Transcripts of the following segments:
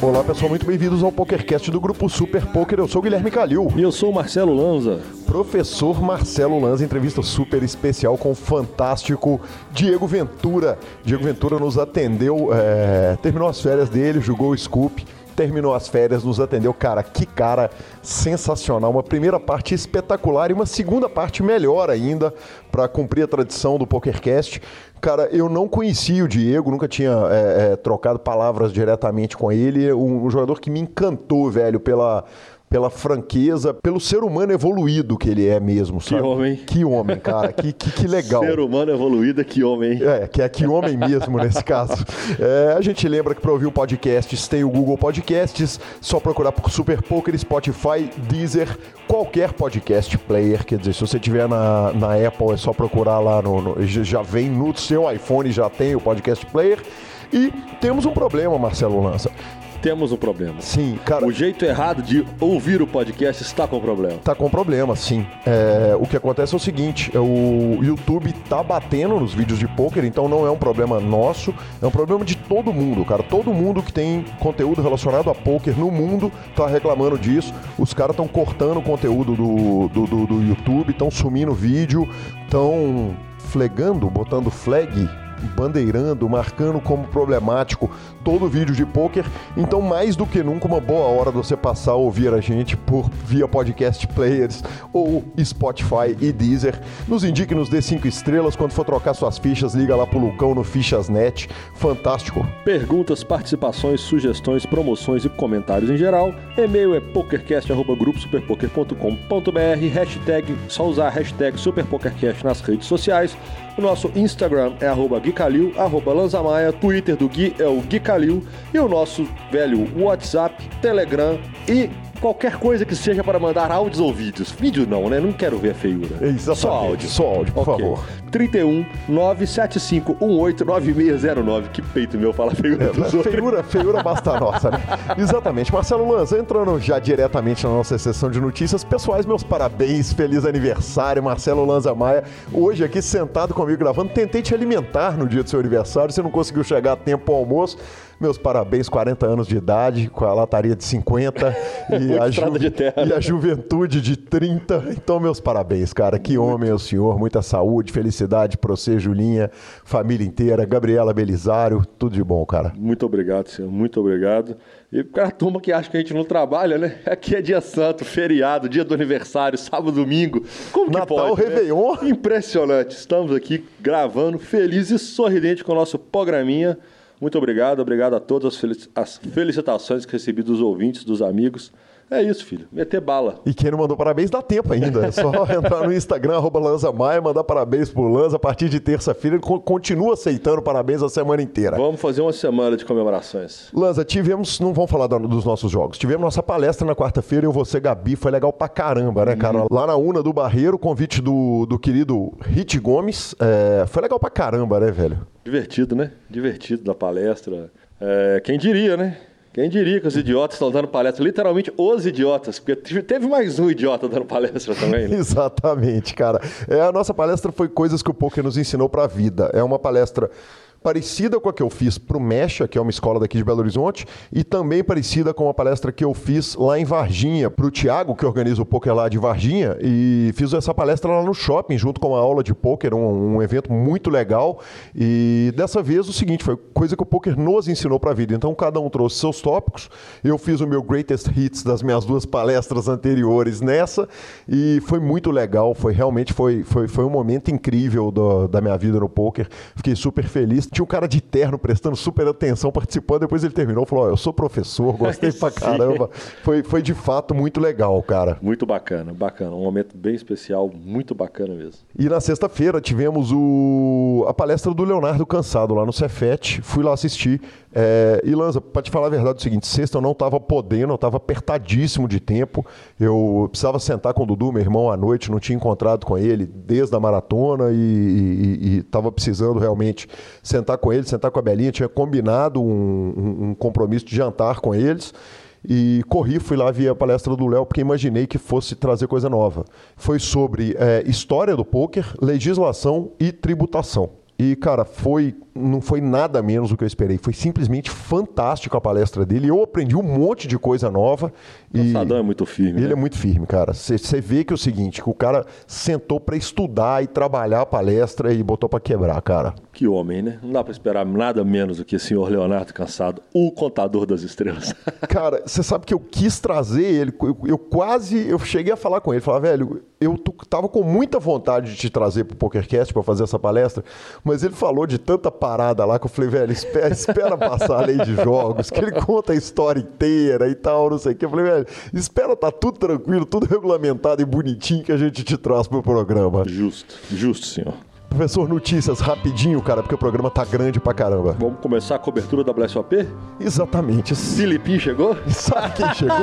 Olá pessoal, muito bem-vindos ao PokerCast do Grupo Super Poker. Eu sou o Guilherme Calil. E eu sou o Marcelo Lanza. Professor Marcelo Lanza, entrevista super especial com o fantástico Diego Ventura. Diego Ventura nos atendeu, é, terminou as férias dele, jogou o Scoop terminou as férias, nos atendeu. Cara, que cara sensacional. Uma primeira parte espetacular e uma segunda parte melhor ainda para cumprir a tradição do PokerCast. Cara, eu não conhecia o Diego, nunca tinha é, é, trocado palavras diretamente com ele. Um, um jogador que me encantou, velho, pela pela franqueza, pelo ser humano evoluído que ele é mesmo, sabe? Que homem. Que homem, cara. Que, que, que legal. Ser humano evoluído, que homem. É, que é que homem mesmo nesse caso. É, a gente lembra que para ouvir o podcast tem o Google Podcasts, só procurar por Super Poker, Spotify, Deezer, qualquer podcast player. Quer dizer, se você tiver na, na Apple, é só procurar lá no, no já vem no seu iPhone, já tem o podcast player. E temos um problema, Marcelo Lança temos um problema. Sim, cara. O jeito errado de ouvir o podcast está com problema. Está com problema, sim. É, o que acontece é o seguinte: é o YouTube tá batendo nos vídeos de poker, então não é um problema nosso, é um problema de todo mundo, cara. Todo mundo que tem conteúdo relacionado a poker no mundo tá reclamando disso. Os caras estão cortando o conteúdo do, do, do, do YouTube, estão sumindo o vídeo, estão flegando, botando flag bandeirando, marcando como problemático todo vídeo de poker. Então, mais do que nunca, uma boa hora de você passar a ouvir a gente por via podcast players ou Spotify e Deezer. Nos indique, nos dê cinco estrelas. Quando for trocar suas fichas, liga lá pro Lucão no Fichasnet. Fantástico. Perguntas, participações, sugestões, promoções e comentários em geral. E-mail é pokercast.gruposuperpoker.com.br. Hashtag, só usar a hashtag SuperPokerCast nas redes sociais. O nosso Instagram é arroba Guicalil, arroba Lanzamaia, Twitter do Gui é o Gui Calil e o nosso velho WhatsApp, Telegram e qualquer coisa que seja para mandar áudios ou vídeos. Vídeo não, né? Não quero ver a feiura. Exatamente. Só áudio. Só áudio, por okay. favor. 31 975 18 9609. Que peito meu fala feiura é, Feiura, feiura basta nossa, né? Exatamente. Marcelo Lanza, entrando já diretamente na nossa sessão de notícias pessoais, meus parabéns, feliz aniversário, Marcelo Lanza Maia. Hoje aqui sentado comigo gravando, tentei te alimentar no dia do seu aniversário, você não conseguiu chegar a tempo ao almoço. Meus parabéns, 40 anos de idade, com a lataria de 50 e, a, ju e a juventude de 30. Então, meus parabéns, cara. Que homem é o senhor. Muita saúde, felicidade para você, Julinha, família inteira, Gabriela Belisário. Tudo de bom, cara. Muito obrigado, senhor. Muito obrigado. E para a turma que acha que a gente não trabalha, né? Aqui é dia santo, feriado, dia do aniversário, sábado, domingo. Como Natal, que pode? Né? Réveillon. Né? Impressionante. Estamos aqui gravando, felizes e sorridentes com o nosso programinha. Muito obrigado, obrigado a todas as felicitações que recebi dos ouvintes, dos amigos. É isso, filho. Meter bala. E quem não mandou parabéns dá tempo ainda. É só entrar no Instagram, arroba Lanza Maia, mandar parabéns pro Lanza. A partir de terça-feira, ele continua aceitando parabéns a semana inteira. Vamos fazer uma semana de comemorações. Lanza, tivemos, não vamos falar dos nossos jogos, tivemos nossa palestra na quarta-feira, eu, você, Gabi, foi legal pra caramba, né, cara? Uhum. Lá na Una do Barreiro, convite do, do querido Rit Gomes. É, foi legal pra caramba, né, velho? Divertido, né? Divertido da palestra. É, quem diria, né? Quem diria que os idiotas estão dando palestra? Literalmente os idiotas, porque teve mais um idiota dando palestra também. Né? Exatamente, cara. É, a nossa palestra foi coisas que o poker nos ensinou para a vida. É uma palestra parecida com a que eu fiz para o Mecha, que é uma escola daqui de Belo Horizonte, e também parecida com a palestra que eu fiz lá em Varginha, para o Tiago, que organiza o poker lá de Varginha, e fiz essa palestra lá no shopping, junto com uma aula de poker, um, um evento muito legal. E dessa vez o seguinte, foi coisa que o poker nos ensinou para a vida. Então cada um trouxe seus tópicos, eu fiz o meu greatest hits das minhas duas palestras anteriores nessa, e foi muito legal, foi realmente foi, foi, foi um momento incrível do, da minha vida no poker. Fiquei super feliz tinha um cara de terno prestando super atenção, participando. Depois ele terminou falou: oh, Eu sou professor, gostei pra caramba. Foi, foi de fato muito legal, cara. Muito bacana, bacana. Um momento bem especial, muito bacana mesmo. E na sexta-feira tivemos o... a palestra do Leonardo Cansado lá no Cefet. Fui lá assistir. É... E Lanza, pra te falar a verdade, é o seguinte: sexta eu não tava podendo, eu tava apertadíssimo de tempo. Eu precisava sentar com o Dudu, meu irmão, à noite, não tinha encontrado com ele desde a maratona e, e, e tava precisando realmente sentar sentar com ele, sentar com a Belinha, tinha combinado um, um, um compromisso de jantar com eles. e corri, fui lá ver a palestra do Léo porque imaginei que fosse trazer coisa nova. Foi sobre é, história do poker, legislação e tributação. E, cara, foi não foi nada menos do que eu esperei. Foi simplesmente fantástico a palestra dele. Eu aprendi um monte de coisa nova. O Sadão é muito firme. Ele né? é muito firme, cara. Você vê que é o seguinte, que o cara sentou para estudar e trabalhar a palestra e botou para quebrar, cara. Que homem, né? Não dá para esperar nada menos do que o senhor Leonardo Cansado, o contador das estrelas. cara, você sabe que eu quis trazer ele, eu, eu, quase, eu cheguei a falar com ele, falar, velho, eu tava com muita vontade de te trazer pro PokerCast para fazer essa palestra, mas ele falou de tanta parada lá que eu falei, velho, espera, espera passar a lei de jogos, que ele conta a história inteira e tal, não sei o que. Eu falei, velho, espera tá tudo tranquilo, tudo regulamentado e bonitinho que a gente te traz pro programa. Justo, justo, senhor. Professor, notícias rapidinho, cara, porque o programa tá grande pra caramba. Vamos começar a cobertura da WSOP? Exatamente. Filipinho chegou? Sabe quem chegou?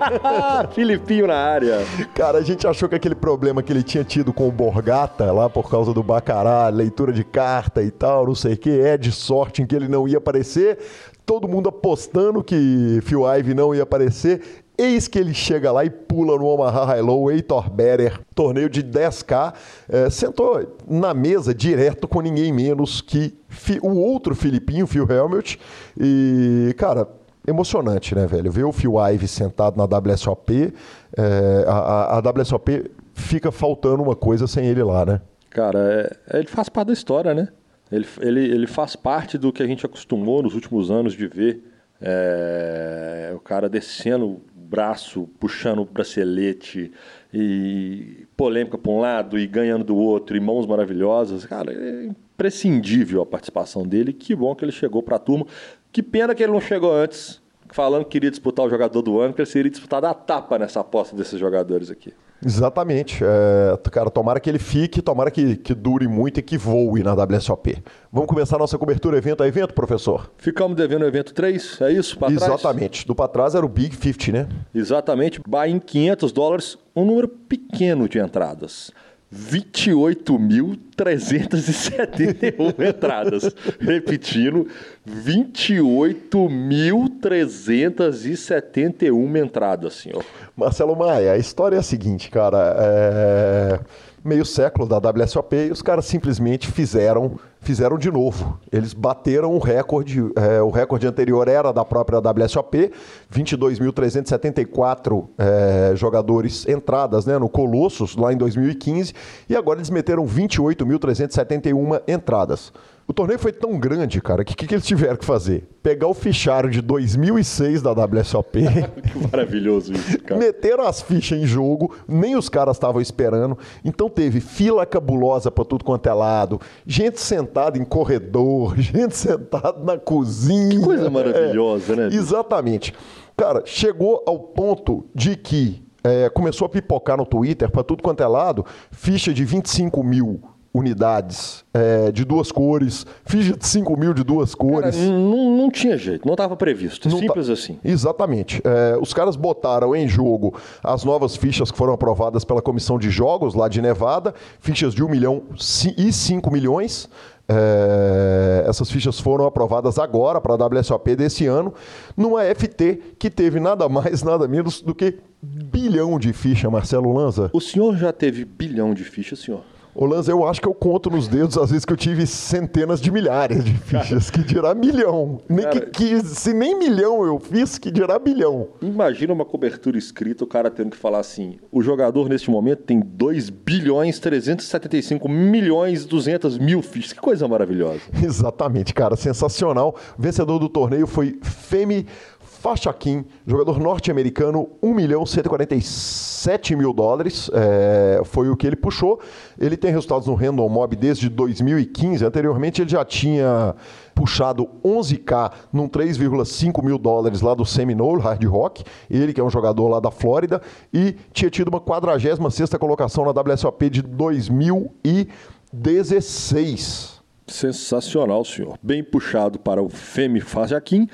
Filipinho na área. Cara, a gente achou que aquele problema que ele tinha tido com o Borgata, lá por causa do Bacará, leitura de carta e tal, não sei o que, é de sorte em que ele não ia aparecer. Todo mundo apostando que Phil Ivey não ia aparecer. Eis que ele chega lá e pula no Omaha High Low, Heitor Better, torneio de 10K, é, sentou na mesa direto com ninguém menos que o outro Filipinho, Phil Helmut. E, cara, emocionante, né, velho? Ver o Phil Ive sentado na WSOP, é, a, a, WSOP fica faltando uma coisa sem ele lá, né? Cara, é, ele faz parte da história, né? Ele, ele, ele faz parte do que a gente acostumou nos últimos anos de ver. É, o cara descendo braço, puxando o bracelete e polêmica para um lado e ganhando do outro e mãos maravilhosas. Cara, é imprescindível a participação dele. Que bom que ele chegou para a turma. Que pena que ele não chegou antes, falando que queria disputar o jogador do ano, que ele seria disputado a tapa nessa aposta desses jogadores aqui. Exatamente. É, cara, tomara que ele fique, tomara que, que dure muito e que voe na WSOP. Vamos começar a nossa cobertura evento a evento, professor? Ficamos devendo o evento 3, é isso? Pra Exatamente. Trás? Do para trás era o Big 50, né? Exatamente. Buy em 500 dólares, um número pequeno de entradas. 28.371 entradas. Repetindo, 28.371 entradas, senhor. Marcelo Maia, a história é a seguinte, cara. É meio século da WSOP e os caras simplesmente fizeram fizeram de novo. Eles bateram o recorde, é, o recorde anterior era da própria WSOP, 22.374 é, jogadores entradas né, no Colossus lá em 2015 e agora eles meteram 28.371 entradas. O torneio foi tão grande, cara, que o que, que, eles tiveram que fazer? Pegar o fichário de 2006 da WSOP. que maravilhoso isso, cara. Meteram as fichas em jogo, nem os caras estavam esperando. Então teve fila cabulosa para tudo quanto é lado, gente sentada em corredor, gente sentada na cozinha. Que coisa maravilhosa, é, né? Exatamente. Cara, chegou ao ponto de que é, começou a pipocar no Twitter para tudo quanto é lado, ficha de 25 mil unidades é, de duas cores, de 5 mil de duas cores. Cara, não, não tinha jeito, não estava previsto. Não Simples tá... assim. Exatamente. É, os caras botaram em jogo as novas fichas que foram aprovadas pela Comissão de Jogos lá de Nevada, fichas de 1 milhão e 5 milhões. É, essas fichas foram aprovadas agora para a WSOP desse ano, numa FT que teve nada mais, nada menos do que bilhão de ficha, Marcelo Lanza. O senhor já teve bilhão de fichas, senhor? Ô Lanza, eu acho que eu conto nos dedos às vezes que eu tive centenas de milhares de fichas, que dirá milhão. Nem cara, que, que, se nem milhão eu fiz, que dirá bilhão. Imagina uma cobertura escrita, o cara tendo que falar assim: o jogador neste momento tem 2 bilhões 375 milhões 200 mil fichas. Que coisa maravilhosa. Exatamente, cara, sensacional. O vencedor do torneio foi Femi Fachakin, jogador norte-americano, 1 milhão 147 mil dólares, é, foi o que ele puxou. Ele tem resultados no Random Mob desde 2015. Anteriormente ele já tinha puxado 11K num 3,5 mil dólares lá do Seminole Hard Rock, ele que é um jogador lá da Flórida, e tinha tido uma 46ª colocação na WSOP de 2016. Sensacional, senhor. Bem puxado para o Femi Fajaquim.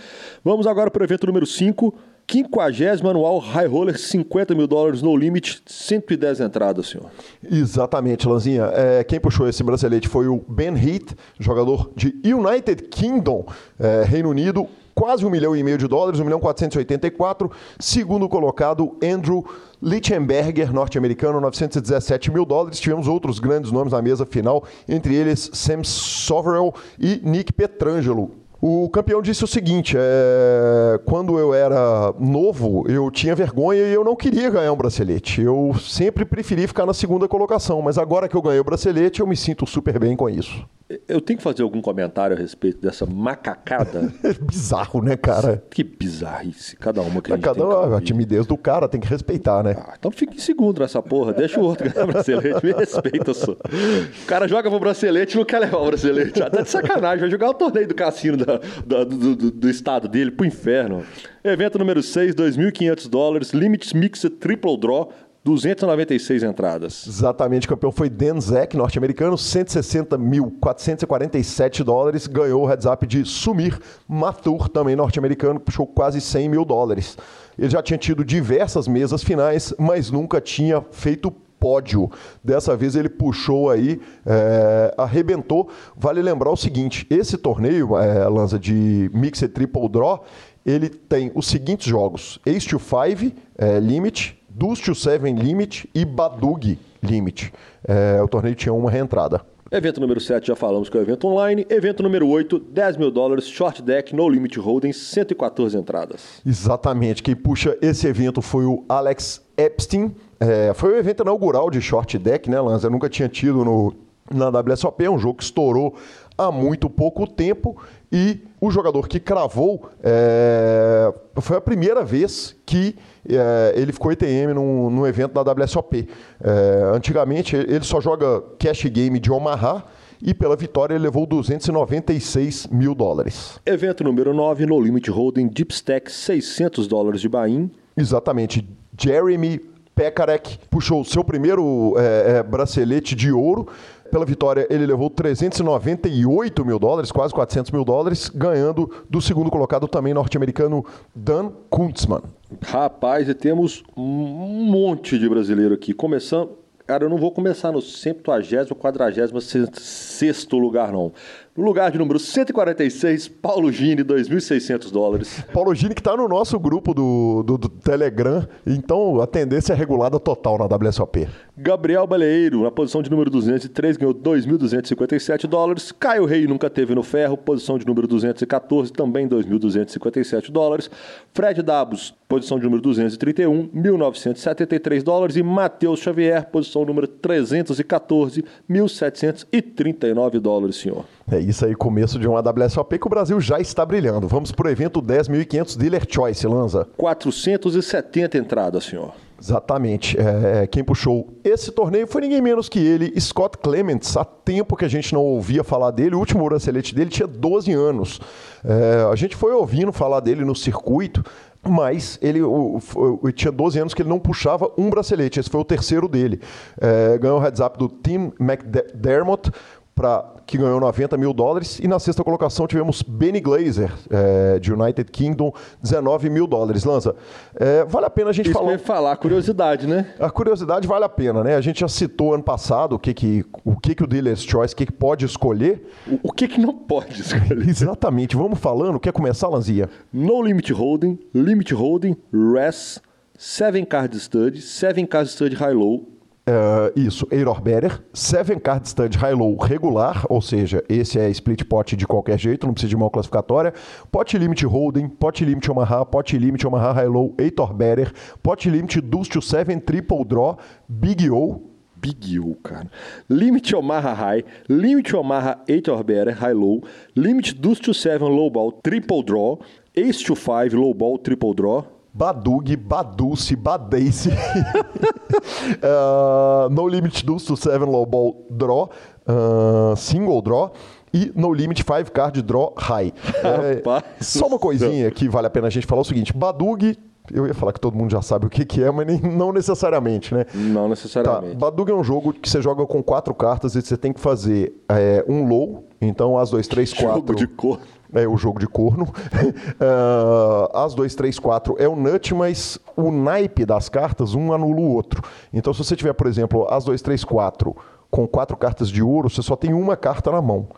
Vamos agora para o evento número 5. 50 anual High Roller, 50 mil dólares no limite, 110 entradas, senhor. Exatamente, Lanzinha. É, quem puxou esse bracelete foi o Ben Heath, jogador de United Kingdom, é, Reino Unido, quase um milhão e meio de dólares, 1 milhão 484. Segundo colocado, Andrew Lichtenberger, norte-americano, 917 mil dólares. Tivemos outros grandes nomes na mesa final, entre eles Sam Soverell e Nick Petrangelo. O campeão disse o seguinte: é, quando eu era novo, eu tinha vergonha e eu não queria ganhar um bracelete. Eu sempre preferi ficar na segunda colocação, mas agora que eu ganhei o bracelete, eu me sinto super bem com isso. Eu tenho que fazer algum comentário a respeito dessa macacada? É bizarro, né, cara? Que bizarrice. Cada uma que a gente Cada tem a timidez do cara tem que respeitar, né? Ah, então fica em segundo nessa porra. Deixa o outro ganhar o bracelete. Me respeita, só. O cara joga pro bracelete e não quer levar o bracelete. Ah, Tá de sacanagem. Vai jogar o torneio do cassino da- do, do- do estado dele pro inferno. Evento número 6, 2.500 dólares. Limits Mixed Triple Draw. 296 entradas. Exatamente, o campeão foi Dan Zek, norte-americano, 160.447 dólares. Ganhou o heads up de Sumir Mathur, também norte-americano, puxou quase 100 mil dólares. Ele já tinha tido diversas mesas finais, mas nunca tinha feito pódio. Dessa vez ele puxou aí, é, arrebentou. Vale lembrar o seguinte: esse torneio, é, Lanza, de Mixed Triple Draw, ele tem os seguintes jogos: Ace to 5 é, Limit, Deuce to 7 Limit e Badug Limit. É, o torneio tinha uma reentrada. Evento número 7, já falamos que é o evento online. Evento número 8, 10 mil dólares, short deck, no limit holding, 114 entradas. Exatamente. Quem puxa esse evento foi o Alex Epstein. É, foi o evento inaugural de Short Deck, né, Lanza? Eu nunca tinha tido no, na WSOP. É um jogo que estourou há muito pouco tempo. E o jogador que cravou é, foi a primeira vez que é, ele ficou ETM num, num evento da WSOP. É, antigamente, ele só joga cash game de Omaha. E pela vitória ele levou 296 mil dólares. Evento número 9, no limit holding, deep stack, 600 dólares de buy-in. Exatamente. Jeremy Pekarek puxou o seu primeiro é, é, bracelete de ouro. Pela vitória, ele levou 398 mil dólares, quase 400 mil dólares, ganhando do segundo colocado também norte-americano Dan Kuntzmann. Rapaz, e temos um monte de brasileiro aqui. Começando. Cara, eu não vou começar no 140, 46 lugar, não. No lugar de número 146, Paulo Gini, 2.600 dólares. Paulo Gini, que está no nosso grupo do, do, do Telegram, então a tendência é regulada total na WSOP. Gabriel Baleeiro, na posição de número 203, ganhou 2.257 dólares. Caio Rei nunca teve no ferro, posição de número 214, também 2.257 dólares. Fred Dabos, posição de número 231, 1.973 dólares. E Matheus Xavier, posição número 314, 1.739 dólares, senhor. É isso aí, começo de uma WSOP que o Brasil já está brilhando. Vamos para o evento 10.500 Dealer Choice, Lanza. 470 entradas, senhor. Exatamente. É, quem puxou esse torneio foi ninguém menos que ele, Scott Clements. Há tempo que a gente não ouvia falar dele. O último bracelete dele tinha 12 anos. É, a gente foi ouvindo falar dele no circuito, mas ele o, o, tinha 12 anos que ele não puxava um bracelete. Esse foi o terceiro dele. É, ganhou o heads up do Tim McDermott. Pra, que ganhou 90 mil dólares. E na sexta colocação tivemos Benny Glazer, é, de United Kingdom, 19 mil dólares. Lanza, é, vale a pena a gente Isso falar. vai falar, curiosidade, né? A curiosidade vale a pena, né? A gente já citou ano passado o que, que, o, que, que o Dealer's Choice, o que, que pode escolher. O, o que, que não pode escolher? Exatamente. Vamos falando. Quer começar, Lanzia? No Limit Holding, Limit Holding, RES, 7 Card Study, 7 Card Study High Low, Uh, isso, Error Better, 7 Card Stand High-Low regular, ou seja, esse é split pot de qualquer jeito, não precisa de mão classificatória. Pot Limit Holding, Pot Limit Omaha, Pot Limit Omaha High-Low, Eitor Better, Pot Limit Deuce to 7 Triple Draw, Big O, Big O, cara. Limit Omaha High, Limit Omaha 8 or Better High Low, Limit Deuce to 7 Low Ball Triple Draw, Ace to 5 Low Ball Triple Draw, Badug, Baduce, Badace, uh, No Limit Deuce to 7 Low Ball Draw, uh, Single Draw e No Limit 5 Card Draw High. É, Rapaz só uma coisinha que vale a pena a gente falar o seguinte, Badug, eu ia falar que todo mundo já sabe o que, que é, mas nem, não necessariamente, né? não Tá, necessariamente. Badug é um jogo que você joga com quatro cartas e você tem que fazer é, um low, então as 2, 3, 4... Jogo de cor. É o jogo de corno. uh, as 2, 3, 4 é o nut, mas o naipe das cartas, um anula o outro. Então, se você tiver, por exemplo, as 2, 3, 4 com quatro cartas de ouro, você só tem uma carta na mão.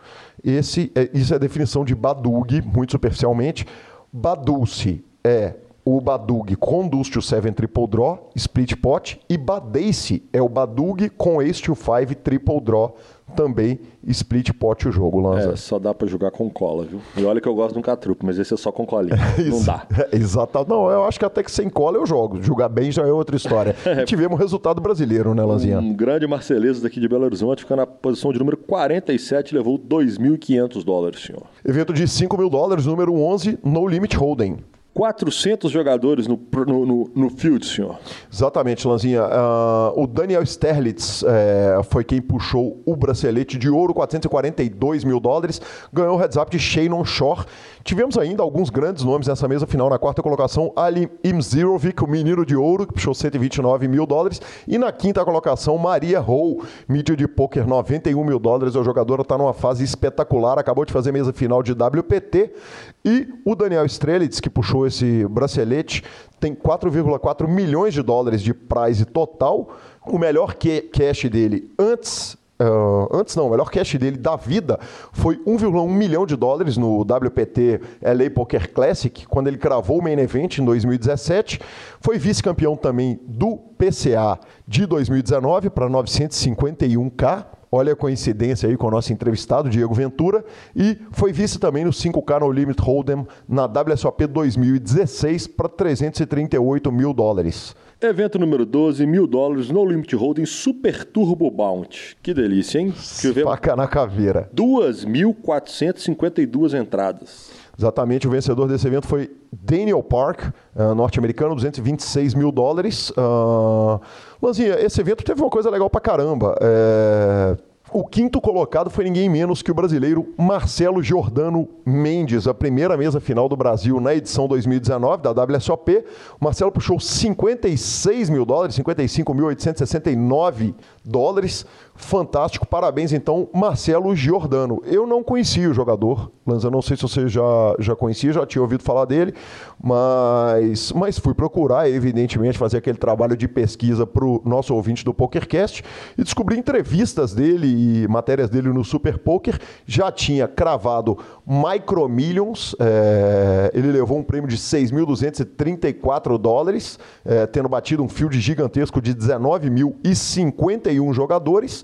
Esse é, isso é a definição de Badug, muito superficialmente. Badulce é o Badug com Deuce to 7 Triple Draw, Split Pot, e Badace é o Badug com Ace to 5 Triple Draw, também split pot o jogo, Lanza. É, só dá para jogar com cola, viu? E olha que eu gosto de um catrupo, mas esse é só com colinha. não dá. É, exato. Não, eu acho que até que sem cola eu jogo. Jogar bem já é outra história. e tivemos resultado brasileiro, né, Lanzinha? Um grande Marceleza daqui de Belo Horizonte, ficando na posição de número 47, levou 2.500 dólares, senhor. Evento de 5 mil dólares, número 11, No Limit Holding. 400 jogadores no, no, no, no field, senhor. Exatamente, Lanzinha. Uh, o Daniel Sterlitz é, foi quem puxou o bracelete de ouro, 442 mil dólares. Ganhou o heads up de Shannon Shore. Tivemos ainda alguns grandes nomes nessa mesa final. Na quarta colocação, Ali Imzirovic, o menino de ouro, que puxou 129 mil dólares. E na quinta colocação, Maria Hou, mídia de pôquer, 91 mil dólares. A jogadora está numa fase espetacular, acabou de fazer mesa final de WPT. E o Daniel Strelitz, que puxou esse bracelete, tem 4,4 milhões de dólares de prize total. O melhor cash dele antes Uh, antes não, o melhor cash dele da vida foi 1,1 milhão de dólares no WPT LA Poker Classic, quando ele cravou o main event em 2017. Foi vice-campeão também do PCA de 2019 para 951k. Olha a coincidência aí com o nosso entrevistado, Diego Ventura. E foi vice também no 5K no Limit Hold'em na WSOP 2016 para 338 mil dólares. Evento número 12, mil dólares, no limit holding, super turbo bounty. Que delícia, hein? Faca na caveira. 2.452 entradas. Exatamente, o vencedor desse evento foi Daniel Park, uh, norte-americano, 226 mil dólares. Uh... Lanzinha, esse evento teve uma coisa legal pra caramba. É o quinto colocado foi ninguém menos que o brasileiro Marcelo Giordano Mendes, a primeira mesa final do Brasil na edição 2019 da WSOP. O Marcelo puxou 56 mil dólares, 55.869 dólares. Fantástico, parabéns então, Marcelo Giordano. Eu não conhecia o jogador, Lanza, não sei se você já, já conhecia, já tinha ouvido falar dele, mas, mas fui procurar, evidentemente, fazer aquele trabalho de pesquisa para o nosso ouvinte do PokerCast e descobri entrevistas dele e matérias dele no Super Poker. Já tinha cravado Micro Millions, é, ele levou um prêmio de 6.234 dólares, é, tendo batido um field gigantesco de 19.051 jogadores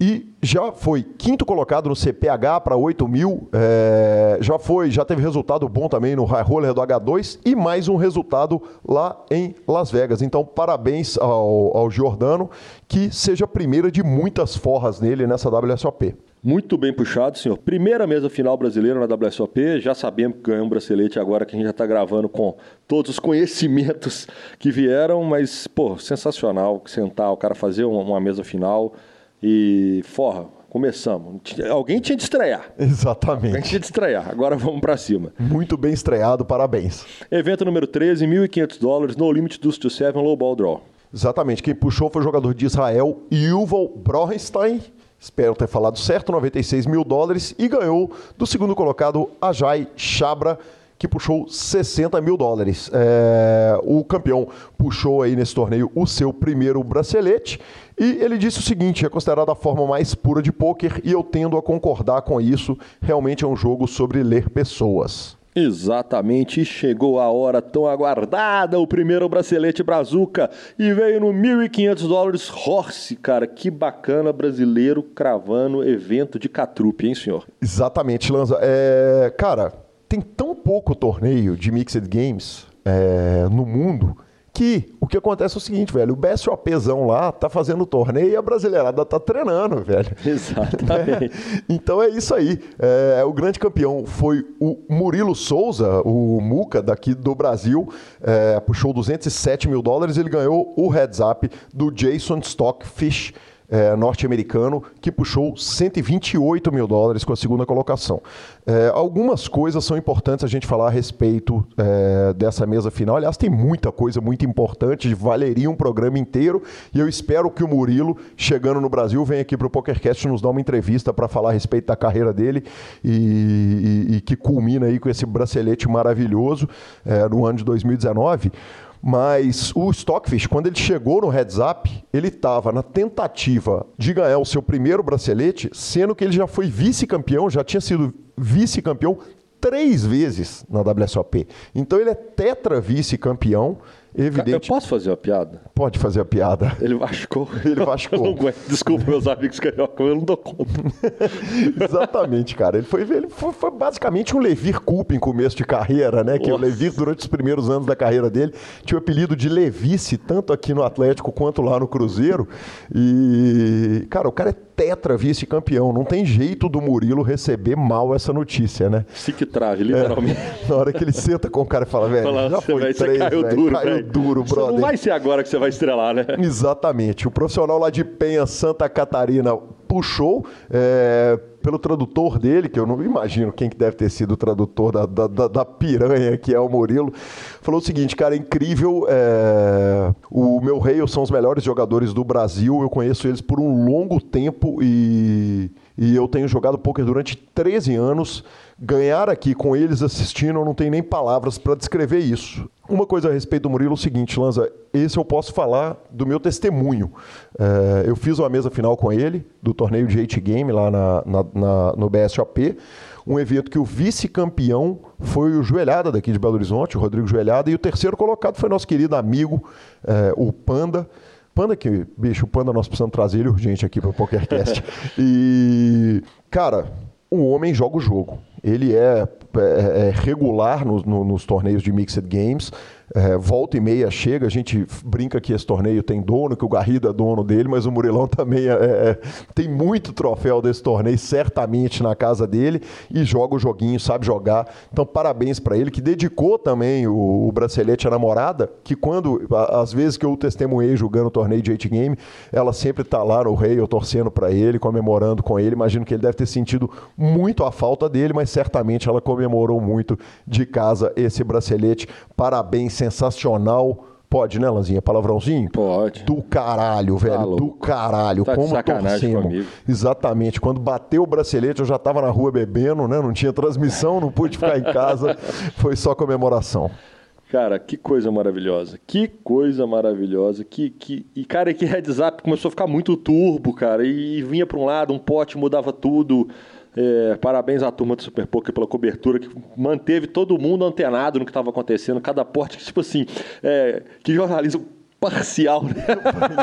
e já foi quinto colocado no CPH para 8 mil, é, já foi, já teve resultado bom também no High Roller do H2 e mais um resultado lá em Las Vegas. Então, parabéns ao, ao Giordano, que seja a primeira de muitas forras nele nessa WSOP. Muito bem puxado, senhor. Primeira mesa final brasileira na WSOP. Já sabemos que ganhou um bracelete agora que a gente já está gravando com todos os conhecimentos que vieram, mas, pô, sensacional sentar, o cara fazer uma mesa final e, forra, começamos. Alguém tinha de estrear. Exatamente. Alguém tinha de estrear. Agora vamos para cima. Muito bem estreado, parabéns. Evento número 13, 1.500 dólares, no limit dos to 7, low ball draw. Exatamente. Quem puxou foi o jogador de Israel, Yuval Brohenstein. Espero ter falado certo, 96 mil dólares. E ganhou do segundo colocado, Ajay Chabra que puxou 60 mil dólares. É, o campeão puxou aí nesse torneio o seu primeiro bracelete e ele disse o seguinte: é considerada a forma mais pura de pôquer e eu tendo a concordar com isso. Realmente é um jogo sobre ler pessoas. Exatamente, chegou a hora tão aguardada, o primeiro bracelete Brazuca e veio no 1.500 dólares Horse, cara, que bacana brasileiro cravando evento de catrupe, hein, senhor? Exatamente, Lanza. É, cara, tem tão pouco torneio de Mixed Games é, no mundo que o que acontece é o seguinte, velho, o BSOPzão lá tá fazendo torneio e a brasileirada tá treinando, velho. Exatamente. É, então é isso aí. É, o grande campeão foi o Murilo Souza, o Muca daqui do Brasil, é, puxou 207 mil dólares, ele ganhou o heads up do Jason Stockfish, é, norte-americano, que puxou 128 mil dólares com a segunda colocação. É, algumas coisas são importantes a gente falar a respeito é, dessa mesa final. Aliás, tem muita coisa muito importante, valeria um programa inteiro. E eu espero que o Murilo, chegando no Brasil, venha aqui para o PokerCast nos dar uma entrevista para falar a respeito da carreira dele e, e, e, que culmina aí com esse bracelete maravilhoso é, no ano de 2019. Mas o Stockfish, quando ele chegou no heads up, ele estava na tentativa de ganhar o seu primeiro bracelete, sendo que ele já foi vice-campeão, já tinha sido vice-campeão três vezes na WSOP. Então ele é tetra vice-campeão. Evidente. Eu posso fazer uma piada? Pode fazer a piada. Ele vascou. Ele vascou. Eu não aguento. Desculpa, meus amigos carioca, eu não dou conta. Exatamente, cara. Ele foi, ele foi, foi basicamente um Levir em começo de carreira, né? Que Nossa. o Levir, durante os primeiros anos da carreira dele, tinha o apelido de Levice, tanto aqui no Atlético quanto lá no Cruzeiro. E, cara, o cara é tetra vice-campeão. Não tem jeito do Murilo receber mal essa notícia, né? Se que trave, literalmente. Na hora que ele senta com o cara e fala, velho, Fala, É, já foi velho, três, caiu velho, duro, caiu duro, brother. Não vai ser agora que você vai estrelar, né? Exatamente. O profissional lá de Penha, Santa Catarina, puxou é, pelo tradutor dele, que eu não imagino quem que deve ter sido o tradutor da, da, da- piranha que é o Murilo, falou o seguinte, cara, é incrível, é, o meu rei são os melhores jogadores do Brasil, eu conheço eles por um longo tempo e, e eu tenho jogado poker durante 13 anos, ganhar aqui com eles assistindo, eu não tenho nem palavras para descrever isso. Uma coisa a respeito do Murilo é o seguinte, Lanza, esse eu posso falar do meu testemunho. É, eu fiz uma mesa final com ele, do torneio de 8 Game lá na, na- na- no BSOP, um evento que o vice-campeão foi o Joelhada daqui de Belo Horizonte, o Rodrigo Joelhada, e o terceiro colocado foi nosso querido amigo, é, o Panda. Panda que, bicho, o Panda nós precisamos trazer ele urgente aqui para o PokerCast. e, cara, o homem joga o jogo. Ele é, é- é regular nos, no- nos torneios de Mixed Games. É, volta e meia chega, a gente brinca que esse torneio tem dono, que o Garrido é dono dele, mas o Murilão também é- é- tem muito troféu desse torneio, certamente na casa dele, e joga o joguinho, sabe jogar. Então, parabéns para ele, que dedicou também o, o bracelete à namorada, que quando, às vezes que eu testemunhei jogando o torneio de 8 Game, ela sempre tá lá no rei, eu torcendo para ele, comemorando com ele. Imagino que ele deve ter sentido muito a falta dele, mas certamente ela comemorou muito de casa esse bracelete. Parabéns, sensacional. Pode, né, Lanzinha? Palavrãozinho? Pode. Do caralho, velho. Tá do caralho. Tá Como torcemos. Exatamente. Quando bateu o bracelete, eu já estava na rua bebendo, né? Não tinha transmissão, não pude ficar em casa. Foi só comemoração. Cara, que coisa maravilhosa. Que coisa maravilhosa. Que, que... E, cara, que heads up começou a ficar muito turbo, cara. E vinha para um lado, um pote mudava tudo. É, parabéns à turma do Super Poker pela cobertura, que manteve todo mundo antenado no que estava acontecendo. Cada porte, que, tipo assim, é, que jornalismo parcial, né?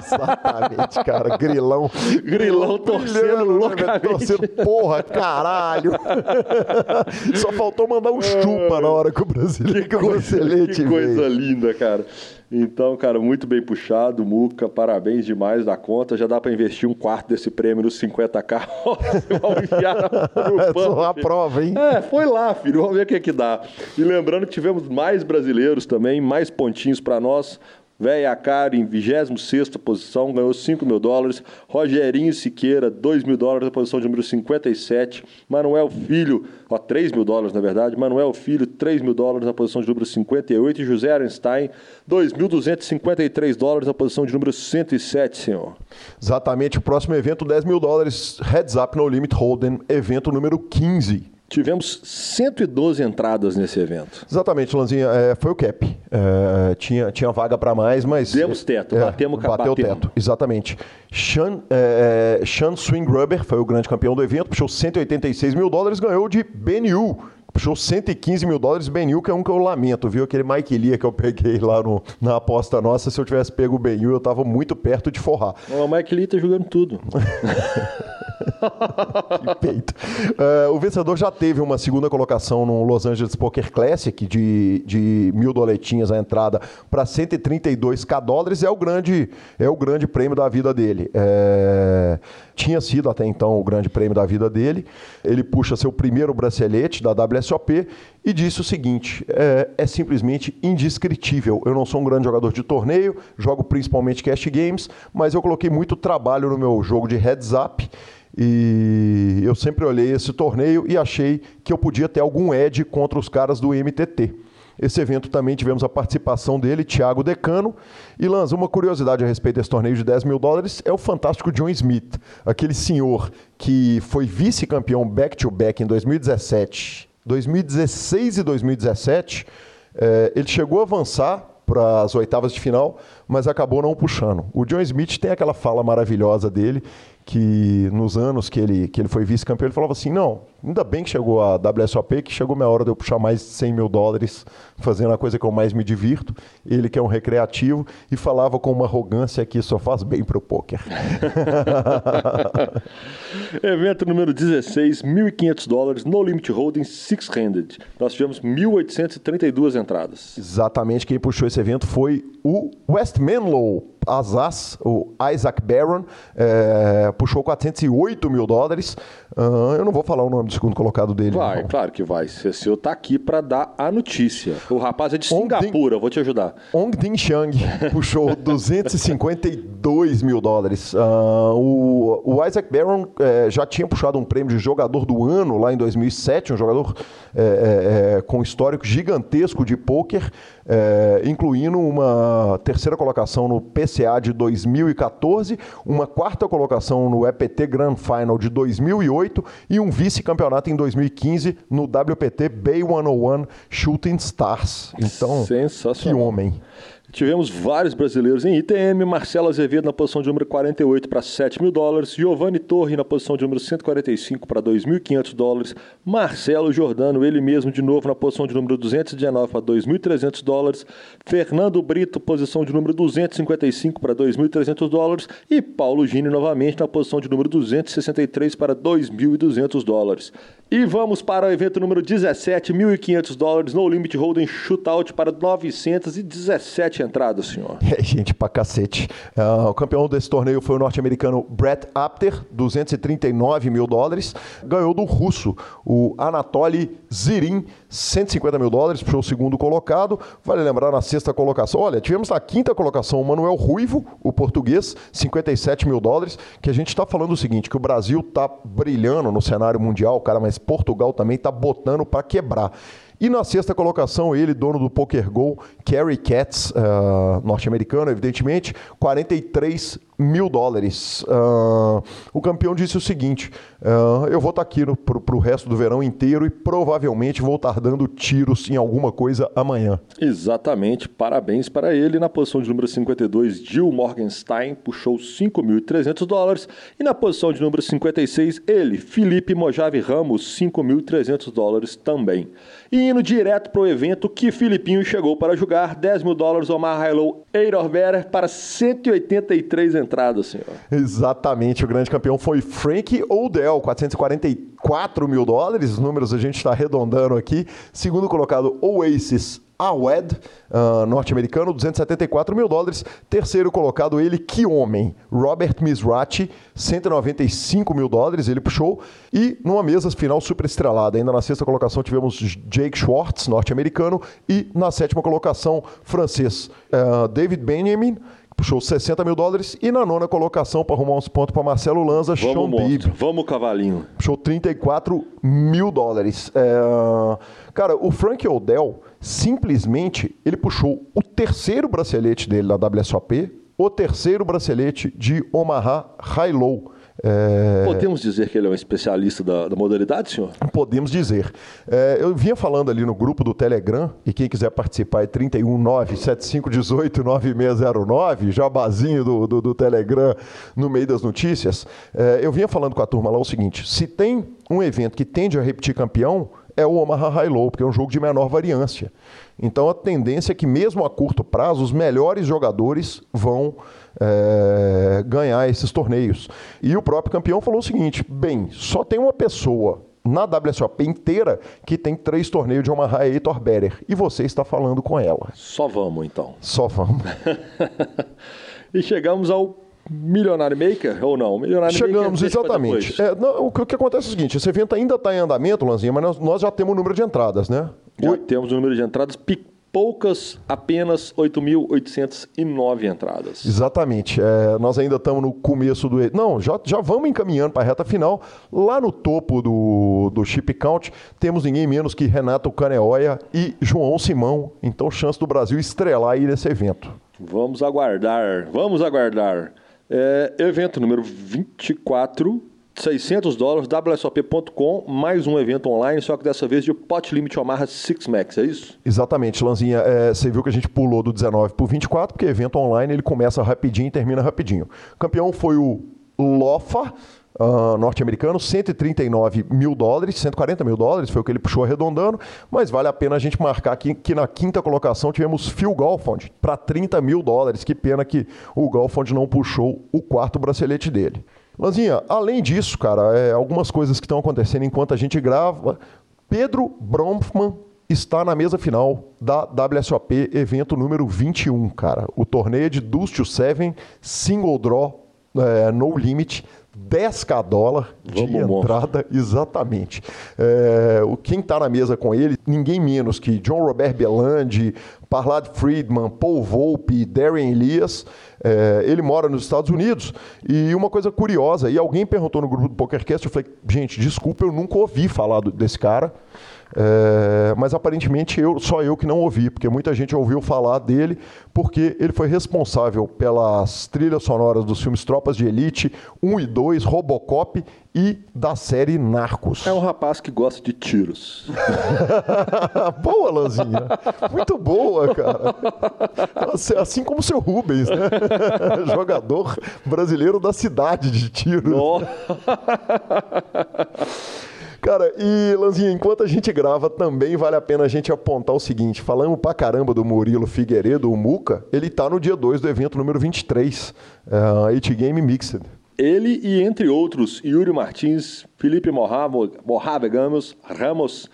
Exatamente, cara. Grilão. Grilão torcendo né, loucamente. Torcendo, porra, caralho. Só faltou mandar um chupa na hora que o brasileiro que o bracelete que coisa veio. linda, cara. Então, cara, muito bem puxado, Muca, parabéns demais da conta. Já dá pra investir um quarto desse prêmio nos 50k. Vamos enfiar no É só a prova, hein? É, foi lá, filho. Vamos ver o que é que dá. E lembrando que tivemos mais brasileiros também, mais pontinhos pra nós. Véia Caro em 26 posição, ganhou 5 mil dólares. Rogerinho Siqueira, 2 mil dólares na posição de número 57. Manuel Filho, ó, 3 mil dólares na verdade. Manuel Filho, 3 mil dólares na posição de número 58. E José Arenstein, 2.253 dólares na posição de número 107, senhor. Exatamente. O próximo evento, 10 mil dólares. Heads Up No Limit Hold'em, evento número 15. Tivemos 112 entradas nesse evento. Exatamente, Lanzinha, é, foi o cap. É, tinha, tinha vaga para mais, mas. Demos teto, batemos, Bateu o teto, exatamente. Sean, é, Sean Swing Rubber foi o grande campeão do evento, puxou 186 mil dólares, ganhou de Benil. Puxou 115 mil dólares, Benil, que é um que eu lamento, viu? Aquele Mike Lia que eu peguei lá no- na aposta nossa, se eu tivesse pego o Benil, eu tava muito perto de forrar. O Mike Lee tá jogando tudo. Que peito. É, o vencedor já teve uma segunda colocação no Los Angeles Poker Classic de, de mil doletinhas a entrada para 132k dólares. É o grande, é o grande prêmio da vida dele. É, tinha sido até então o grande prêmio da vida dele. Ele puxa seu primeiro bracelete da WSOP e disse o seguinte: é, é simplesmente indescritível. Eu não sou um grande jogador de torneio, jogo principalmente cash games, mas eu coloquei muito trabalho no meu jogo de heads up. E eu sempre olhei esse torneio e achei que eu podia ter algum edge contra os caras do MTT. Esse evento também tivemos a participação dele, Thiago Decano. E Lanza, uma curiosidade a respeito desse torneio de 10 mil dólares é o fantástico John Smith, aquele senhor que foi vice-campeão back-to-back em 2017, 2016 e 2017. eh, ele chegou a avançar para as oitavas de final, mas acabou não puxando. O John Smith tem aquela fala maravilhosa dele, que nos anos que ele, que ele foi vice-campeão, ele falava assim: não, Ainda bem que chegou a WSOP, que chegou minha hora de eu puxar mais de 100 mil dólares, fazendo a coisa que eu mais me divirto. Ele que é um recreativo e falava com uma arrogância que só faz bem pro poker. Evento número 16, 1.500 dólares, No Limit Holding Six Handed. Nós tivemos 1.832 entradas. Exatamente, quem puxou esse evento foi o West Menlo, Azaz, o Isaac Barron, é, puxou 408 mil dólares. Uh, eu não vou falar o nome do segundo colocado dele. Vai, não. claro que vai. Cecil tá aqui para dar a notícia. O rapaz é de Singapura, Ding, vou te ajudar. Ong Ding Xiang puxou 252 mil dólares. Uh, o, o, Isaac Barron é, já tinha puxado um prêmio de jogador do ano lá em 2007, um jogador é, é, com histórico gigantesco de pôquer, incluindo uma terceira colocação no PCA de 2014, uma quarta colocação no EPT Grand Final de 2008 e um vice-campeonato em 2015 no WPT Bay 101 Shooting Stars. Então, que homem. Tivemos vários brasileiros em ITM, Marcelo Azevedo na posição de número 48 para 7 mil dólares, Giovanni Torre na posição de número 145 para 2.500 dólares, Marcelo Jordano, ele mesmo de novo na posição de número 219 para 2.300 dólares, Fernando Brito, posição de número 255 para 2.300 dólares e Paulo Gini novamente na posição de número 263 para 2.200 dólares. E vamos para o evento número 17, 1.500 dólares, no limit holding shootout para 917 entradas, senhor. É, gente, pra cacete. Uh, o campeão desse torneio foi o norte-americano Brett Apter, 239 mil dólares. Ganhou do russo, o Anatoly Zirin, 150 mil dólares, puxou o segundo colocado. Vale lembrar na sexta colocação. Olha, tivemos na quinta colocação o Manuel Ruivo, o português, 57 mil dólares. Que a gente está falando o seguinte: que o Brasil está brilhando no cenário mundial, cara, mas Portugal também está botando para quebrar. E na sexta colocação, ele, dono do Poker Go, Kerry Katz, uh, norte-americano, evidentemente, 43 mil dólares. Uh, o campeão disse o seguinte: uh, eu vou estar aqui para o resto do verão inteiro e provavelmente vou estar dando tiros em alguma coisa amanhã. Exatamente, parabéns para ele. Na posição de número 52, Jill Morgenstein puxou 5.300 dólares. E na posição de número 56, ele, Felipe Mojave Ramos, 5.300 dólares também. E indo direto para o evento que Filipinho chegou para jogar, 10 mil dólares Omar Hilo Eidor Better para 183 entradas entrada, senhor. Exatamente, o grande campeão foi Frank Odell, 444 mil dólares, os números a gente está arredondando aqui. Segundo colocado, Oasis Awed, uh, norte-americano, 274 mil dólares. Terceiro colocado, ele, que homem, Robert Misrati, 195 mil dólares, ele puxou. E numa mesa final super estrelada, ainda na sexta colocação tivemos Jake Schwartz, norte-americano, e na sétima colocação, francês, uh, David Benjamin, puxou 60 mil dólares. E na nona colocação, para arrumar uns pontos para Marcelo Lanza, Vamos, Sean Bibb. Vamos, cavalinho. Puxou 34 mil dólares. É... Cara, o Frank Odell, simplesmente, ele puxou o terceiro bracelete dele da WSOP, o terceiro bracelete de Omaha High Low. É... Podemos dizer que ele é um especialista da, da modalidade, senhor? Podemos dizer. É, eu vinha falando ali no grupo do Telegram, e quem quiser participar é 319-7518-9609, jabazinho do, do, do, Telegram no meio das notícias. É, eu vinha falando com a turma lá o seguinte: se tem um evento que tende a repetir campeão, é o Omaha High Low, porque é um jogo de menor variância. Então a tendência é que, mesmo a curto prazo, os melhores jogadores vão é, ganhar esses torneios. E o próprio campeão falou o seguinte: bem, só tem uma pessoa na WSOP inteira que tem três torneios de Omaha Heitor Better. E você está falando com ela. Só vamos, então. Só vamos. e chegamos ao Milionário Maker ou não? Milionário Chegamos, Maker exatamente. É, não, o, que, o, que, acontece é o seguinte: esse evento ainda está em andamento, Lanzinha, mas nós, nós, já temos o número de entradas, né? Já o... temos o número de entradas poucas, apenas 8.809 entradas. Exatamente. É, nós ainda estamos no começo do. Não, já, já vamos encaminhando para a reta final. Lá no topo do, do chip count, temos ninguém menos que Renato Caneoia e João Simão. Então, chance do Brasil estrelar aí nesse evento. Vamos aguardar, vamos aguardar. É, evento número 24 600 dólares, WSOP.com, mais um evento online, só que dessa vez de Pot Limit Omaha Six Max, é isso? Exatamente, Lanzinha. É, você viu que a gente pulou do 19 para o 24, porque evento online ele começa rapidinho e termina rapidinho. O campeão foi o Lofa, uh, norte-americano, 139 mil dólares, 140 mil dólares, foi o que ele puxou arredondando, mas vale a pena a gente marcar aqui que na quinta colocação tivemos Phil Golfond para 30 mil dólares. Que pena que o Golfond não puxou o quarto bracelete dele. Lanzinha, além disso, cara, é, algumas coisas que estão acontecendo enquanto a gente grava. Pedro Bronfman está na mesa final da WSOP evento número 21, cara. O torneio de Dust to Seven, single draw, é, no limit, 10k dólar de Vamos entrada, bom. exatamente. É, quem está na mesa com ele, ninguém menos que John Robert Belandi, Parlad Friedman, Paul Volpe, Darren Elias. É, ele mora nos Estados Unidos. E uma coisa curiosa, e alguém perguntou no grupo do PokerCast, eu falei, gente, desculpa, eu nunca ouvi falar desse cara. É, mas aparentemente eu, só eu que não ouvi, porque muita gente ouviu falar dele, porque ele foi responsável pelas trilhas sonoras dos filmes Tropas de Elite 1 e 2, Robocop e da série Narcos. É um rapaz que gosta de tiros. boa, Lanzinha. Muito boa, cara. Assim como o seu Rubens, né? Jogador brasileiro da cidade de tiros. Cara, e Lanzinha, enquanto a gente grava, também vale a pena a gente apontar o seguinte: falamos pra caramba do Murilo Figueiredo, o Muca, ele tá no dia 2 do evento número 23, uh, 8 Game Mixed. Ele e, entre outros, Yuri Martins, Felipe Morrave Gamos, Ramos,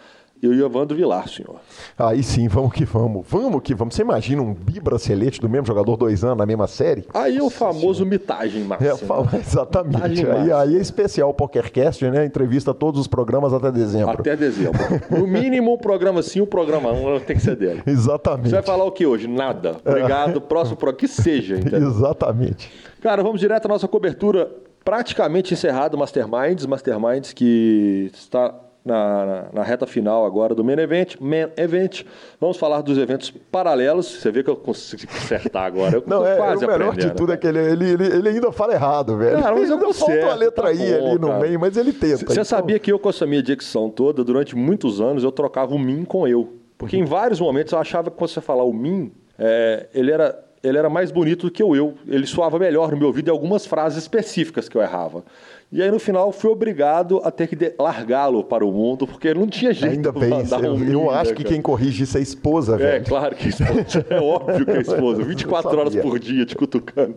e o Evandro Vilar, senhor. Aí sim, vamos que vamos. Vamos que vamos. Você imagina um bibracelete do mesmo jogador dois anos na mesma série? Aí é o famoso mitagem, Márcio. É, exatamente. Mitagem aí, aí é especial o PokerCast, né? Entrevista todos os programas até dezembro. Até dezembro. no mínimo, o programa sim, o programa um tem que ser dele. Exatamente. Você vai falar o que hoje? Nada. Obrigado. Próximo programa. Que seja, entendeu? Exatamente. Cara, vamos direto à nossa cobertura praticamente encerrado Masterminds, Masterminds que está na, na, na, reta final agora do Main Event. Main Event. Vamos falar dos eventos paralelos. Você vê que eu consigo acertar agora. Eu Não, é, quase o melhor de tudo é que ele, ele, ele, ele, ainda fala errado, velho. Cara, mas eu ainda falta a letra tá I bom, ali no cara. meio, mas ele tenta. Você então... sabia que eu, com essa minha dicção toda, durante muitos anos, eu trocava o mim com eu. Porque em vários momentos eu achava que quando você falar o mim, é, ele era ele era mais bonito do que o eu. Ele soava melhor no meu ouvido em algumas frases específicas que eu errava. E aí no final fui obrigado a ter que largá-lo para o mundo, porque não tinha jeito Ainda bem, eu, eu acho que quem corrige isso é a esposa, é, velho. É, claro que é. É óbvio que é a esposa. 24 horas por dia te cutucando.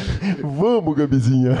Vamos, Gabizinha.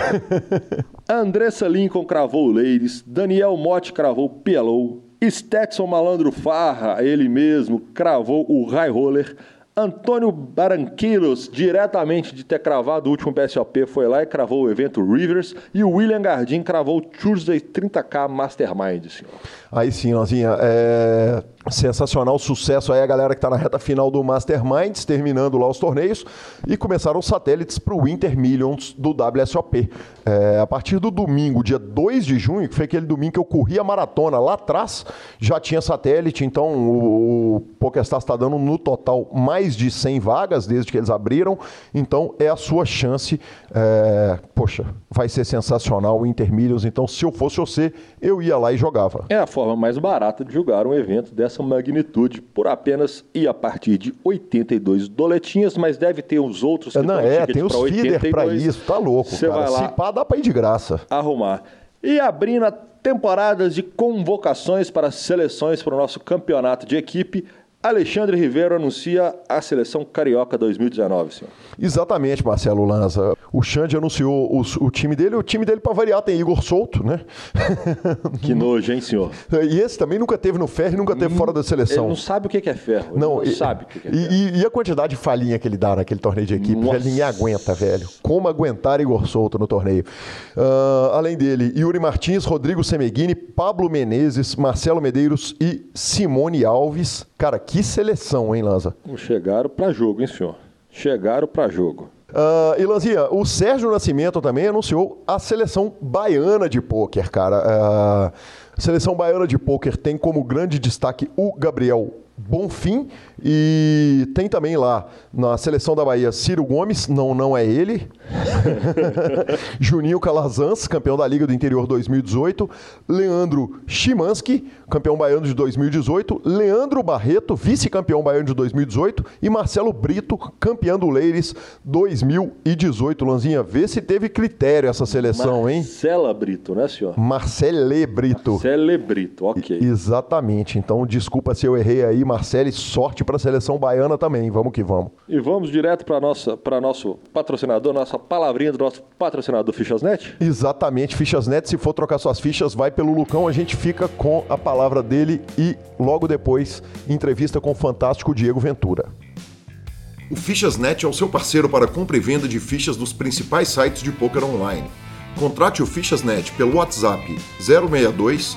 Andressa Lincoln cravou o Ladies, Daniel Motti cravou PLO, Stetson Malandro Farra, ele mesmo, cravou o High Roller, Antônio Baranquilos, diretamente de ter cravado o último PSOP, foi lá e cravou o evento Rivers. E o William Gardim cravou o Tuesday 30K Mastermind, senhor. Aí sim, Nozinha. É sensacional sucesso aí a galera que está na reta final do Masterminds, terminando lá os torneios, e começaram os satélites para o Winter Millions do WSOP. É, a partir do domingo, dia 2 de junho, que foi aquele domingo que eu corri a maratona lá atrás, já tinha satélite, então o, o PokerStars está dando no total mais de 100 vagas desde que eles abriram, então é a sua chance. É, poxa, vai ser sensacional o Winter Millions, então se eu fosse você, eu ia lá e jogava. É a forma mais barata de jogar um evento dessa dessa magnitude por apenas e a partir de 82 doletinhas, mas deve ter uns outros que Não, é, tem os feeder para isso, tá louco, Você cara. Vai lá Se pá, dá para ir de graça. Arrumar. E abrindo a temporadas de convocações para seleções para o nosso campeonato de equipe, Alexandre Ribeiro anuncia a seleção carioca 2019, senhor. Exatamente, Marcelo Lanza. O Xande anunciou o, o, time dele. O time dele, para variar, tem Igor Souto, né? Que nojo, hein, senhor? E esse também nunca teve no ferro e nunca teve fora da seleção. Ele não sabe o que é ferro. Não, não e, sabe o que é ferro. E, e, a quantidade de falhinha que ele dá naquele torneio de equipe, velho, ninguém aguenta, velho. Como aguentar Igor Souto no torneio? Uh, além dele, Yuri Martins, Rodrigo Semeghini, Pablo Menezes, Marcelo Medeiros e Simone Alves. Cara, que seleção, hein, Lanza? Chegaram para jogo, hein, senhor? Chegaram para jogo. Uh, e Lanzinha, o Sérgio Nascimento também anunciou a seleção baiana de pôquer, cara. Uh, a seleção baiana de pôquer tem como grande destaque o Gabriel Bonfim e tem também lá na seleção da Bahia Ciro Gomes, não, não é ele. Juninho Calazans, campeão da Liga do Interior 2018. Leandro Chimansky, campeão baiano de 2018. Leandro Barreto, vice-campeão baiano de 2018. E Marcelo Brito, campeão do Leires 2018. Lanzinha, vê se teve critério essa seleção, Marcela hein? Marcela Brito, né, senhor? Marcele Brito. Marcele Brito, ok. Exatamente. Então, desculpa se eu errei aí, Marcele. Sorte para a seleção baiana também. Vamos que vamos. E vamos direto para nossa para nosso patrocinador, nossa palavrinha do nosso patrocinador Fichasnet? Exatamente, Fichasnet. Se for trocar suas fichas, vai pelo Lucão. A gente fica com a palavra dele e logo depois entrevista com o fantástico Diego Ventura. O Fichasnet é o seu parceiro para compra e venda de fichas dos principais sites de poker online. Contrate o Fichasnet pelo WhatsApp 062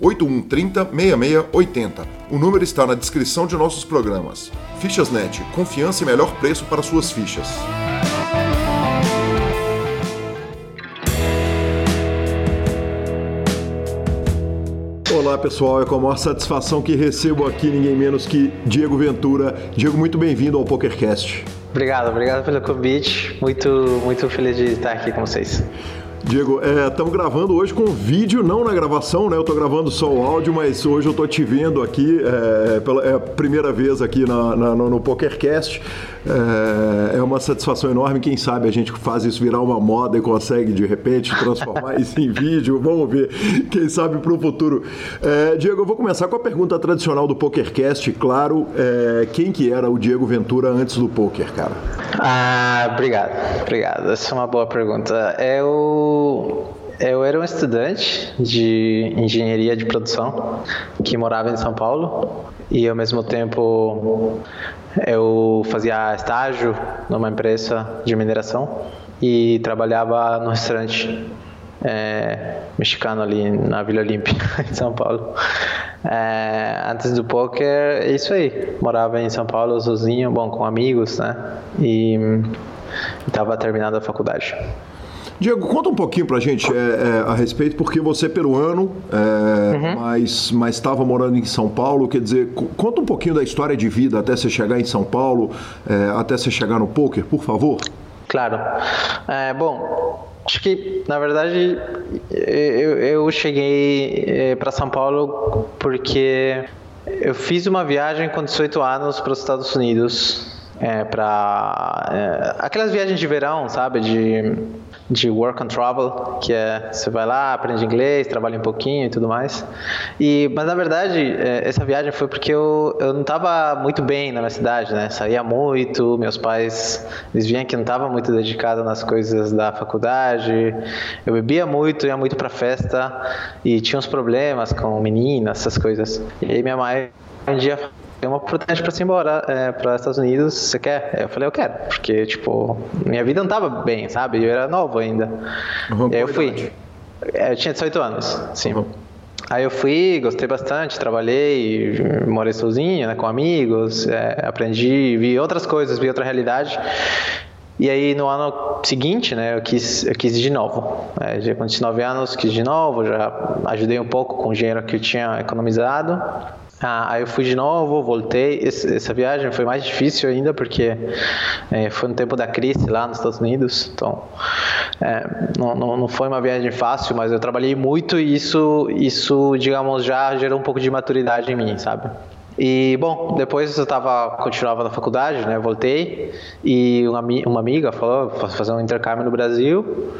8130 6680. O número está na descrição de nossos programas. Fichasnet, confiança e melhor preço para suas fichas. Olá pessoal, é com a maior satisfação que recebo aqui ninguém menos que Diego Ventura. Diego, muito bem-vindo ao PokerCast. Obrigado, obrigado pelo convite. Muito, muito feliz de estar aqui com vocês. Diego, estamos é, gravando hoje com vídeo, não na gravação, né? Eu estou gravando só o áudio, mas hoje eu estou te vendo aqui, é, pela, é a primeira vez aqui na, na, no, no PokerCast. É, é, uma satisfação enorme. Quem sabe a gente faz isso virar uma moda e consegue, de repente, transformar isso em vídeo. Vamos ver, quem sabe para o futuro. É, Diego, eu vou começar com a pergunta tradicional do PokerCast. Claro, é, quem que era o Diego Ventura antes do poker, cara? Ah, obrigado, obrigado. Essa é uma boa pergunta. Eu eu era um estudante de engenharia de produção que morava em São Paulo e ao mesmo tempo eu fazia estágio numa empresa de mineração e trabalhava no restaurante é, mexicano ali na Vila Olímpia, em São Paulo. É, antes do poker, é isso aí. Morava em São Paulo sozinho, bom, com amigos, né? E estava terminando a faculdade. Diego, conta um pouquinho pra gente é, é, a respeito, porque você é peruano, é, uhum. mas estava morando em São Paulo, quer dizer, conta um pouquinho da história de vida até você chegar em São Paulo, é, até você chegar no poker, por favor. Claro. É, bom, acho que, na verdade, eu, eu cheguei é, para São Paulo porque eu fiz uma viagem com 18 anos para os Estados Unidos é, para é, aquelas viagens de verão, sabe, de, de work and travel, que é você vai lá, aprende inglês, trabalha um pouquinho e tudo mais. E mas na verdade é, essa viagem foi porque eu, eu não estava muito bem na minha cidade, né? Saía muito, meus pais eles viam que não estava muito dedicado nas coisas da faculdade. Eu bebia muito, ia muito para festa e tinha uns problemas com meninas, essas coisas. E aí minha mãe um dia tem uma oportunidade para ir embora é, para Estados Unidos, você quer? Eu falei, eu quero, porque, tipo, minha vida não tava bem, sabe? Eu era novo ainda. Uhum, e aí eu fui. É, eu tinha 18 anos, sim. Uhum. Aí eu fui, gostei bastante, trabalhei, morei sozinho, né, com amigos, é, aprendi, vi outras coisas, vi outra realidade. E aí no ano seguinte, né, eu quis, eu quis de novo. É, já com 19 anos, quis de novo, já ajudei um pouco com o dinheiro que eu tinha economizado. Ah, aí eu fui de novo, voltei. Esse, essa viagem foi mais difícil ainda porque é, foi no tempo da crise lá nos Estados Unidos. Então, é, não, não, não, foi uma viagem fácil, mas eu trabalhei muito e isso, isso, digamos, já gerou um pouco de maturidade em mim, sabe? E, bom, depois eu tava, continuava na faculdade, né? Voltei e uma, uma amiga falou, fazer um intercâmbio no Brasil.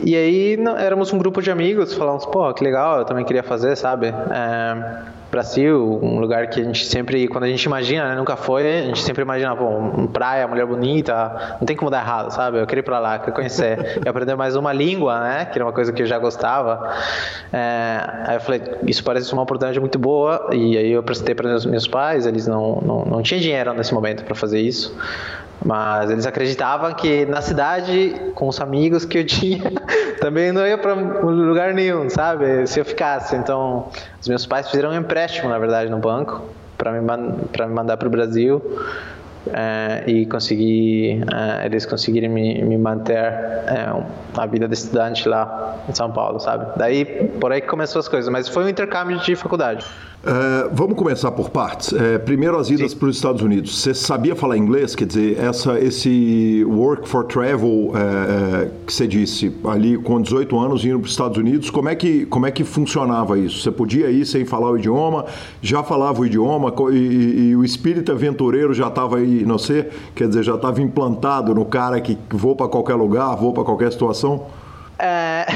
E aí éramos um grupo de amigos, falamos, pô, que legal, eu também queria fazer, sabe? É, Brasil, um lugar que a gente sempre, quando a gente imagina, né, nunca foi, a gente sempre imagina, pô, praia, mulher bonita, não tem como dar errado, sabe? Eu queria ir pra lá, queria conhecer, e aprender mais uma língua, né? Que era uma coisa que eu já gostava. É, aí eu falei, isso parece uma oportunidade muito boa, e aí eu prestei para meus, meus pais, eles não, não, não tinham dinheiro nesse momento para fazer isso. Mas eles acreditavam que na cidade, com os amigos que eu tinha, também não ia para lugar nenhum, sabe? Se eu ficasse. Então, os meus pais fizeram um empréstimo, na verdade, no banco, para me, me mandar para o Brasil. É, e conseguir é, eles conseguirem me, me manter é, a vida de estudante lá em São Paulo, sabe? Daí por aí começou as coisas, mas foi um intercâmbio de faculdade. É, vamos começar por partes. É, primeiro as idas para os Estados Unidos. Você sabia falar inglês? Quer dizer, essa, esse work for travel é, que você disse ali com 18 anos indo para os Estados Unidos, como é que como é que funcionava isso? Você podia ir sem falar o idioma? Já falava o idioma e, e, e o espírito aventureiro já estava aí, não sei, quer dizer, já estava implantado no cara que vou para qualquer lugar, vou para qualquer situação? É...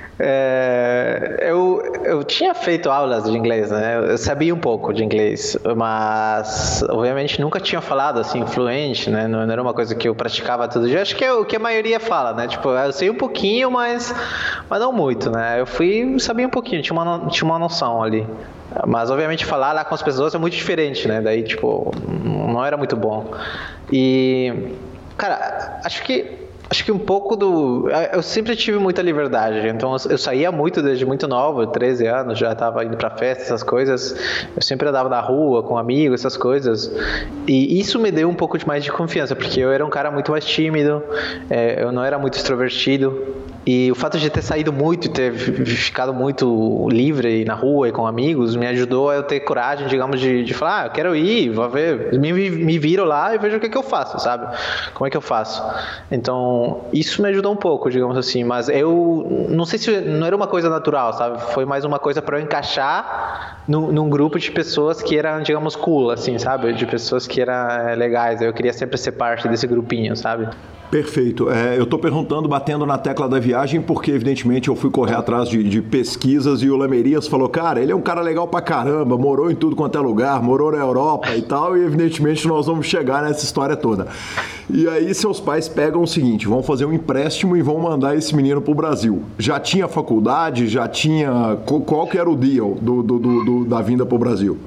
é... eu, eu tinha feito aulas de inglês, né? Eu sabia um pouco de inglês, mas obviamente nunca tinha falado assim fluente, né? Não, era uma coisa que eu praticava todo dia. Acho que é o que a maioria fala, né? Tipo, eu sei um pouquinho, mas, mas não muito, né? Eu fui, sabia um pouquinho, tinha uma, tinha uma noção ali. Mas obviamente falar lá com as pessoas é muito diferente, né? Daí, tipo, não era muito bom. E, cara, acho que Acho que um pouco do. Eu sempre tive muita liberdade, então eu saía muito desde muito novo, 13 anos, já estava indo para festa, essas coisas. Eu sempre andava na rua com amigos, essas coisas. E isso me deu um pouco de mais de confiança, porque eu era um cara muito mais tímido, é, eu não era muito extrovertido. E o fato de ter saído muito e ter ficado muito livre na rua e com amigos me ajudou a eu ter coragem, digamos, de, de falar: ah, eu quero ir, vou ver, me, me lá e vejo o que, que eu faço, sabe? Como é que eu faço? Então, isso me ajudou um pouco, digamos assim, mas eu não sei se não era uma coisa natural, sabe? Foi mais uma coisa para eu encaixar no, num grupo de pessoas que eram, digamos, cool, assim, sabe? De pessoas que eram é, legais. Eu queria sempre ser parte desse grupinho, sabe? Perfeito. É, eu estou perguntando, batendo na tecla da viagem, porque evidentemente eu fui correr atrás de, de, pesquisas e o Lamerias falou, cara, ele é um cara legal pra caramba, morou em tudo quanto é lugar, morou na Europa e tal, e evidentemente nós vamos chegar nessa história toda. E aí seus pais pegam o seguinte, vão fazer um empréstimo e vão mandar esse menino pro Brasil. Já tinha faculdade, já tinha... Qual que era o deal do, do, do, da vinda pro Brasil?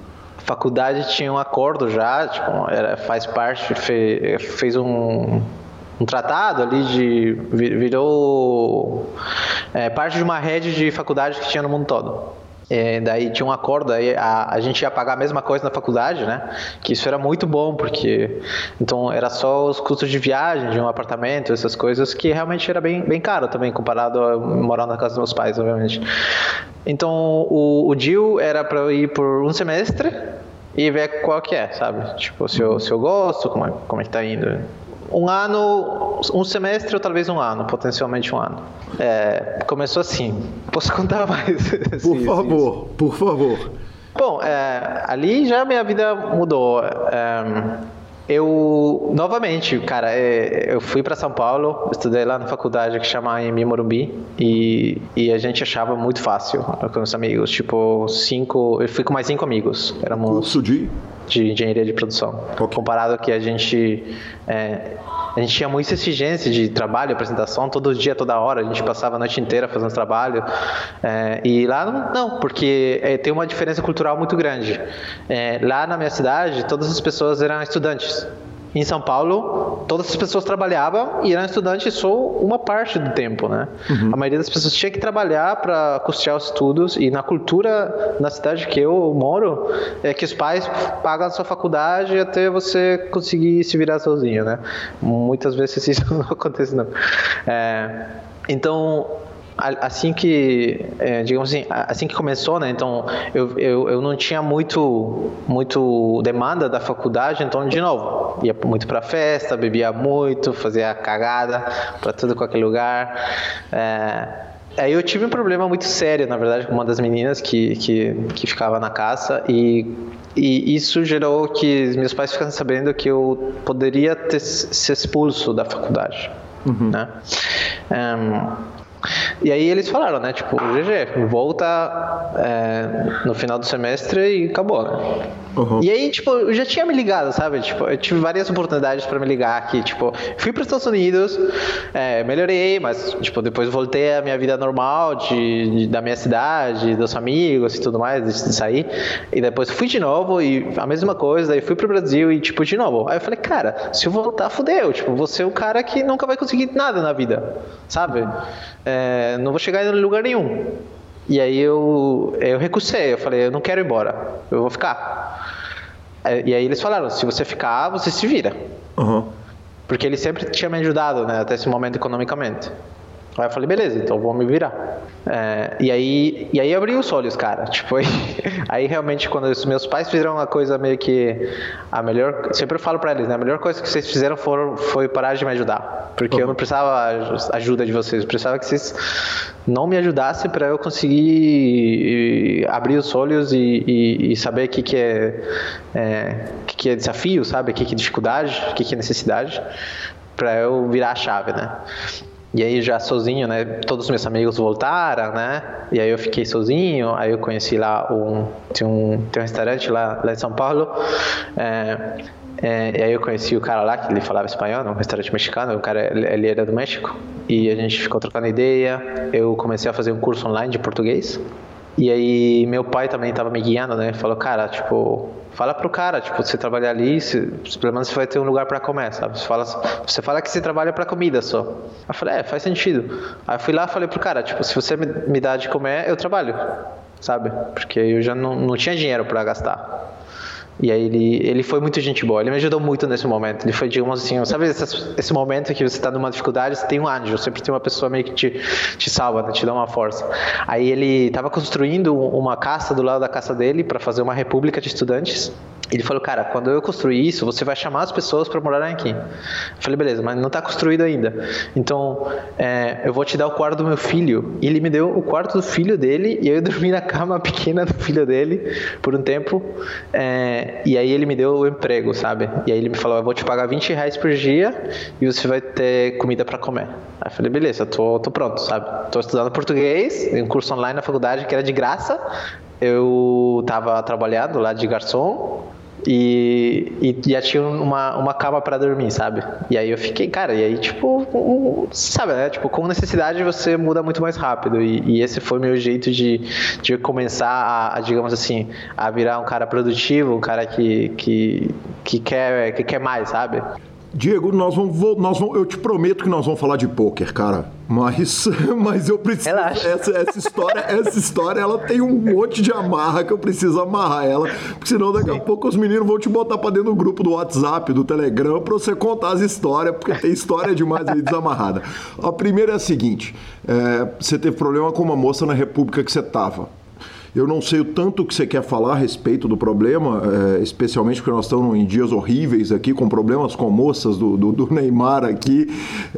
faculdade tinha um acordo já, tipo, era, faz parte, fez, fez um um tratado ali de virou é, parte de uma rede de faculdades que tinha no mundo todo. É, daí tinha um acordo, aí a, a gente ia pagar a mesma coisa na faculdade, né? Que isso era muito bom, porque então era só os custos de viagem, de um apartamento, essas coisas, que realmente era bem, bem caro também, comparado a morar na casa dos meus pais, obviamente. Então o, o deal era para eu ir por um semestre e ver qual que é, sabe? Tipo, se eu, se eu gosto, como é, como é que tá indo um ano, um semestre ou talvez um ano, potencialmente um ano. É, começou assim. Posso contar mais? Por favor, por favor. Bom, é, ali já minha vida mudou. É, eu, novamente, cara, é, eu fui para São Paulo, estudei lá na faculdade que chama em Morumbi e, e a gente achava muito fácil com os amigos. Tipo, cinco. Eu fui com mais cinco amigos. Éramos. Curso de? de engenharia de produção. Okay. Comparado que a gente é, a gente tinha muita exigência de trabalho, apresentação, todo dia, toda hora. A gente passava a noite inteira fazendo trabalho. É, e lá não, não porque é, tem uma diferença cultural muito grande. É, lá na minha cidade, todas as pessoas eram estudantes. Em São Paulo, todas as pessoas trabalhavam e eram estudantes só uma parte do tempo, né? Uhum. A maioria das pessoas tinha que trabalhar para custear os estudos e na cultura na cidade que eu moro é que os pais pagam a sua faculdade até você conseguir se virar sozinho, né? Muitas vezes isso não acontece não. É, então assim que, é, digamos assim, assim que começou, né? Então, eu, eu, eu não tinha muito, muito demanda da faculdade, então, de novo, ia muito para festa, bebia muito, fazia cagada para tudo qualquer lugar. É, Aí eu tive um problema muito sério, na verdade, com uma das meninas que, que, que ficava na casa e, e isso gerou que meus pais ficassem sabendo que eu poderia ter se expulso da faculdade. Uhum. Né? Um, e aí eles falaram, né? Tipo, GG, volta é, no final do semestre e acabou, né? Uhum. E aí, tipo, eu já tinha me ligado, sabe? Tipo, eu tive várias oportunidades para me ligar aqui. Tipo, fui para os Estados Unidos, é, melhorei, mas, tipo, depois voltei à minha vida normal, de, de, da minha cidade, dos amigos e tudo mais, de, de, sair. E depois fui de novo e a mesma coisa. Daí fui pro Brasil e, tipo, de novo. Aí eu falei, cara, se eu voltar, fudeu. Tipo, vou ser o cara que nunca vai conseguir nada na vida, sabe? É, não vou chegar em lugar nenhum. E aí eu, eu recusei, eu falei, eu não quero ir embora, eu vou ficar. É, e aí eles falaram, se você ficar, você se vira. Uhum. Porque ele sempre tinha me ajudado, né, até esse momento economicamente. Aí eu falei, beleza, então vou me virar. É, e aí e aí abri os olhos, cara. Tipo, aí, aí, realmente quando os meus pais fizeram uma coisa meio que a melhor, sempre eu falo para eles, né, a melhor coisa que vocês fizeram for, foi parar de me ajudar, porque uhum. eu não precisava ajuda de vocês, eu precisava que vocês não me ajudassem para eu conseguir abrir os olhos e, e, e saber o que que é, é que, que é desafio, sabe, o que que é dificuldade, o que que é necessidade para eu virar a chave, né? E aí já sozinho, né? Todos os meus amigos voltaram, né? E aí eu fiquei sozinho. Aí eu conheci lá um tem um tem um restaurante lá, lá em São Paulo. É, é, e aí eu conheci o cara lá que ele falava espanhol, um restaurante mexicano. O cara ele era do México e a gente ficou trocando ideia. Eu comecei a fazer um curso online de português. E aí meu pai também estava me guiando, né? Falou, cara, tipo, fala pro cara, tipo, você trabalhar ali, pelo menos você vai ter um lugar para comer, sabe? Você fala, você fala que você trabalha para comida só. Eu falei, é, faz sentido. Aí eu fui lá falei pro cara, tipo, se você me, me dá de comer, eu trabalho, sabe? Porque eu já não, não tinha dinheiro para gastar. E aí ele, ele foi muito gente boa, ele me ajudou muito nesse momento. Ele foi, digamos assim, sabe esse, esse momento que você está numa dificuldade, você tem um anjo, sempre tem uma pessoa meio que te, te salva, né? te dá uma força. Aí ele estava construindo uma casa do lado da casa dele para fazer uma república de estudantes. Ele falou, cara, quando eu construir isso, você vai chamar as pessoas para morarem aqui. Eu falei, beleza, mas não está construído ainda. Então, é, eu vou te dar o quarto do meu filho. E ele me deu o quarto do filho dele e eu dormi na cama pequena do filho dele por um tempo. É, e aí ele me deu o emprego, sabe? E aí ele me falou, eu vou te pagar 20 reais por dia e você vai ter comida para comer. Aí eu falei, beleza, tô, tô pronto, sabe? Tô estudando português, um curso online na faculdade que era de graça. Eu tava trabalhando lá de garçom e, e já tinha uma, uma cama para dormir, sabe? E aí eu fiquei, cara, e aí, tipo, sabe, né? Tipo, com necessidade você muda muito mais rápido. E, e esse foi meu jeito de, de começar a, a, digamos assim, a virar um cara produtivo, um cara que, que, que, quer, que quer mais, sabe? Diego, nós vamos, nós vamos, eu te prometo que nós vamos falar de pôquer, cara. Mas, mas eu preciso. Relaxa. Essa, essa história, essa história, ela tem um monte de amarra que eu preciso amarrar ela, porque senão daqui a pouco os meninos vão te botar para dentro do grupo do WhatsApp, do Telegram, para você contar as histórias, porque tem história demais ali desamarrada. A primeira é a seguinte: é, você teve problema com uma moça na república que você tava. Eu não sei o tanto que você quer falar a respeito do problema, é, especialmente porque nós estamos em dias horríveis aqui, com problemas com moças do, do, do Neymar aqui.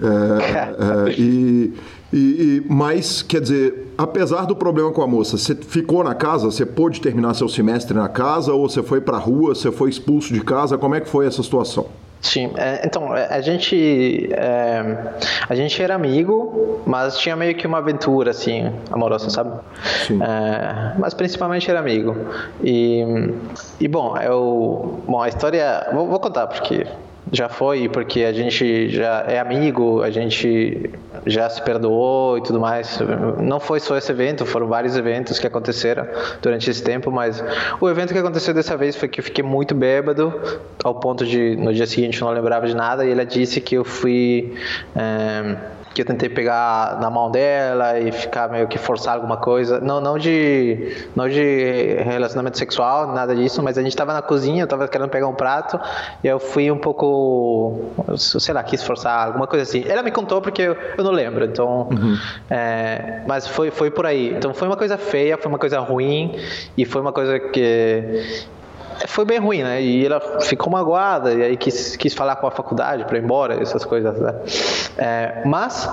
É, e, e, e, mas, quer dizer, apesar do problema com a moça, você ficou na casa? Você pôde terminar seu semestre na casa? Ou você foi para a rua? Você foi expulso de casa? Como é que foi essa situação? Sim, é, então é, a gente é, a gente era amigo, mas tinha meio que uma aventura assim amorosa, sabe? Sim. É, mas principalmente era amigo e e bom eu bom a história vou, vou contar porque já foi, porque a gente já é amigo, a gente já se perdoou e tudo mais. Não foi só esse evento, foram vários eventos que aconteceram durante esse tempo, mas o evento que aconteceu dessa vez foi que eu fiquei muito bêbado, ao ponto de no dia seguinte eu não lembrava de nada, e ela disse que eu fui. É, que eu tentei pegar na mão dela e ficar meio que forçar alguma coisa, não não de não de relacionamento sexual, nada disso, mas a gente estava na cozinha, eu estava querendo pegar um prato e eu fui um pouco, sei lá, quis forçar alguma coisa assim. Ela me contou porque eu, eu não lembro, então, uhum. é, mas foi foi por aí. Então foi uma coisa feia, foi uma coisa ruim e foi uma coisa que foi bem ruim, né? E ela ficou magoada e aí quis, quis falar com a faculdade para ir embora, essas coisas, né? É, mas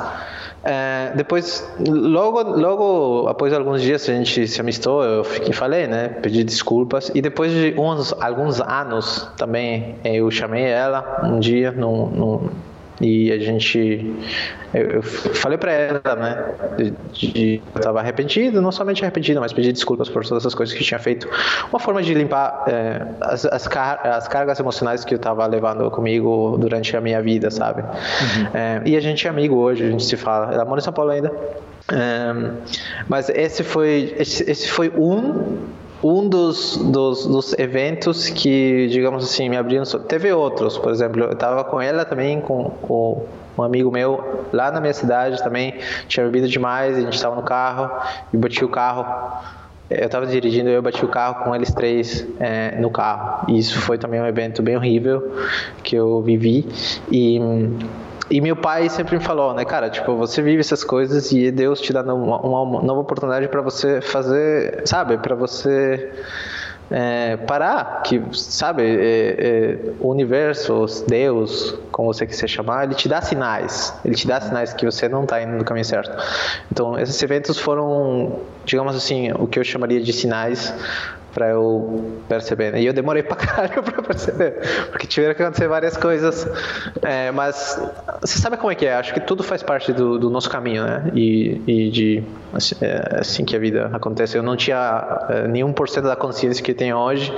é, depois, logo, logo após alguns dias a gente se amistou, eu fiquei, falei, né? Pedi desculpas e depois de uns alguns anos também eu chamei ela um dia num, num E a gente. Eu, eu falei para ela, né? De, de, eu tava arrependido, não somente arrependido, mas pedi desculpas por todas as coisas que tinha feito. Uma forma de limpar é, as, as, car as, cargas emocionais que eu tava levando comigo durante a minha vida, sabe? Uhum. É, e a gente é amigo hoje, a gente se fala. Ela mora em São Paulo ainda. É, mas esse foi, esse, esse foi um um dos, dos, dos, eventos que, digamos assim, me abriram. Teve outros, por exemplo, eu estava com ela também, com, com, um amigo meu lá na minha cidade também, tinha bebido demais, a gente estava no carro e bati o carro. Eu estava dirigindo eu bati o carro com eles três é, no carro. E isso foi também um evento bem horrível que eu vivi. E e meu pai sempre me falou, né, cara, tipo, você vive essas coisas e Deus te dá uma, uma nova oportunidade para você fazer, sabe, para você é, parar, que, sabe, é, é, o universo, Deus, como você quiser chamar, ele te dá sinais, ele te dá sinais que você não está indo no caminho certo. Então, esses eventos foram, digamos assim, o que eu chamaria de sinais para eu perceber. E eu demorei pra caralho pra perceber, porque tiveram que acontecer várias coisas. É, mas você sabe como é que é? Acho que tudo faz parte do, do nosso caminho, né? E, e de assim, é, assim, que a vida acontece. Eu não tinha é, nenhum por cento da consciência que tenho hoje,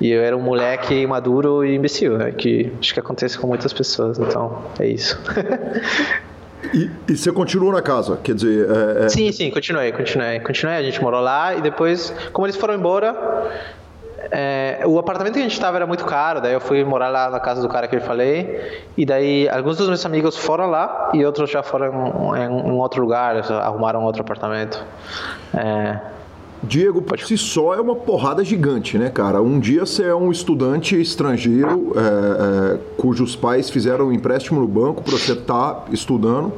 e eu era um moleque imaduro e imbecil, né? Que acho que acontece com muitas pessoas. Então, é isso. E, e, você continuou na casa, quer dizer... É, é... Sim, sim, continuei, continuei. Continuei, a gente morou lá e depois, como eles foram embora, é, o apartamento que a gente estava era muito caro, daí eu fui morar lá na casa do cara que eu falei, e daí alguns dos meus amigos foram lá e outros já foram em, em outro lugar, arrumaram outro apartamento. É, Diego, por si só é uma porrada gigante, né, cara? Um dia você é um estudante estrangeiro é, é, cujos pais fizeram um empréstimo no banco para você estar tá estudando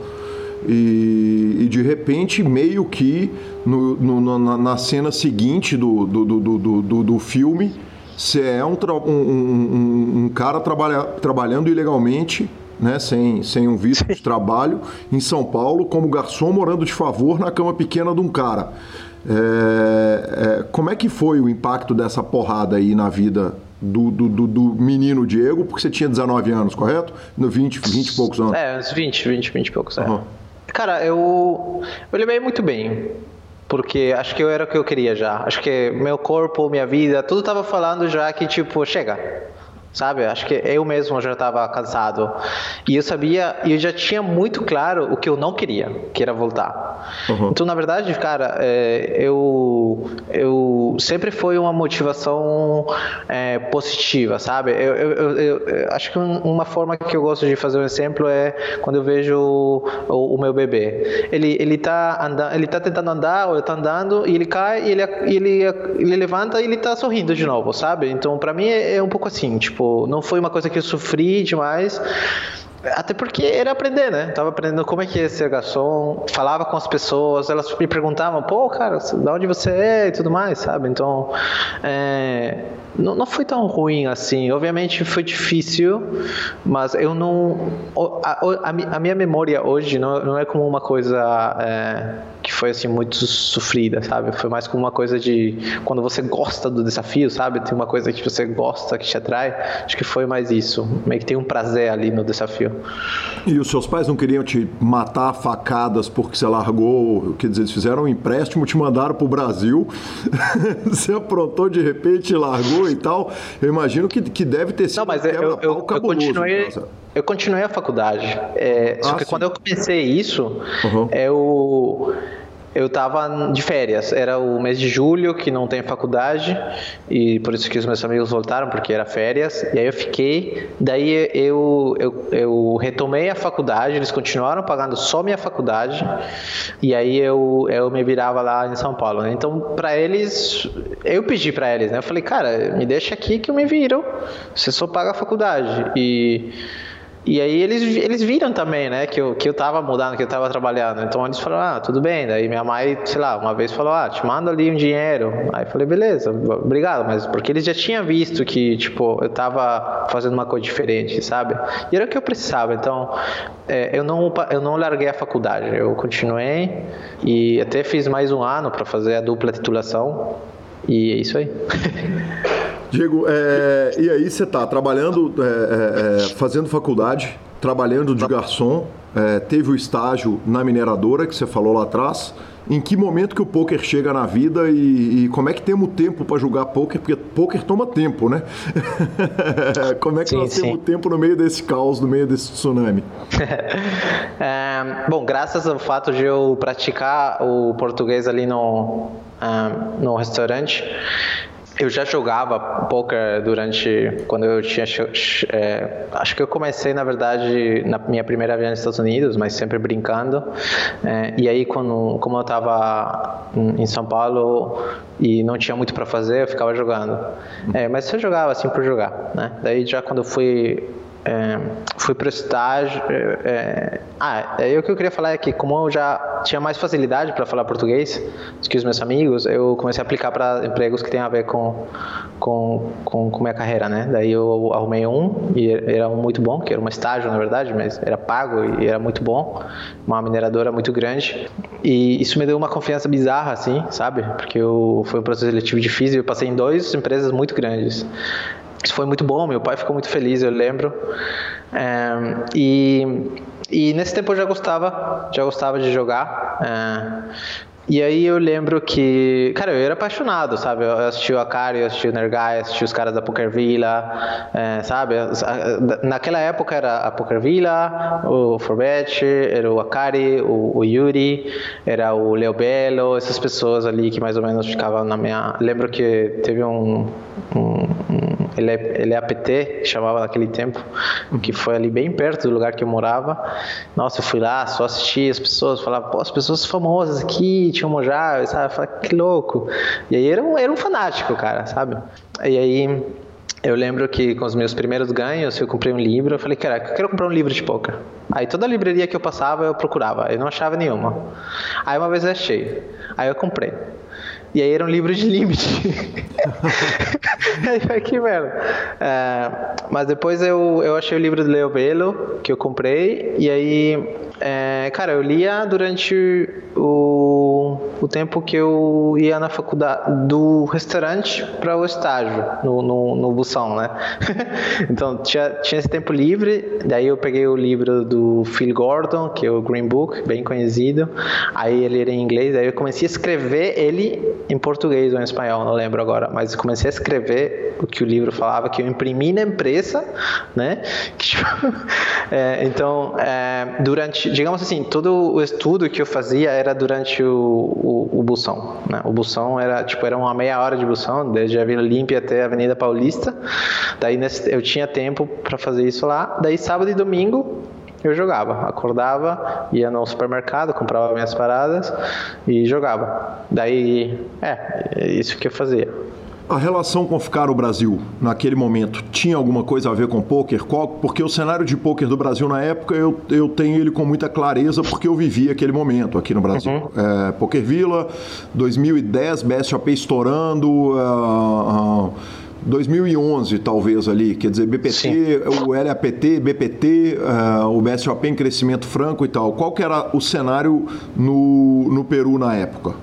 e, e, de repente, meio que no, no, na, na, cena seguinte do, do, do, do, do filme, você é um, um, um, um cara trabalha, trabalhando ilegalmente né, sem, sem um visto de trabalho, em São Paulo, como garçom morando de favor na cama pequena de um cara. É, é, como é que foi o impacto dessa porrada aí na vida do, do, do, do, menino Diego? Porque você tinha 19 anos, correto? No 20, 20 e poucos anos. É, uns 20, 20, 20 e poucos, uhum. Cara, eu, eu levei muito bem. Porque acho que eu era o que eu queria já. Acho que meu corpo, minha vida, tudo tava falando já que, tipo, chega sabe? Acho que eu mesmo já estava cansado e eu sabia, e eu já tinha muito claro o que eu não queria, que era voltar. Uhum. Então, na verdade, cara, é, eu eu sempre foi uma motivação é, positiva, sabe? Eu, eu, eu, eu, acho que uma forma que eu gosto de fazer um exemplo é quando eu vejo o, o meu bebê. Ele ele tá andando, ele tá tentando andar, ou ele tá andando e ele cai e ele ele ele levanta e ele tá sorrindo de novo, sabe? Então, para mim é, é um pouco assim, tipo não foi uma coisa que eu sofri demais. Até porque era aprender, né? Tava aprendendo como é que é ser garçom, falava com as pessoas, elas me perguntavam, pô, cara, de onde você é e tudo mais, sabe? Então, é, não, não foi tão ruim assim. Obviamente foi difícil, mas eu não. A, a, a minha memória hoje não, não é como uma coisa. É, que foi assim muito sofrida, sabe? Foi mais como uma coisa de quando você gosta do desafio, sabe? Tem uma coisa que você gosta, que te atrai. Acho que foi mais isso. Meio que tem um prazer ali no desafio. E os seus pais não queriam te matar facadas porque você largou, quer dizer, eles fizeram um empréstimo, te mandaram pro Brasil. você aprontou de repente, largou e tal. Eu imagino que, que deve ter sido não, mas um eu, eu, eu, eu continuei eu continuei a faculdade. É, ah, só que sim. quando eu comecei isso, uhum. eu eu estava de férias. Era o mês de julho, que não tem faculdade, e por isso que os meus amigos voltaram, porque era férias. E aí eu fiquei. Daí eu, eu, eu retomei a faculdade, eles continuaram pagando só minha faculdade, e aí eu, eu me virava lá em São Paulo. Então, para eles, eu pedi para eles, né? Eu falei, cara, me deixa aqui que eu me viro, você só paga a faculdade. E. E aí eles, eles viram também, né, que eu, que eu tava mudando, que eu tava trabalhando. Então eles falaram, ah, tudo bem. Daí minha mãe, sei lá, uma vez falou, ah, te mando ali um dinheiro. Aí eu falei, beleza, obrigado. Mas porque eles já tinham visto que, tipo, eu tava fazendo uma coisa diferente, sabe? E era o que eu precisava. Então, é, eu, não, eu não larguei a faculdade. Eu continuei e até fiz mais um ano para fazer a dupla titulação. E é isso aí. Diego, é, e aí você está trabalhando, é, é, é, fazendo faculdade, trabalhando de garçom, é, teve o estágio na mineradora que você falou lá atrás. Em que momento que o poker chega na vida e, e como é que temos tempo para jogar poker? Porque poker toma tempo, né? como é que sim, nós sim. temos tempo no meio desse caos, no meio desse tsunami? bom, graças ao fato de eu praticar o português ali no, no restaurante, eu já jogava poker durante quando eu tinha é, acho que eu comecei na verdade na minha primeira viagem nos Estados Unidos, mas sempre brincando. É, e aí quando como eu estava em São Paulo e não tinha muito para fazer, eu ficava jogando. É, mas eu jogava assim por jogar, né? Daí já quando eu fui é, fui para o estágio. É, é ah, aí o que eu queria falar é que, como eu já tinha mais facilidade para falar português do que os meus amigos, eu comecei a aplicar para empregos que tem a ver com, com, com, com minha carreira, né? Daí eu arrumei um, e era um muito bom, que era um estágio, na verdade, mas era pago e era muito bom, uma mineradora muito grande. E isso me deu uma confiança bizarra, assim, sabe? Porque eu, foi um processo seletivo difícil, eu passei em duas empresas muito grandes. Isso foi muito bom, meu pai ficou muito feliz, eu lembro. É, e, e nesse tempo eu já gostava, já gostava de jogar. É, e aí eu lembro que, cara, eu era apaixonado, sabe? Eu assisti o Akari, eu assisti o Nergai, assisti os caras da Poker Villa, é, sabe? Naquela época era a Poker Villa, o Forbet, era o Akari, o, o, Yuri, era o Leo Belo, essas pessoas ali que mais ou menos ficavam na minha... Lembro que teve um, um, um ele, é, ele é APT, chamava naquele tempo, que foi ali bem perto do lugar que eu morava. Nossa, eu fui lá, só assisti as pessoas, falava, pô, as pessoas famosas aqui, tinha um Mojave, sabe? Eu falava, que louco. E aí era um, era um fanático, cara, sabe? E aí eu lembro que com os meus primeiros ganhos, eu comprei um livro, eu falei, cara, eu quero comprar um livro de poker. Aí toda a livraria que eu passava, eu procurava, eu não achava nenhuma. Aí uma vez eu achei, aí eu comprei. E aí era um livro de limite. aí foi que merda. É, mas depois eu, eu achei o livro do Leo Belo, que eu comprei, e aí, é, cara, eu lia durante o, o tempo que eu ia na faculdade, do restaurante para o estágio, no, no, no Bução, né? então tinha, tinha esse tempo livre, daí eu peguei o livro do Phil Gordon, que é o Green Book, bem conhecido, aí ele era em inglês, aí eu comecei a escrever ele em português ou em espanhol, não lembro agora, mas comecei a escrever o que o livro falava, que eu imprimi na empresa, né? Que, é, então, é, durante, digamos assim, todo o estudo que eu fazia era durante o, o, o bução, né? O bução era, tipo, era uma meia hora de bução, desde a Vila Olímpia até a Avenida Paulista, daí nesse, eu tinha tempo para fazer isso lá, daí sábado e domingo eu jogava. Acordava, ia no supermercado, comprava minhas paradas e jogava. Daí, é, é isso que eu fazia. A relação com ficar no Brasil naquele momento tinha alguma coisa a ver com poker? Qual, porque o cenário de poker do Brasil na época eu, eu tenho ele com muita clareza porque eu vivi aquele momento aqui no Brasil. Uhum. É, poker Villa, 2010, BSOP estourando. Uh, uh, 2011, talvez ali, quer dizer, BPT, Sim. o LAPT, BPT, uh, o BSOP em crescimento franco e tal. Qual que era o cenário no, no Peru na época?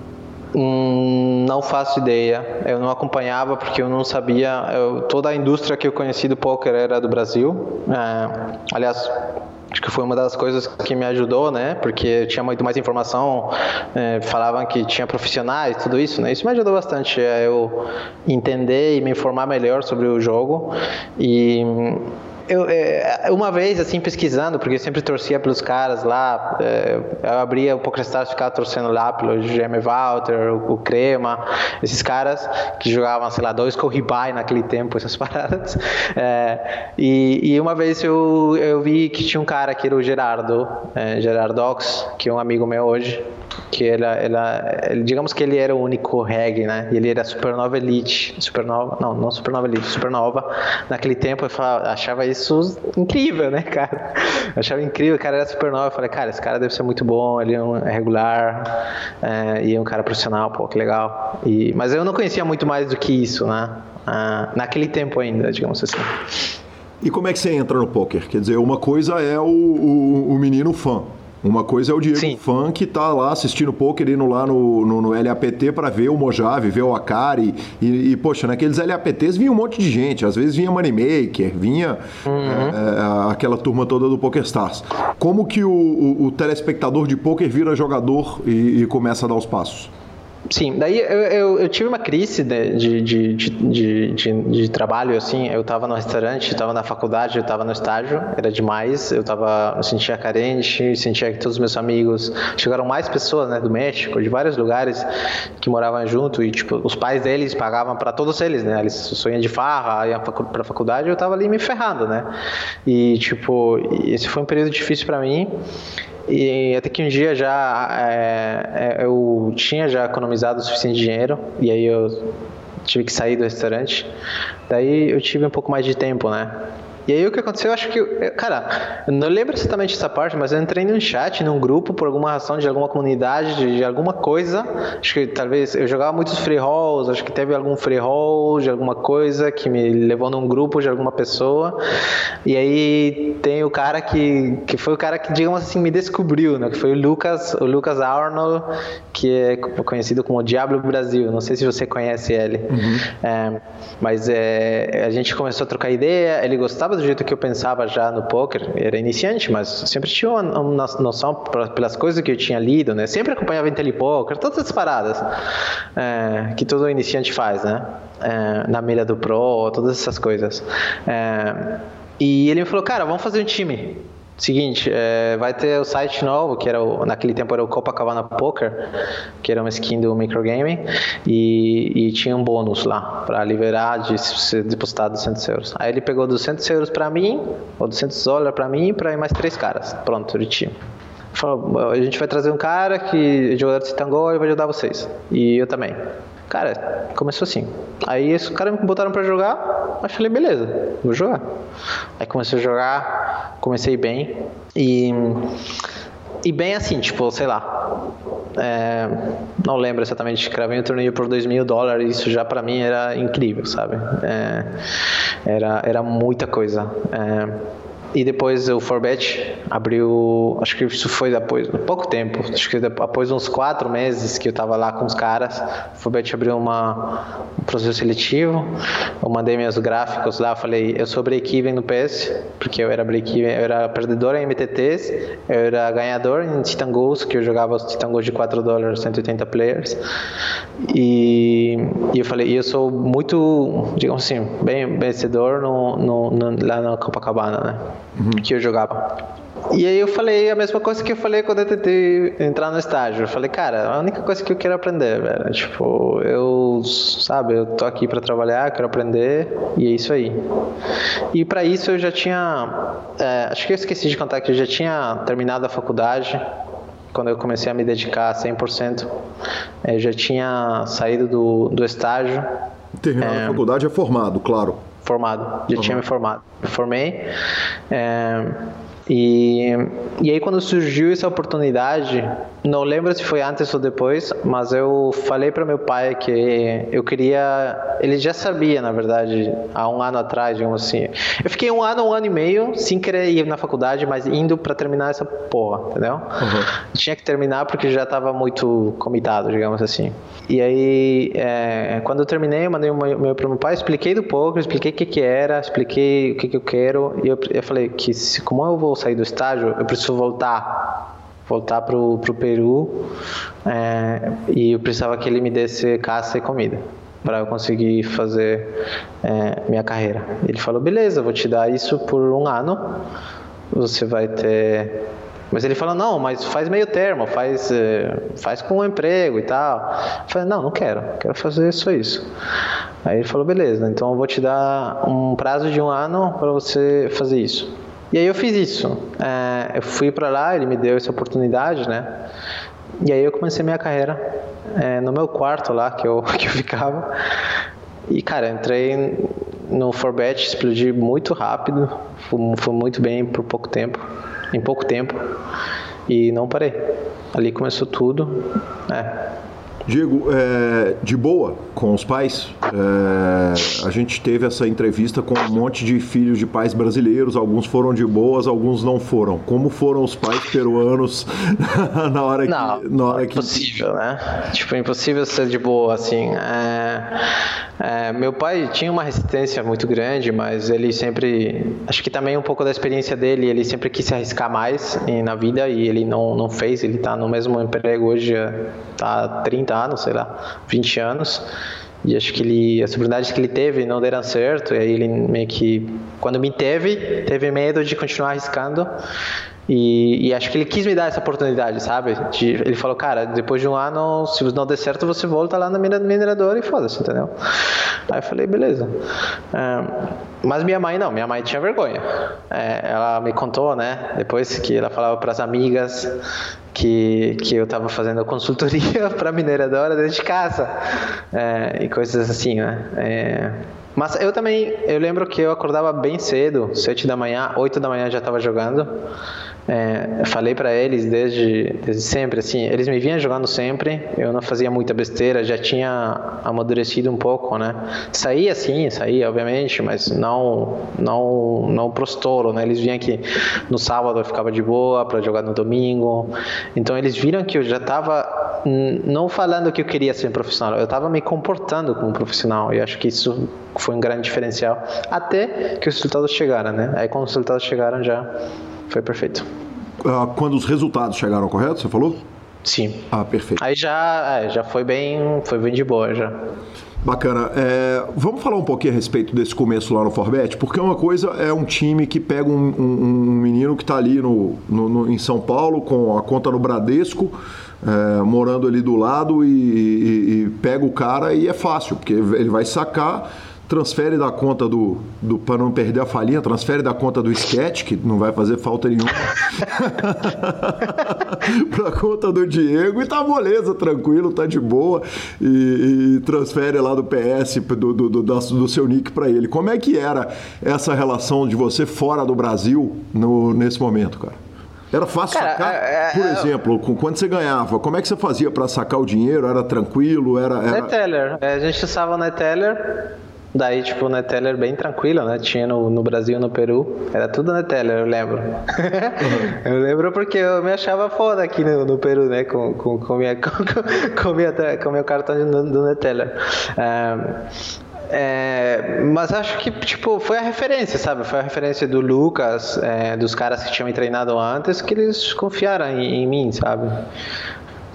Hum, não faço ideia. Eu não acompanhava porque eu não sabia. Eu, toda a indústria que eu conheci do poker era do Brasil. É, aliás, acho que foi uma das coisas que me ajudou, né? Porque tinha muito mais informação, é, falavam que tinha profissionais, tudo isso, né? Isso me ajudou bastante a eu entender e me informar melhor sobre o jogo e eu, é, uma vez, assim, pesquisando, porque eu sempre torcia pelos caras lá, é, eu abria o PokerStars e ficava torcendo lá pelo GM Walter, o, Crema, esses caras que jogavam, sei lá, dois Corribai naquele tempo, essas paradas. É, e, e, uma vez eu, eu vi que tinha um cara que era o Gerardo, é, Gerardox, que é um amigo meu hoje, que ela, ela, digamos que ele era o único reggae, né? Ele era Supernova Elite, Supernova, não, não Supernova Elite, Supernova. Naquele tempo eu falava, achava isso incrível, né, cara? Eu achava incrível, o cara era Supernova. Eu falei, cara, esse cara deve ser muito bom, ele é um regular é, e é um cara profissional, pô, que legal. E, mas eu não conhecia muito mais do que isso, né? Ah, naquele tempo ainda, digamos assim. E como é que você entra no poker? Quer dizer, uma coisa é o, o, o menino fã, Uma coisa é o Diego Sim. Fã que tá lá assistindo poker, indo lá no, no, no LAPT para ver o Mojave, ver o Akari. E, e, poxa, naqueles LAPTs vinha um monte de gente. Às vezes vinha Moneymaker, vinha uhum. é, aquela turma toda do PokerStars. Como que o, o, o telespectador de poker vira jogador e, e começa a dar os passos? Sim, daí eu, eu, eu, tive uma crise de, de, de, de, de, trabalho, assim, eu estava no restaurante, estava na faculdade, eu estava no estágio, era demais, eu tava, eu sentia carente, sentia que todos os meus amigos, chegaram mais pessoas, né, do México, de vários lugares que moravam junto e, tipo, os pais deles pagavam para todos eles, né, eles só iam de farra, iam para a faculdade, eu estava ali me ferrando, né, e, tipo, esse foi um período difícil para mim e até que um dia já é, é, eu tinha já economizado o suficiente dinheiro e aí eu tive que sair do restaurante. Daí eu tive um pouco mais de tempo, né? E aí o que aconteceu, eu acho que, cara, eu não lembro exatamente essa parte, mas eu entrei num chat, num grupo, por alguma razão, de alguma comunidade, de, de alguma coisa. Acho que talvez eu jogava muitos free rolls, acho que teve algum free roll de alguma coisa que me levou num grupo de alguma pessoa. E aí tem o cara que, que foi o cara que, digamos assim, me descobriu, né? Que foi o Lucas, o Lucas Arnold, que é conhecido como Diablo Brasil. Não sei se você conhece ele. Uhum. É, mas é, a gente começou a trocar ideia, ele gostava do jeito que eu pensava já no poker. Era iniciante, mas sempre tinha uma, uma noção pelas coisas que eu tinha lido, né? Sempre acompanhava IntelliPoker, todas as paradas é, que todo iniciante faz, né? É, na mira do Pro, todas essas coisas. É, e ele me falou, cara, vamos fazer um time. Seguinte, é, vai ter o site novo, que era o, naquele tempo era o Copacabana Poker, que era uma skin do microgaming, e, e tinha um bônus lá para liberar de ser depositado 200 euros. Aí ele pegou 200 euros para mim, ou 200 dólares para mim para mais três caras. Pronto, de time. Falou, a gente vai trazer um cara que jogador de Citangol e vai ajudar vocês. E eu também. Cara, começou assim. Aí os caras me botaram para jogar, eu falei, beleza, vou jogar. Aí comecei a jogar, comecei bem e e bem assim, tipo, sei lá, é, não lembro exatamente, cravei um torneio por 2 mil dólares, isso já para mim era incrível, sabe? É, era, era muita coisa. É, e depois o Forbet abriu, acho que isso foi depois, pouco tempo, acho que depois uns quatro meses que eu estava lá com os caras, o Forbet abriu uma, um processo seletivo, eu mandei meus gráficos lá, falei, eu sou break-even no PS, porque eu era break-even, eu era perdedor em MTTs, eu era ganhador em Titan Goals, que eu jogava os Titan Goals de 4 dólares, 180 players, e, e eu falei, eu sou muito, digamos assim, bem vencedor no, no, no, lá na Copacabana, né? Uhum. que eu jogava. E aí eu falei a mesma coisa que eu falei quando eu tentei entrar no estágio. Eu falei, cara, a única coisa que eu quero aprender, velho. Tipo, eu, sabe, eu tô aqui para trabalhar, quero aprender e é isso aí. E para isso eu já tinha, é, acho que eu esqueci de contar que eu já tinha terminado a faculdade quando eu comecei a me dedicar 100%. Eu já tinha saído do, do estágio. Terminado é, a faculdade é formado, claro formado, já uhum. tinha me formado. Me formei. É, e, e aí quando surgiu essa oportunidade, não lembro se foi antes ou depois, mas eu falei para meu pai que eu queria, ele já sabia na verdade há um ano atrás, digamos assim. Eu fiquei um ano, um ano e meio sem querer ir na faculdade, mas indo para terminar essa porra, entendeu? Uhum. Tinha que terminar porque já estava muito comitado, digamos assim. E aí é, quando eu terminei, eu mandei um e-mail para meu pai, expliquei do poker, expliquei o que que era, expliquei o que que eu quero e eu, eu falei que como eu vou sair do estágio, eu preciso voltar voltar pro, pro Peru é, e eu precisava que ele me desse caça e comida para eu conseguir fazer é, minha carreira. Ele falou, beleza, vou te dar isso por um ano, você vai ter mas ele falou, não, mas faz meio termo, faz, é, faz com um emprego e tal. Eu falei, não, não quero, quero fazer só isso. Aí ele falou, beleza, então eu vou te dar um prazo de um ano para você fazer isso. E aí eu fiz isso. É, eu fui para lá, ele me deu essa oportunidade, né? E aí eu comecei minha carreira é, no meu quarto lá que eu, que eu ficava. E cara, entrei no Forbet, explodi muito rápido, foi, muito bem por pouco tempo, em pouco tempo, e não parei. Ali começou tudo. É, Diego, é, de boa com os pais, é, a gente teve essa entrevista com um monte de filhos de pais brasileiros, alguns foram de boas, alguns não foram. Como foram os pais peruanos na hora não, que... Na hora é impossível, que... né? Tipo, impossível ser de boa, assim. É, é, meu pai tinha uma resistência muito grande, mas ele sempre... Acho que também um pouco da experiência dele, ele sempre quis se arriscar mais na vida e ele não, não fez, ele tá no mesmo emprego hoje, tá há 30 anos, sei lá, 20 anos. E acho que ele, as oportunidades que ele teve não deram certo. E aí ele meio que, quando me teve, teve medo de continuar arriscando. E, e, acho que ele quis me dar essa oportunidade, sabe? De, ele falou, cara, depois de um ano, se não der certo, você volta lá na mineradora e foda-se, entendeu? Aí eu falei, beleza. É, mas minha mãe não, minha mãe tinha vergonha. É, ela me contou, né, depois que ela falava para as amigas que, que eu estava fazendo consultoria para mineradora dentro de casa é, e coisas assim, né? É, mas eu também, eu lembro que eu acordava bem cedo, sete da manhã, oito da manhã já estava jogando. É, falei para eles desde, desde sempre, assim, eles me vinham jogando sempre, eu não fazia muita besteira, já tinha amadurecido um pouco, né? Saía sim, saía, obviamente, mas não não não pro estouro, né? Eles vinham que no sábado eu ficava de boa para jogar no domingo. Então eles viram que eu já estava não falando que eu queria ser um profissional, eu estava me comportando como profissional e acho que isso foi um grande diferencial até que os resultados chegaram, né? Aí quando os resultados chegaram já foi perfeito. Uh, quando os resultados chegaram, correto? Você falou? Sim. Ah, perfeito. Aí já, é, já foi bem, foi bem de boa já. Bacana. É, vamos falar um pouquinho a respeito desse começo lá no Forbet, porque uma coisa é um time que pega um, um, um menino que está ali no, no, no, em São Paulo com a conta no Bradesco, é, morando ali do lado e, e, e pega o cara e é fácil, porque ele vai sacar transfere da conta do, do para não perder a falinha, transfere da conta do sketch, que não vai fazer falta nenhuma, para a conta do Diego e tá moleza, tranquilo, tá de boa, e, e transfere lá do PS, do, do, do, do seu nick para ele. Como é que era essa relação de você fora do Brasil no, nesse momento, cara? Era fácil cara, sacar? É, é, Por é, exemplo, com quanto você ganhava? Como é que você fazia para sacar o dinheiro? Era tranquilo? Era, era... Neteller. É, a gente usava o Neteller Daí, tipo, o Neteller bem tranquilo, né? Tinha no, no Brasil no Peru. Era tudo Neteller, eu lembro. Uhum. eu lembro porque eu me achava foda aqui no, no Peru, né? Com, com, com, minha, com, com, minha, com meu cartão do, do Neteller. É, mas acho que tipo foi a referência, sabe? Foi a referência do Lucas, é, dos caras que tinham me treinado antes, que eles confiaram em, em mim, sabe?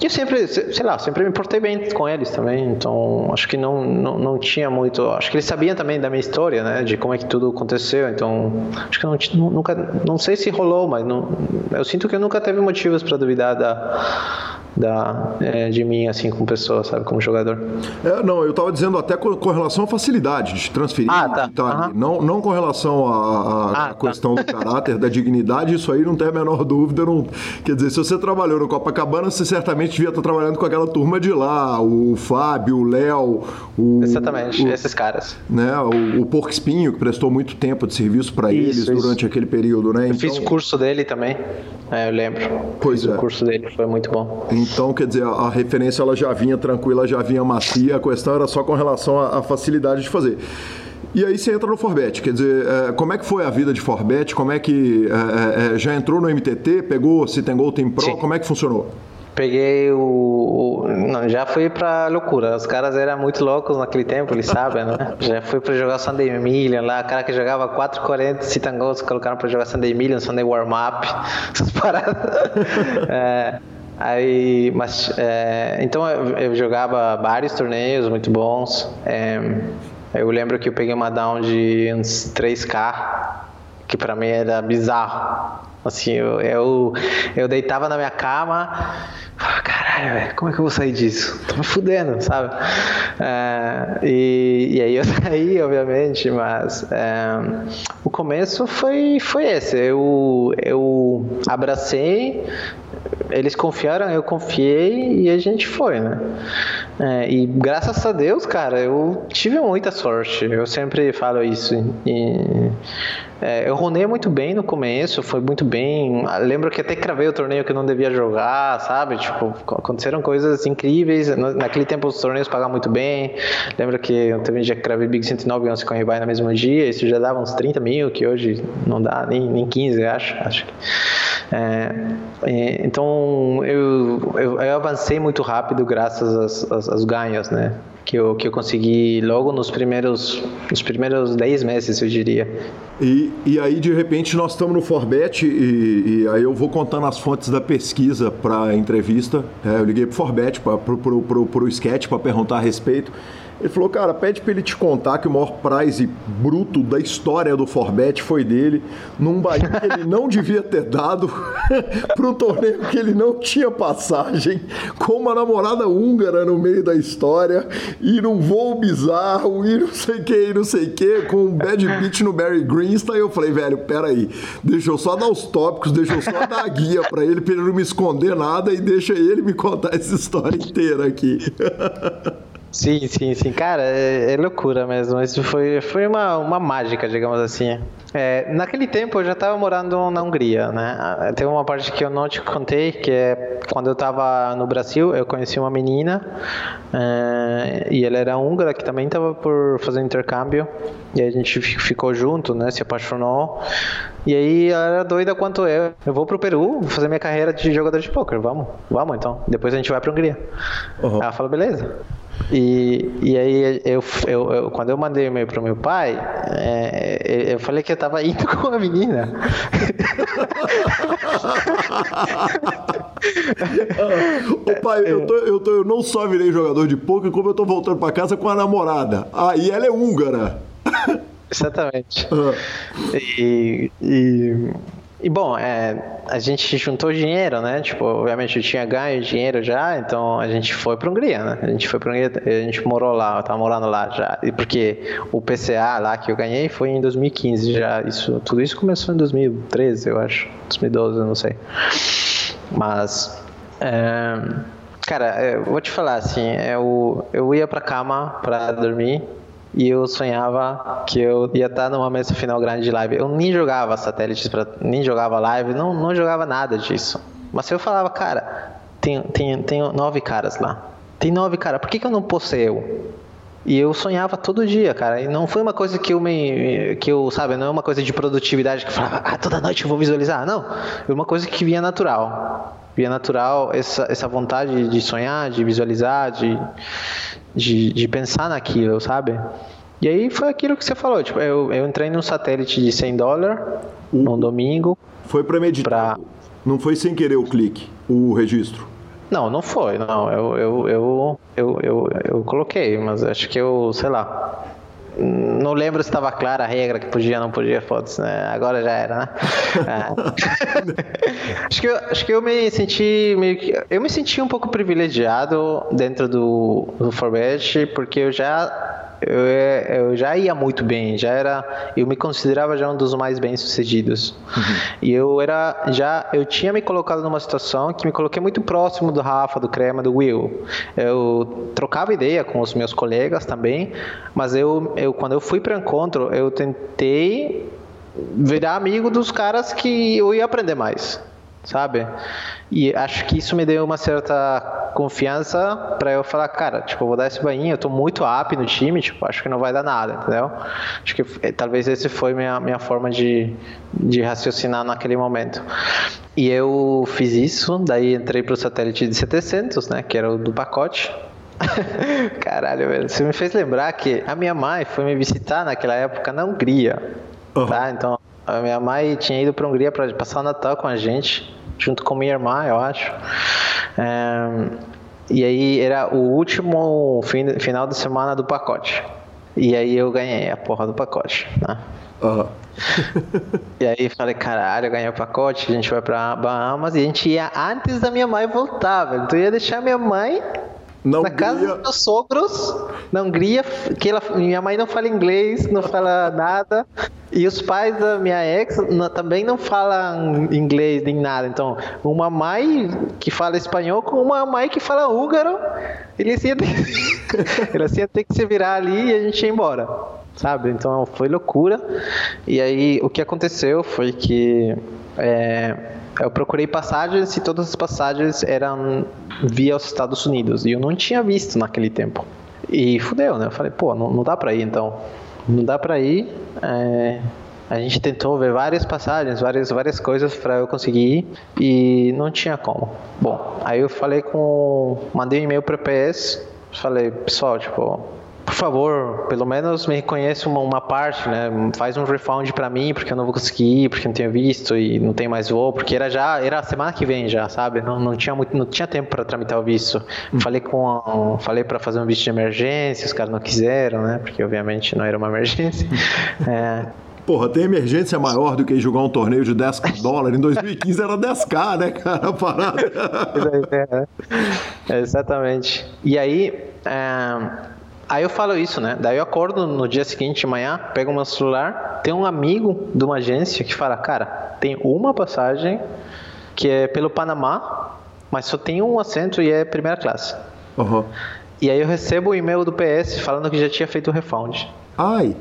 E eu sempre, sei lá, sempre me portei bem com eles também, então acho que não, não, não tinha muito. Acho que eles sabiam também da minha história, né, de como é que tudo aconteceu, então acho que não, nunca, não sei se rolou, mas não, eu sinto que eu nunca teve motivos para duvidar da da, é, de mim, assim, como pessoa, sabe, como jogador. É, não, eu estava dizendo até com, com, relação à facilidade de transferir, ah, tá. tá uhum. não, não com relação à ah, tá. questão tá. do caráter, da dignidade, isso aí não tem a menor dúvida. Não, quer dizer, se você trabalhou no Copacabana, você certamente devia estar trabalhando com aquela turma de lá, o Fábio, o Léo, o... Exatamente, o, esses caras. Né, o, o Porco Espinho, que prestou muito tempo de serviço para eles isso. durante aquele período, né? Eu então... fiz o curso dele também, é, eu lembro. Pois fiz é. O curso dele foi muito bom. Então, quer dizer, a referência ela já vinha tranquila, já vinha macia, a questão era só com relação à facilidade de fazer. E aí você entra no Forbet, quer dizer, é, como é que foi a vida de Forbet? Como é que é, é, já entrou no MTT, pegou se tem Gol Team Pro, Sim. como é que funcionou? Peguei o, o, não, já fui pra loucura. Os caras eram muito loucos naquele tempo, eles sabem, né? Já fui pra jogar Sunday Million lá, cara que jogava 4,40 Citangos colocaram pra jogar Sunday Million, Sunday Warm Up, essas paradas. é, Aí, mas, é, então eu, eu, jogava vários torneios muito bons. É, eu lembro que eu peguei uma down de uns 3K, que para mim era bizarro. Assim, eu, eu, eu deitava na minha cama, falava, caralho, véio, como é que eu vou sair disso? Tô me fudendo, sabe? É, e, e aí eu saí, obviamente, mas é, o começo foi, foi esse. Eu, eu abracei, eles confiaram, eu confiei e a gente foi, né? É, e graças a Deus, cara, eu tive muita sorte. Eu sempre falo isso. E, é, eu ronei muito bem no começo, foi muito bem. Lembro que até cravei o torneio que não devia jogar, sabe? Tipo, aconteceram coisas incríveis. Naquele tempo os torneios pagavam muito bem. Lembro que um dia que cravei Big 109 e 11 com Ribai no mesmo dia. Isso já dava uns 30 mil, que hoje não dá nem, nem 15, acho. acho. É, então eu, eu, eu, avancei muito rápido graças aos, aos, aos ganhos, né? Que eu, que eu consegui logo nos primeiros, nos primeiros 10 meses, eu diria. E, e aí, de repente, nós estamos no Forbet e, e aí eu vou contando as fontes da pesquisa para a entrevista. É, eu liguei para o Forbet, para o sketch, para perguntar a respeito. Ele falou, cara, pede para ele te contar que o maior prize bruto da história do Forbet foi dele, num Bahia que ele não devia ter dado, para um torneio que ele não tinha passagem, com uma namorada húngara no meio da história, e num voo bizarro, e não sei o que, e não sei o que, com um bad beat no Barry Greenstein. Eu falei, velho, peraí, deixa eu só dar os tópicos, deixa eu só dar a guia para ele, para ele não me esconder nada, e deixa ele me contar essa história inteira aqui. Sim, sim, sim. Cara, é, é, loucura mesmo. Isso foi, foi uma, uma mágica, digamos assim. É, naquele tempo eu já estava morando na Hungria, né? Tem uma parte que eu não te contei, que é quando eu estava no Brasil, eu conheci uma menina é, e ela era húngara que também estava por fazer intercâmbio e a gente ficou junto, né? Se apaixonou e aí ela era doida quanto eu. Eu vou pro Peru, fazer minha carreira de jogador de poker. Vamos, vamos então. Depois a gente vai pra Hungria. Uhum. Ela falou, beleza. E, e aí, eu, eu, eu quando eu mandei o e-mail pro meu pai, é, eu falei que eu tava indo com a menina. Ô pai, eu, tô, eu, tô, eu não só virei jogador de poker, como eu tô voltando pra casa com a namorada. Ah, e ela é húngara. Exatamente. Uhum. E, e e bom, é, a gente juntou dinheiro, né? Tipo, obviamente eu tinha ganho dinheiro já, então a gente foi para Hungria, né? A gente foi para Hungria, a gente morou lá, eu tava morando lá já. E porque o PCA lá que eu ganhei foi em 2015 já. Isso, tudo isso começou em 2013, eu acho. 2012, eu não sei. Mas é, cara, eu vou te falar assim, eu, eu ia pra cama pra dormir e eu sonhava que eu ia estar numa mesa final grande de live. Eu nem jogava satélites, pra, nem jogava live, não, não jogava nada disso. Mas eu falava, cara, tem, tem, tem nove caras lá. Tem nove caras, por que, que eu não posso ser eu? E eu sonhava todo dia, cara. E não foi uma coisa que eu me. que eu, sabe, não é uma coisa de produtividade que eu falava, ah, toda noite eu vou visualizar. Não. É uma coisa que vinha natural. Vinha natural essa, essa vontade de sonhar, de visualizar, de, de, de pensar naquilo, sabe? E aí foi aquilo que você falou, tipo, eu, eu entrei num satélite de 100 dólares num domingo. Foi premeditado? Pra... Não foi sem querer o clique, o registro? Não, não foi, não. Eu, eu, eu, eu, eu, eu coloquei, mas acho que eu, sei lá, não lembro se estava clara a regra que podia não podia fotos, né? Agora já era, né? É. acho, que eu, acho que eu me senti meio que. Eu me senti um pouco privilegiado dentro do, do Forbet, porque eu já eu, eu, já ia muito bem, já era, eu me considerava já um dos mais bem sucedidos. Uhum. E eu era, já, eu tinha me colocado numa situação que me coloquei muito próximo do Rafa, do Crema, do Will. Eu trocava ideia com os meus colegas também, mas eu, eu quando eu fui para o encontro, eu tentei virar amigo dos caras que eu ia aprender mais sabe? E acho que isso me deu uma certa confiança para eu falar, cara, tipo, vou dar esse banho, eu tô muito up no time, tipo, acho que não vai dar nada, entendeu? Acho que eh, talvez esse foi minha minha forma de, de raciocinar naquele momento. E eu fiz isso, daí entrei pro satélite de 700, né, que era o do pacote. Caralho, velho, você me fez lembrar que a minha mãe foi me visitar naquela época na Hungria, uhum. tá? Então, a minha mãe tinha ido para a Hungria para passar o Natal com a gente, junto com minha irmã, eu acho. É, e aí era o último fim, final de semana do pacote. E aí eu ganhei a porra do pacote, né? Uhum. e aí falei, caralho, eu ganhei o pacote, a gente vai pra Bahamas e a gente ia antes da minha mãe voltar, velho. Então eu ia deixar minha mãe não na casa dos sogros, na Hungria, que ela, minha mãe não fala inglês, não fala nada. E os pais da minha ex também não falam inglês nem nada. Então, uma mãe que fala espanhol com uma mãe que fala húngaro, eles iam ter, eles iam ter que se virar ali e a gente ia embora. Sabe? Então foi loucura. E aí o que aconteceu foi que é, eu procurei passagens e todas as passagens eram via os Estados Unidos. E eu não tinha visto naquele tempo. E fudeu, né? Eu falei, pô, não, não dá pra ir então não dá para ir. É, a gente tentou ver várias passagens, várias, várias coisas para eu conseguir ir e não tinha como. Bom, aí eu falei com. Mandei um e-mail para PS, falei, pessoal, tipo, por favor, pelo menos me reconheça uma, uma parte, né? Faz um refund para mim, porque eu não vou conseguir ir, porque não tenho visto e não tem mais voo, porque era já, era a semana que vem já, sabe? Não, não tinha muito, não tinha tempo para tramitar o visto. Hum. Falei com, falei para fazer um visto de emergência, os caras não quiseram, né? Porque obviamente não era uma emergência. É, Porra, tem emergência maior do que jogar um torneio de 10 dólares. Em 2015 era 10k, né, cara? Parada. É, é, exatamente. E aí, é, Aí eu falo isso, né? Daí eu acordo no dia seguinte, amanhã, pego meu celular, tem um amigo de uma agência que fala, cara, tem uma passagem que é pelo Panamá, mas só tem um assento e é primeira classe. Uhum. E aí eu recebo o um e-mail do PS falando que já tinha feito o refund. Ai!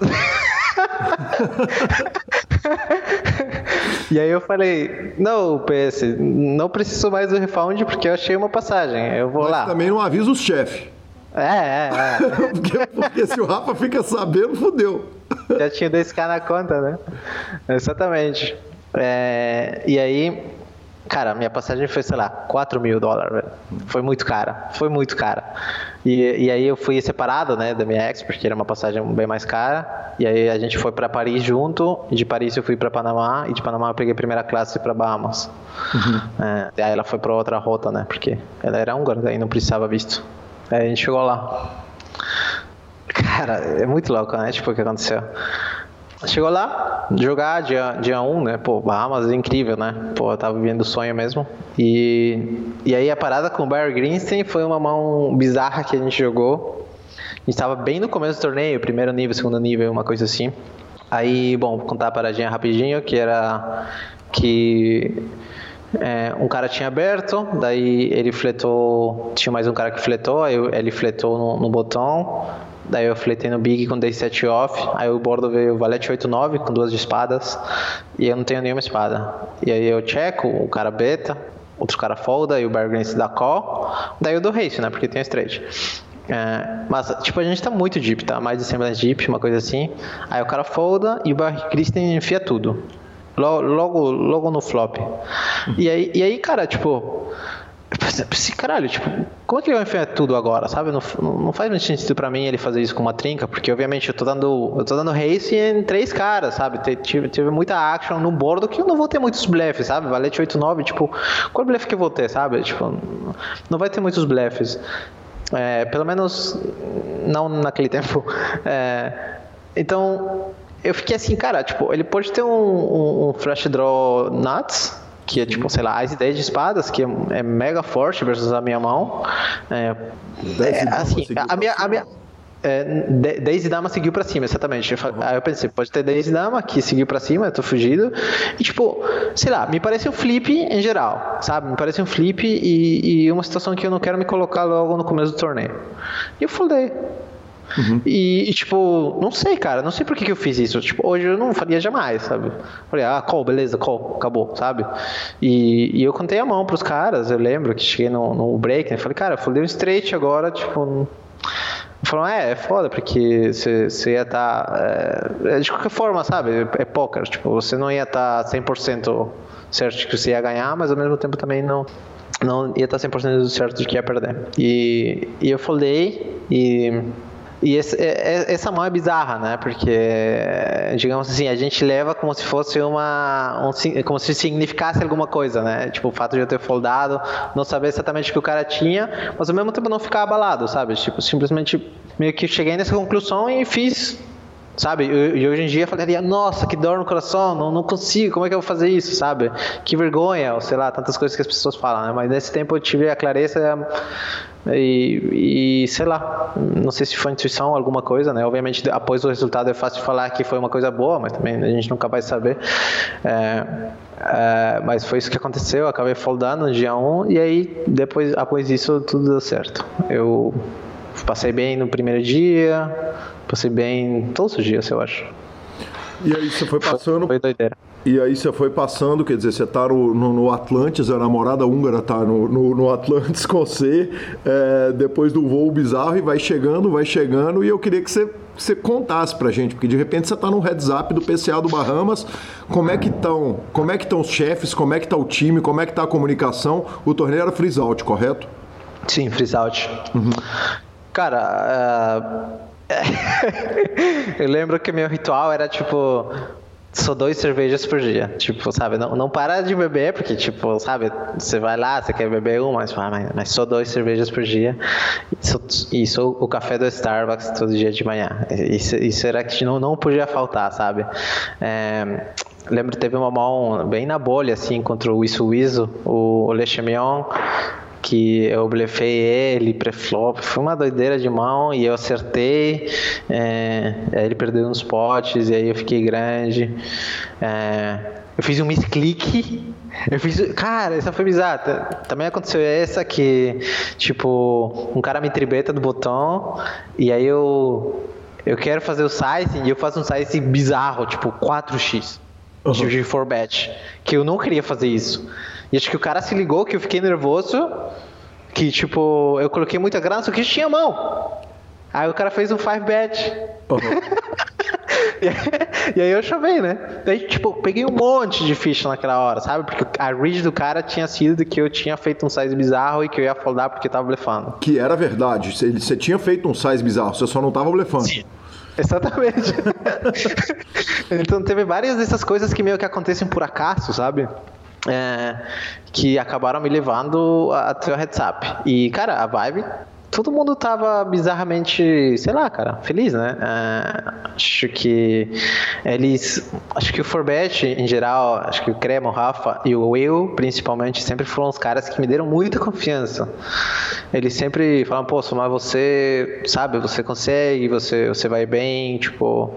e aí eu falei, não, PS, não preciso mais do refund porque eu achei uma passagem. Eu vou Mas lá. também não avisa os chefes. É, é, é. porque, porque, se o Rafa fica sabendo, fodeu. Já tinha 10k na conta, né? Exatamente. É, e aí, cara, minha passagem foi, sei lá, 4 mil dólares, velho. Foi muito cara, foi muito cara. E, e aí eu fui separado, né, da minha ex, porque era uma passagem bem mais cara. E aí a gente foi para Paris junto, e de Paris eu fui para Panamá, e de Panamá eu peguei primeira classe para Bahamas. Uhum. É, e aí ela foi para outra rota, né, porque ela era húngara, daí não precisava visto. Aí a gente chegou lá. Cara, é muito louco, né? Tipo, o que aconteceu. Chegou lá, jogar dia, dia 1, né? Pô, Bahamas é incrível, né? Pô, eu tava vivendo o sonho mesmo. E, e aí a parada com o Barry Greenstein foi uma mão bizarra que a gente jogou. A gente tava bem no começo do torneio, primeiro nível, segundo nível, uma coisa assim. Aí, bom, vou contar a paradinha rapidinho, que era que é, um cara tinha aberto, daí ele fletou, tinha mais um cara que fletou, aí ele fletou no, no botão, daí eu fletei no big com day 7 off, aí o bordo veio valete 8-9 com duas de espadas, e eu não tenho nenhuma espada. E aí eu checo, o cara beta, outro cara folda, e o se dá call, daí eu dou race, né, porque tem straight. É, mas, tipo, a gente tá muito deep, tá? Mais de 100 deep, uma coisa assim. Aí o cara folda e o Barry Christian enfia tudo. Logo, logo no flop. E aí, e aí, cara, tipo. Esse caralho, tipo, como é que ele vai enfiar tudo agora, sabe? Não, não faz muito sentido pra mim ele fazer isso com uma trinca, porque obviamente eu tô dando, eu tô dando race em três caras, sabe? Tive, tive muita action no bordo que eu não vou ter muitos blefs, sabe? Valete 8-9, tipo, qual blefe que eu vou ter, sabe? Tipo, não vai ter muitos blefs. É, pelo menos não naquele tempo. É, então, eu fiquei assim, cara, tipo, ele pode ter um, um, um flash draw nuts, que é tipo, sei lá, as ideias de espadas, que é, é mega forte versus a minha mão. É, é assim, a minha, a minha, é, 10 dama seguiu pra cima, exatamente. Uhum. Aí eu pensei, pode ter 10 dama que seguiu pra cima, eu tô fugido. E tipo, sei lá, me parece um flip em geral, sabe? Me parece um flip e, e uma situação que eu não quero me colocar logo no começo do torneio. E eu falei, Uhum. E, e, tipo, não sei, cara, não sei por que, que eu fiz isso. Tipo, hoje eu não faria jamais, sabe? Falei, ah, call, beleza, call, acabou, sabe? E, e eu contei a mão pros caras, eu lembro que cheguei no, no break, né? Falei, cara, eu falei um straight agora, tipo. Falaram, é, é foda, porque você ia estar. Tá, é, de qualquer forma, sabe? É poker, tipo, você não ia estar tá 100% certo de que você ia ganhar, mas ao mesmo tempo também não não ia tá estar 100% certo de que ia perder. E, e eu falei, e e esse, é, é, essa mão é bizarra, né? Porque, digamos assim, a gente leva como se fosse uma. Um, como se significasse alguma coisa, né? Tipo, o fato de eu ter foldado, não saber exatamente o que o cara tinha, mas ao mesmo tempo não ficar abalado, sabe? Tipo, simplesmente meio que cheguei nessa conclusão e fiz sabe? E hoje em dia eu falaria, nossa, que dor no coração, não, não consigo, como é que eu vou fazer isso, sabe? Que vergonha, ou sei lá, tantas coisas que as pessoas falam, né? Mas nesse tempo eu tive a clareza e, e, sei lá, não sei se foi intuição alguma coisa, né? Obviamente, após o resultado é fácil falar que foi uma coisa boa, mas também a gente nunca vai saber. É, é, mas foi isso que aconteceu, eu acabei foldando no dia 1 e aí depois, após isso, tudo deu certo. Eu passei bem no primeiro dia, passei bem todos os dias, eu acho. E aí você foi passando. Foi, foi doideira. E aí você foi passando, quer dizer, você tá no, no, no Atlantis, a namorada húngara tá no, no, no Atlantis com você, é, depois do voo bizarro, e vai chegando, vai chegando, e eu queria que você, você contasse pra gente, porque de repente você tá no heads up do PCA do Bahamas, como é que estão, como é que estão os chefes, como é que tá o time, como é que tá a comunicação, o torneio era freeze out, correto? Sim, freeze out. Uhum. Cara, uh... eu lembro que meu ritual era tipo só dois cervejas por dia. Tipo, sabe, não, não para de beber, porque, tipo, sabe, você vai lá, você quer beber uma, mas, mas, mas só dois cervejas por dia. Isso, isso o café do Starbucks todo dia de manhã. Isso, isso era que não, não podia faltar, sabe? É, lembro teve uma mão bem na bolha, assim, contra o Isu Isu, o, o Le Chemion que eu blefei ele pré-flop, foi uma doideira de mão e eu acertei, é, ele perdeu uns potes e aí eu fiquei grande. É, eu fiz um misclick. Eu fiz. Cara, essa foi bizarra. Também aconteceu essa que, tipo, um cara me tribeta do botão e aí eu. Eu quero fazer o size e eu faço um size bizarro, tipo 4x. Uhum. De 4bet. Que eu não queria fazer isso. E acho que o cara se ligou que eu fiquei nervoso, que tipo, eu coloquei muita grana, só que tinha mão. Aí o cara fez um 5 bet. Uhum. e aí eu chavei, né? Daí, tipo, peguei um monte de ficha naquela hora, sabe? Porque a read do cara tinha sido que eu tinha feito um size bizarro e que eu ia foldar porque tava blefando. Que era verdade. Você tinha feito um size bizarro, você só não tava blefando. Sim. Exatamente. então teve várias dessas coisas que meio que acontecem por acaso, sabe? É, que acabaram me levando até o up. E, cara, a vibe todo mundo tava bizarramente, sei lá, cara, feliz, né? Uh, acho que eles, acho que o Forbet em geral, acho que o Crema, o Rafa e o Will, principalmente, sempre foram os caras que me deram muita confiança. Eles sempre falam, pô, mas você, sabe, você consegue, você, você vai bem, tipo.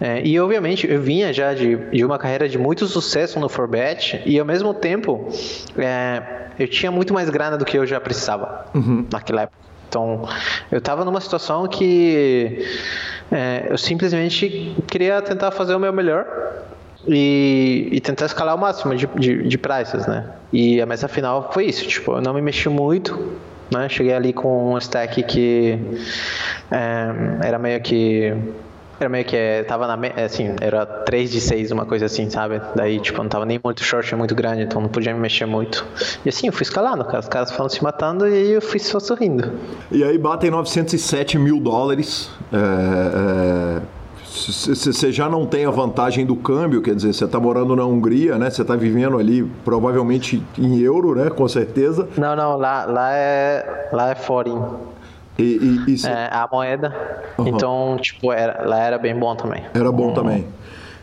É, e obviamente eu vinha já de, de uma carreira de muito sucesso no Forbet e ao mesmo tempo é, eu tinha muito mais grana do que eu já precisava uhum. naquela época. Então, eu estava numa situação que é, eu simplesmente queria tentar fazer o meu melhor e, e tentar escalar o máximo de, de, de prices, né? E a mesa final foi isso, tipo, eu não me mexi muito, né? Cheguei ali com um stack que é, era meio que era meio que é, tava na. Assim, era 3 de 6, uma coisa assim, sabe? Daí, tipo, não tava nem muito short, muito grande, então não podia me mexer muito. E assim, eu fui escalando, cara. Os caras foram se matando e eu fui só sorrindo. E aí batem 907 mil dólares. É, é você já não tem a vantagem do câmbio, quer dizer, você está morando na Hungria, né? Você está vivendo ali provavelmente em euro, né? Com certeza. Não, não, lá, lá é lá é foreign. E, e, e é, a moeda. Uhum. Então, tipo, era, lá era bem bom também. Era bom uhum. também.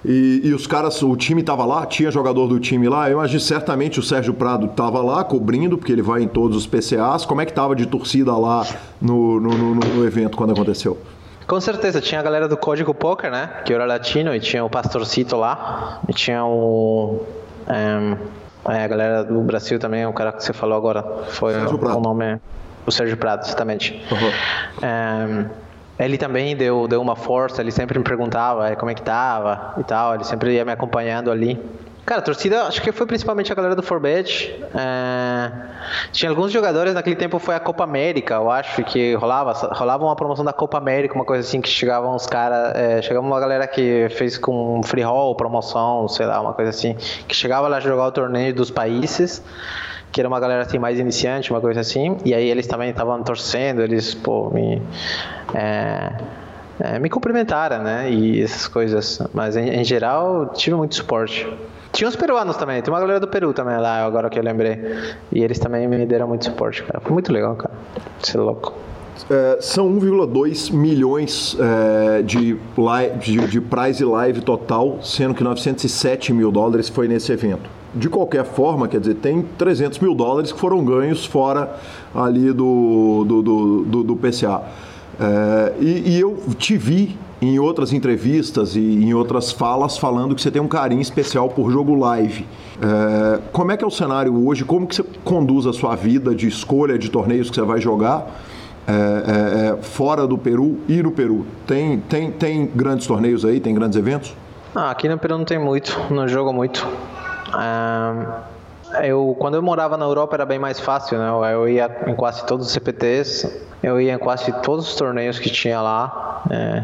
E, e, os caras, o time estava lá, tinha jogador do time lá. Eu imagino certamente o Sérgio Prado estava lá cobrindo, porque ele vai em todos os PCAs. Como é que estava de torcida lá no, no, no, no, evento quando aconteceu? Com certeza, tinha a galera do Código Poker, né? Que era latino, e tinha o Pastorcito lá, e tinha o. Um, é, a galera do Brasil também, o cara que você falou agora. Foi o, o nome o Sérgio Prado, justamente. Uhum. É, ele também deu, deu uma força, ele sempre me perguntava como é que tava e tal, ele sempre ia me acompanhando ali. Cara, a torcida, acho que foi principalmente a galera do Forbet. É, tinha alguns jogadores, naquele tempo foi a Copa América, eu acho que rolava, rolava uma promoção da Copa América, uma coisa assim, que chegavam os caras, é, chegava uma galera que fez com free roll, promoção, sei lá, uma coisa assim, que chegava lá jogar o torneio dos países que era uma galera assim mais iniciante, uma coisa assim, e aí eles também estavam torcendo, eles pô, me é, é, me cumprimentaram, né? E essas coisas, mas em, em, geral tive muito suporte. Tinha os peruanos também, tem uma galera do Peru também lá, agora que eu lembrei, e eles também me deram muito suporte, cara. Foi muito legal, cara. Isso é louco. é, são 1,2 milhões é, de, live, de, de prize live total, sendo que 907 mil dólares foi nesse evento. De qualquer forma, quer dizer, tem 300 mil dólares que foram ganhos fora ali do, do, do, do, do PCA. É, e, e eu te vi em outras entrevistas e em outras falas falando que você tem um carinho especial por jogo live. É, como é que é o cenário hoje? Como que você conduz a sua vida de escolha de torneios que você vai jogar é, é, é fora do Peru e no Peru? Tem, tem, tem grandes torneios aí? Tem grandes eventos? Ah, aqui no Peru não tem muito, não jogo muito. Eu, quando eu morava na Europa era bem mais fácil, né? Eu ia em quase todos os CPTs, eu ia em quase todos os torneios que tinha lá. É,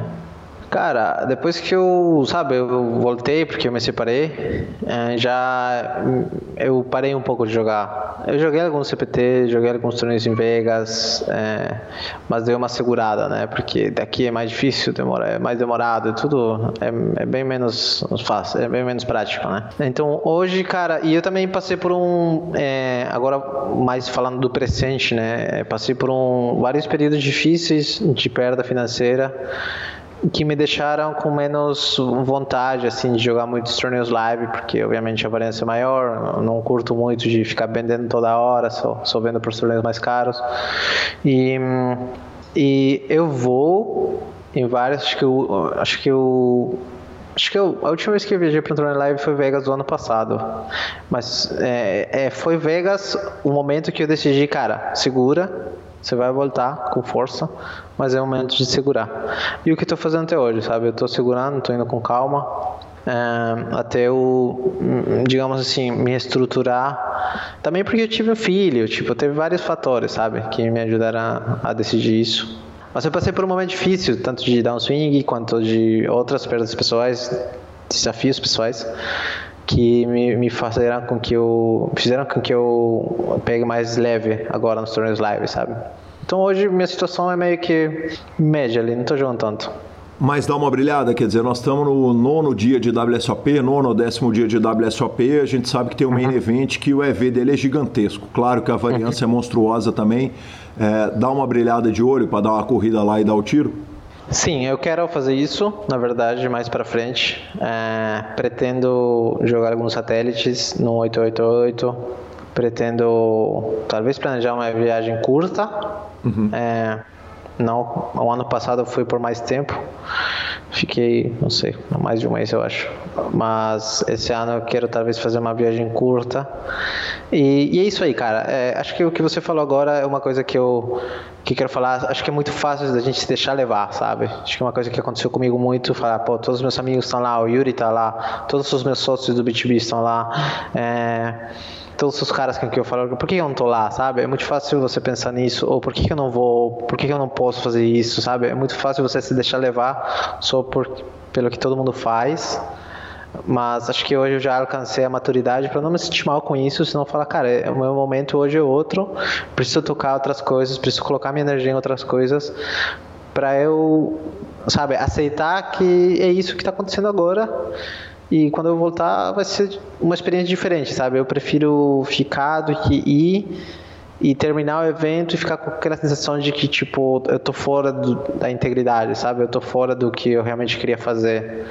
Cara, depois que eu, sabe, eu voltei porque eu me separei, é, já eu parei um pouco de jogar. Eu joguei alguns CPT, joguei alguns torneios em Vegas, é, mas deu uma segurada, né? Porque daqui é mais difícil, demora, é mais demorado, tudo é, é bem menos fácil, é bem menos prático, né? Então hoje, cara, e eu também passei por um, é, agora mais falando do presente, né? Passei por um vários períodos difíceis de perda financeira que me deixaram com menos vontade assim de jogar muitos torneios live, porque obviamente a variância é maior, não curto muito de ficar vendendo toda hora, só, só vendo por torneios mais caros. E, e eu vou em vários, acho que eu, acho que eu Acho que eu, a última vez que eu viajei para um torneio live foi Vegas do ano passado. Mas é, é, foi Vegas o momento que eu decidi, cara, segura, você vai voltar com força, mas é o momento de segurar. E o que estou fazendo até hoje, sabe? Eu estou segurando, estou indo com calma, é, até eu, digamos assim, me estruturar. Também porque eu tive um filho, tipo, teve vários fatores, sabe, que me ajudaram a, a decidir isso. Mas eu passei por um momento difícil, tanto de downswing quanto de outras perdas pessoais, desafios pessoais que me, me fizeram com que eu fizeram com que eu pegue mais leve agora nos torneios live, sabe? Então hoje minha situação é meio que média ali, não tô jogando tanto. Mas dá uma brilhada, quer dizer, nós estamos no nono dia de WSOP, nono ou décimo dia de WSOP, a gente sabe que tem um main uhum. event que o EV dele é gigantesco. Claro que a variância uhum. é monstruosa também. É, dá uma brilhada de olho para dar uma corrida lá e dar o tiro? Sim, eu quero fazer isso, na verdade, mais para frente. É, pretendo jogar alguns satélites no 888. Pretendo talvez planejar uma viagem curta. Uhum. É, não, o ano passado eu fui por mais tempo. Fiquei, não sei, mais de um mês eu acho. Mas esse ano eu quero talvez fazer uma viagem curta. E, e é isso aí, cara. É, acho que o que você falou agora é uma coisa que eu que quero falar. Acho que é muito fácil da gente se deixar levar, sabe? Acho que é uma coisa que aconteceu comigo muito. Falar, pô, todos os meus amigos estão lá, o Yuri está lá, todos os meus sócios do B2B estão lá. É, todos os caras com quem eu falo, por que eu não tô lá, sabe? É muito fácil você pensar nisso, ou por que, eu não vou, por que, eu não posso fazer isso, sabe? É muito fácil você se deixar levar só por, pelo que todo mundo faz. Mas acho que hoje eu já alcancei a maturidade para não me sentir mal com isso, senão falar, cara, é, o meu momento hoje é outro, preciso tocar outras coisas, preciso colocar minha energia em outras coisas para eu, sabe, aceitar que é isso que está acontecendo agora e quando eu voltar vai ser uma experiência diferente, sabe? Eu prefiro ficar do que ir e terminar o evento e ficar com aquela sensação de que, tipo, eu tô fora do, da integridade, sabe? Eu tô fora do que eu realmente queria fazer.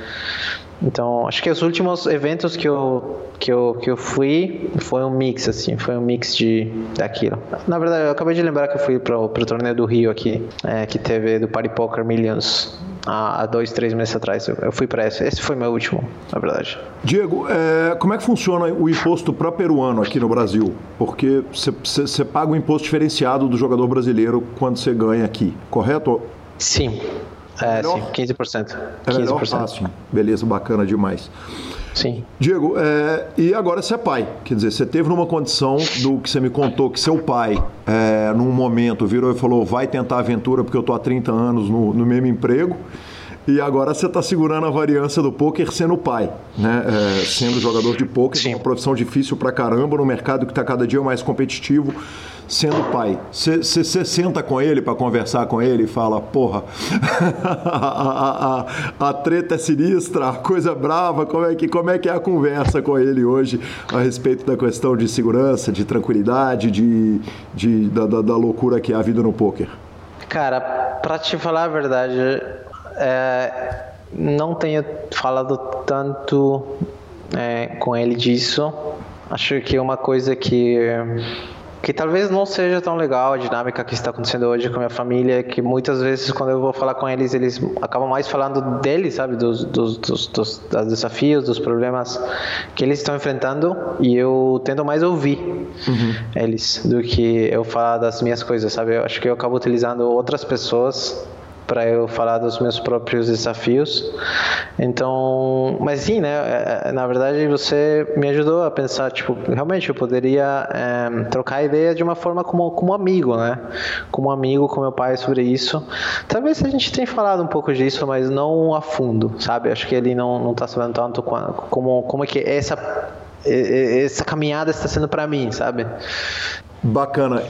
Então, acho que os últimos eventos que eu, que eu, que eu fui foi um mix, assim, foi um mix de daquilo. Na verdade, eu acabei de lembrar que eu fui para o torneio do Rio aqui, é, que teve do Party Poker Millions há dois, três meses atrás. Eu, fui para esse. Esse foi meu último, na verdade. Diego, é, como é que funciona o imposto para peruano aqui no Brasil? Porque você paga um imposto diferenciado do jogador brasileiro quando você ganha aqui, correto? Sim. É, é sim, 15%. É 15%. Ah, sim. Beleza, bacana demais. Sim. Diego, é, e agora você é pai. Quer dizer, você teve numa condição do que você me contou que seu pai, é, num momento, virou e falou: vai tentar aventura porque eu tô há 30 anos no, no mesmo emprego. E agora você está segurando a variância do poker sendo pai, né? É, sendo jogador de poker, uma profissão difícil pra caramba, no mercado que está cada dia mais competitivo sendo pai, você senta com ele para conversar com ele e fala, porra, a, a, a, treta é sinistra, a coisa é brava, como é, que, como é que é a conversa com ele hoje a respeito da questão de segurança, de tranquilidade, de, de da, da, da loucura que é a vida no poker? Cara, pra te falar a verdade, é, não tenho falado tanto é, com ele disso. Acho que é uma coisa que que talvez não seja tão legal a dinâmica que está acontecendo hoje com a minha família, que muitas vezes quando eu vou falar com eles, eles acabam mais falando deles, sabe, dos, dos, dos, dos, dos desafios, dos problemas que eles estão enfrentando, e eu tento mais ouvir uhum. eles do que eu falar das minhas coisas, sabe? Eu acho que eu acabo utilizando outras pessoas para eu falar dos meus próprios desafios. Então, mas sim, né? É, é, na verdade, você me ajudou a pensar, tipo, realmente eu poderia é, trocar ideia de uma forma como como amigo, né? Como amigo com meu pai sobre isso. Talvez a gente tenha falado um pouco disso, mas não a fundo, sabe? Acho que ele não não está sabendo tanto como como é que essa essa caminhada está sendo para mim, sabe? Bacana.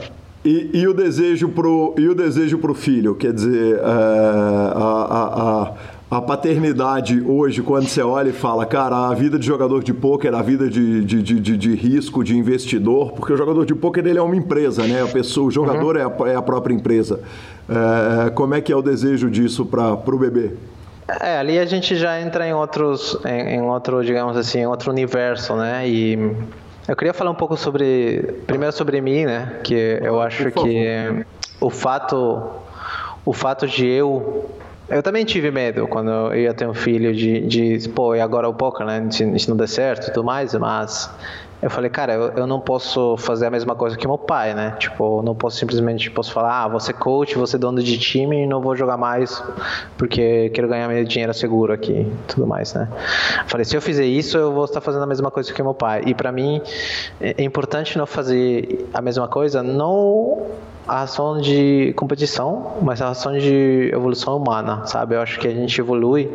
E, e, o desejo pro e o desejo pro filho, quer dizer, é, a, a, a, paternidade hoje, quando você olha e fala, cara, a vida de jogador de pôquer, a vida de, de, de, de, risco, de investidor, porque o jogador de pôquer ele é uma empresa, né? A pessoa, o jogador uhum. é, a, é a própria empresa. É, como é que é o desejo disso para o bebê? É, ali a gente já entra em outros, em, em outro, digamos assim, outro universo, né? E eu queria falar um pouco sobre, primeiro sobre mim, né? Que eu acho que o fato, o fato de eu eu também tive medo quando eu ia ter um filho de, de pô, e agora o poker, né? Se, não der certo e tudo mais, mas eu falei, cara, eu, eu não posso fazer a mesma coisa que meu pai, né? Tipo, não posso simplesmente posso falar, ah, você é coach, você é dono de time e não vou jogar mais porque quero ganhar meu dinheiro seguro aqui, tudo mais, né? Eu falei, se eu fizer isso, eu vou estar fazendo a mesma coisa que meu pai. E para mim é importante não fazer a mesma coisa, não a ação de competição, mas a ação de evolução humana, sabe? Eu acho que a gente evolui,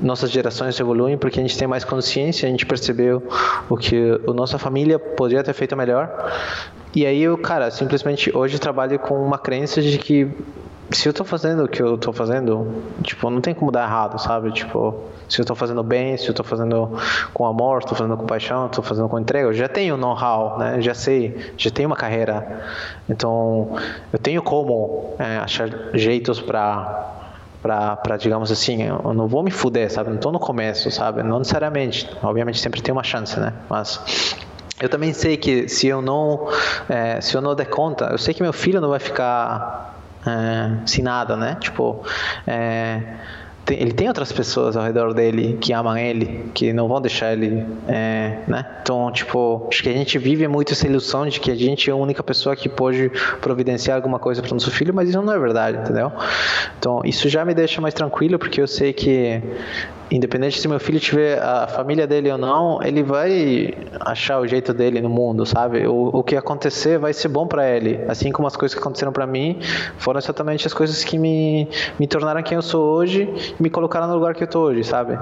nossas gerações evoluem porque a gente tem mais consciência, a gente percebeu o que a nossa família poderia ter feito melhor. E aí eu, cara, simplesmente hoje trabalho com uma crença de que se eu tô fazendo o que eu tô fazendo, tipo, não tem como dar errado, sabe? Tipo, se eu tô fazendo bem, se eu tô fazendo com amor, tô fazendo com paixão, tô fazendo com entrega, eu já tenho know-how, né? Já sei, já tenho uma carreira. Então, eu tenho como é, achar jeitos para para, digamos assim, eu não vou me fuder, sabe? Não estou no começo, sabe? Não necessariamente. Obviamente sempre tem uma chance, né? Mas eu também sei que se eu não é, se eu não der conta, eu sei que meu filho não vai ficar é, sem nada, né? Tipo, é, tem, ele tem outras pessoas ao redor dele que amam ele, que não vão deixar ele, é, né? Então, tipo, acho que a gente vive muito essa ilusão de que a gente é a única pessoa que pode providenciar alguma coisa para o nosso filho, mas isso não é verdade, entendeu? Então, isso já me deixa mais tranquilo, porque eu sei que independente se meu filho tiver a família dele ou não, ele vai achar o jeito dele no mundo, sabe? O, o que acontecer vai ser bom para ele, assim como as coisas que aconteceram para mim foram exatamente as coisas que me, me tornaram quem eu sou hoje me colocaram no lugar que eu tô hoje, sabe?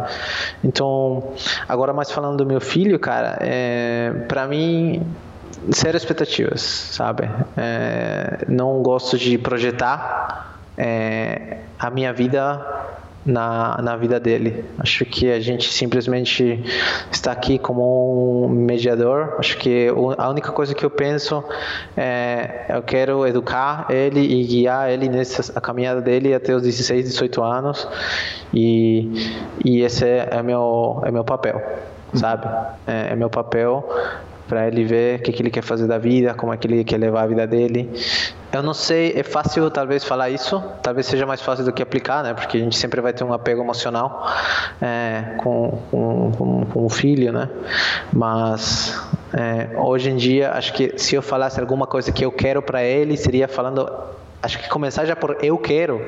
Então, agora mais falando do meu filho, cara, é, para mim zero expectativas, sabe? É, não gosto de projetar é, a minha vida na, na vida dele. Acho que a gente simplesmente está aqui como um mediador. Acho que a única coisa que eu penso é eu quero educar ele e guiar ele nessa a caminhada dele até os 16, 18 anos e, e esse é, é meu é meu papel, sabe? É, é meu papel para ele ver o que, que, ele quer fazer da vida, como é que ele quer levar a vida dele. Eu não sei, é fácil talvez falar isso, talvez seja mais fácil do que aplicar, né? Porque a gente sempre vai ter um apego emocional é, com, com, com, com, o filho, né? Mas é, hoje em dia, acho que se eu falasse alguma coisa que eu quero para ele, seria falando acho que começar já por eu quero,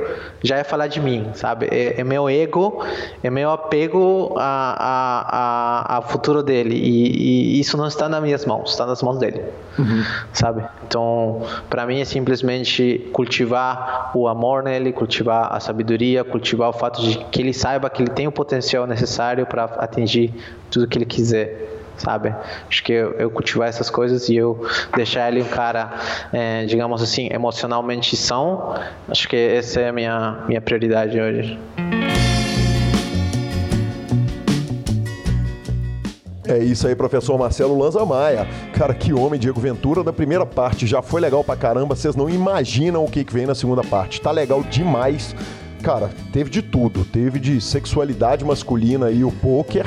já é falar de mim, sabe? É, é meu ego, é meu apego a, a, a, futuro dele. E, e, isso não está nas minhas mãos, está nas mãos dele, uhum. sabe? Então, para mim é simplesmente cultivar o amor nele, cultivar a sabedoria, cultivar o fato de que ele saiba que ele tem o potencial necessário para atingir tudo que ele quiser sabe? Acho que eu, eu, cultivar essas coisas e eu deixar ele um cara, é, digamos assim, emocionalmente são, acho que essa é a minha, minha prioridade hoje. É isso aí, professor Marcelo Lanza Maia. Cara, que homem, Diego Ventura. Da primeira parte já foi legal pra caramba. Vocês não imaginam o que, que vem na segunda parte. Tá legal demais. Cara, teve de tudo. Teve de sexualidade masculina e o pôquer,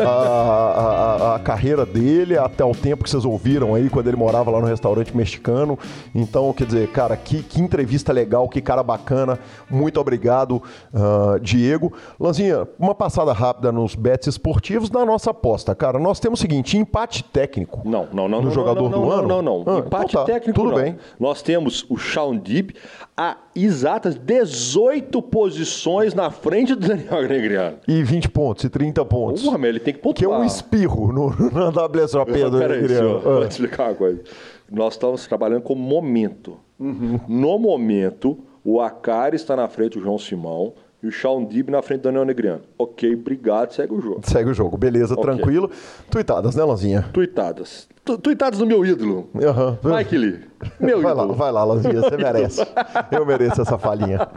a, a, a, carreira dele, até o tempo que vocês ouviram aí, quando ele morava lá no restaurante mexicano. Então, quer dizer, cara, que, que entrevista legal, que cara bacana. Muito obrigado, uh, Diego. Lanzinha, uma passada rápida nos bets esportivos na nossa aposta. Cara, nós temos o seguinte: empate técnico. Não, não, não. No não, jogador não, não, do ano? Não, não, não. Ah, empate então tá, técnico, tudo não. bem. Nós temos o Sean Deep a exatas 18 posições na frente do Daniel Negriano. E 20 pontos, e 30 pontos. Porra, mas ele tem que pontuar. que é um espirro no, na WSOP do vou Ah. te explicar uma coisa. Nós estamos trabalhando com momento. Uhum. No momento, o Acari está na frente do João Simão e o Sean Dib na frente do Daniel Negriano. Ok, obrigado, segue o jogo. Segue o jogo, beleza, Ok. tranquilo. Tuitadas, né, Lanzinha? Tuitadas. Tu- Tuitadas do meu ídolo. Aham. Mike Lee. Meu Vai lá, ídolo. vai lá, Lanzinha, você merece. Eu mereço essa falinha.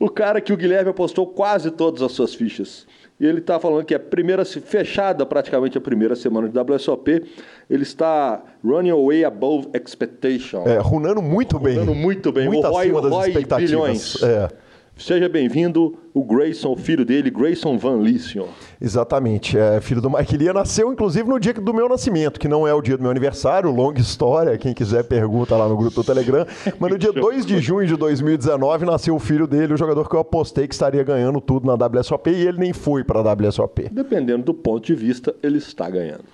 O cara que o Guilherme apostou quase todas as suas fichas. E ele está falando que é primeira, fechada praticamente a primeira semana de WSOP. Ele está running away above expectation. É, runando muito bem. Runando muito bem. Muito O Roy- acima das Roy expectativas. Bilhões. É, Seja bem-vindo, o Grayson, o filho dele, Grayson Van Lee, senhor. exatamente. É, filho do Mike Lia nasceu, inclusive, no dia do meu nascimento, que não é o dia do meu aniversário, longa história. Quem quiser pergunta lá no grupo do Telegram. Mas no dia 2 de junho de 2019 nasceu o filho dele, o jogador que eu apostei que estaria ganhando tudo na WSOP e ele nem foi para a WSOP. Dependendo do ponto de vista, ele está ganhando.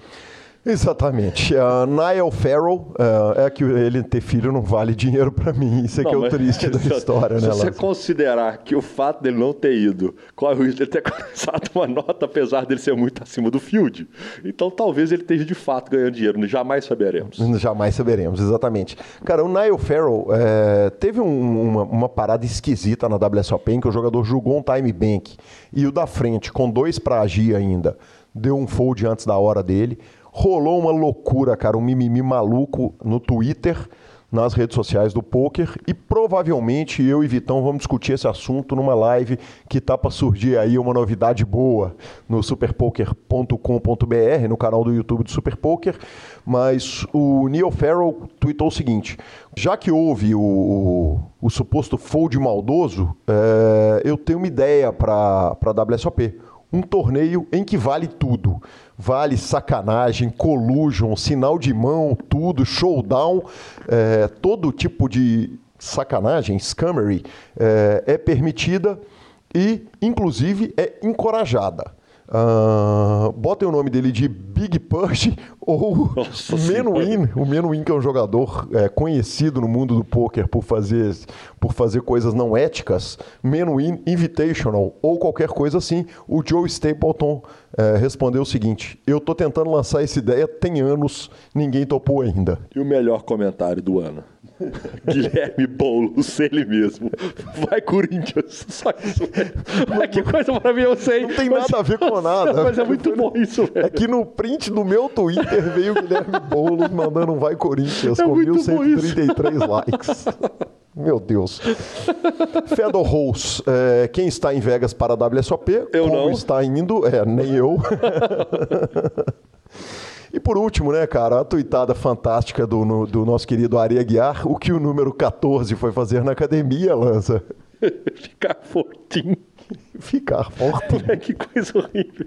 Exatamente. Uh, Niall Farrell, uh, é que ele ter filho não vale dinheiro pra mim. Isso é que é Não, o triste da se- história, se né, você Lázaro? considerar que o fato dele não ter ido corre o risco de ele ter começado uma nota, apesar dele ser muito acima do field, então talvez ele esteja de fato ganhando dinheiro, jamais saberemos. Jamais saberemos, exatamente. Cara, o Niall Farrell é, teve um- uma, uma parada esquisita na WSOP em que o jogador jogou um time bank e o da frente, com dois pra agir ainda, deu um fold antes da hora dele. Rolou uma loucura, cara, um mimimi maluco no Twitter, nas redes sociais do poker e provavelmente eu e Vitão vamos discutir esse assunto numa live que tá para surgir aí uma novidade boa no superpoker.com.br, no canal do YouTube do Super Poker, mas o Neil Farrell tweetou o seguinte: já que houve o, o, o suposto fold maldoso, é, eu tenho uma ideia para a WSOP. Um torneio em que vale tudo. Vale sacanagem, collusion, sinal de mão, tudo, showdown, é, todo tipo de sacanagem, scammery, é, é permitida e, inclusive, é encorajada. Ah, botem o nome dele de Big Push ou Nossa. Menuhin. O Menuhin, que é um jogador é, conhecido no mundo do poker por fazer, por fazer coisas não éticas. Menuhin Invitational ou qualquer coisa assim. O Joe Stapleton é, respondeu o seguinte: Eu tô tentando lançar essa ideia tem anos, ninguém topou ainda. E o melhor comentário do ano? Guilherme Boulos, ele mesmo. Vai, Corinthians. Só isso, que coisa maravilhosa, hein? Não tem nada a ver com nada. Mas é muito bom isso, velho. É que no print do meu Twitter veio o Guilherme Boulos mandando um vai Corinthians É com muito bom 1133 likes. Meu Deus. Fedor Rose, é, quem está em Vegas para a WSOP? Eu como não. está indo? É, nem eu. E por último, né, cara, a tuitada fantástica do, no- do nosso querido Ari Aguiar, o que o número 14 foi fazer na academia, Lança? Ficar fortinho. Ficar forte. Ai, que coisa horrível.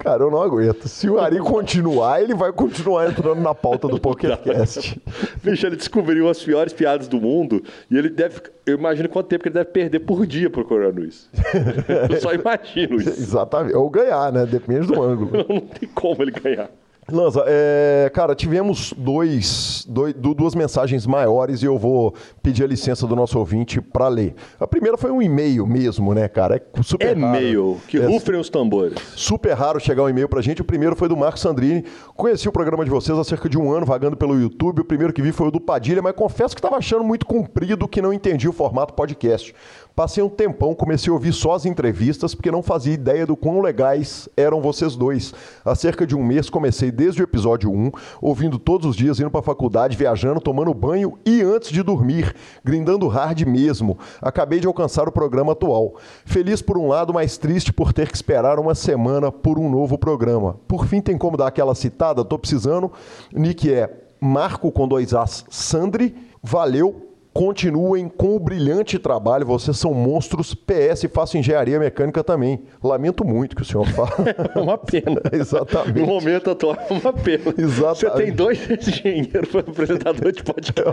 Cara, eu não aguento. Se o Ari continuar, ele vai continuar entrando na pauta do PokerCast. Bicho, ele descobriu as piores piadas do mundo e ele deve. Eu imagino quanto tempo que ele deve perder por dia procurando isso. Eu só imagino isso. Exatamente. Ou ganhar, né? Depende do ângulo. Não tem como ele ganhar. Lanza, é, cara, tivemos dois, dois- du- duas mensagens maiores e eu vou pedir a licença do nosso ouvinte para ler. A primeira foi um e-mail mesmo, né, cara? É super É meio que É rufem os tambores. Super raro chegar um e-mail pra gente. O primeiro foi do Marcos Sandrini. Conheci o programa de vocês há cerca de um ano, vagando pelo YouTube. O primeiro que vi foi o do Padilha, mas confesso que estava achando muito comprido, que não entendi o formato podcast. Passei um tempão, comecei a ouvir só as entrevistas, porque não fazia ideia do quão legais eram vocês dois. Há cerca de um mês comecei desde o episódio 1, ouvindo todos os dias, indo pra faculdade, viajando, tomando banho e antes de dormir, grindando hard mesmo. Acabei de alcançar o programa atual. Feliz por um lado, mas triste por ter que esperar uma semana por um novo programa. Por fim, tem como dar aquela citada? Tô precisando. Nick é Marco com dois As Sandri. Valeu, Continuem com o brilhante trabalho, vocês são monstros. PS, faço engenharia mecânica também. Lamento muito que o senhor fala. É uma pena. Exatamente. No momento atual, é uma pena. Exatamente. Você tem dois engenheiros para apresentador de podcast.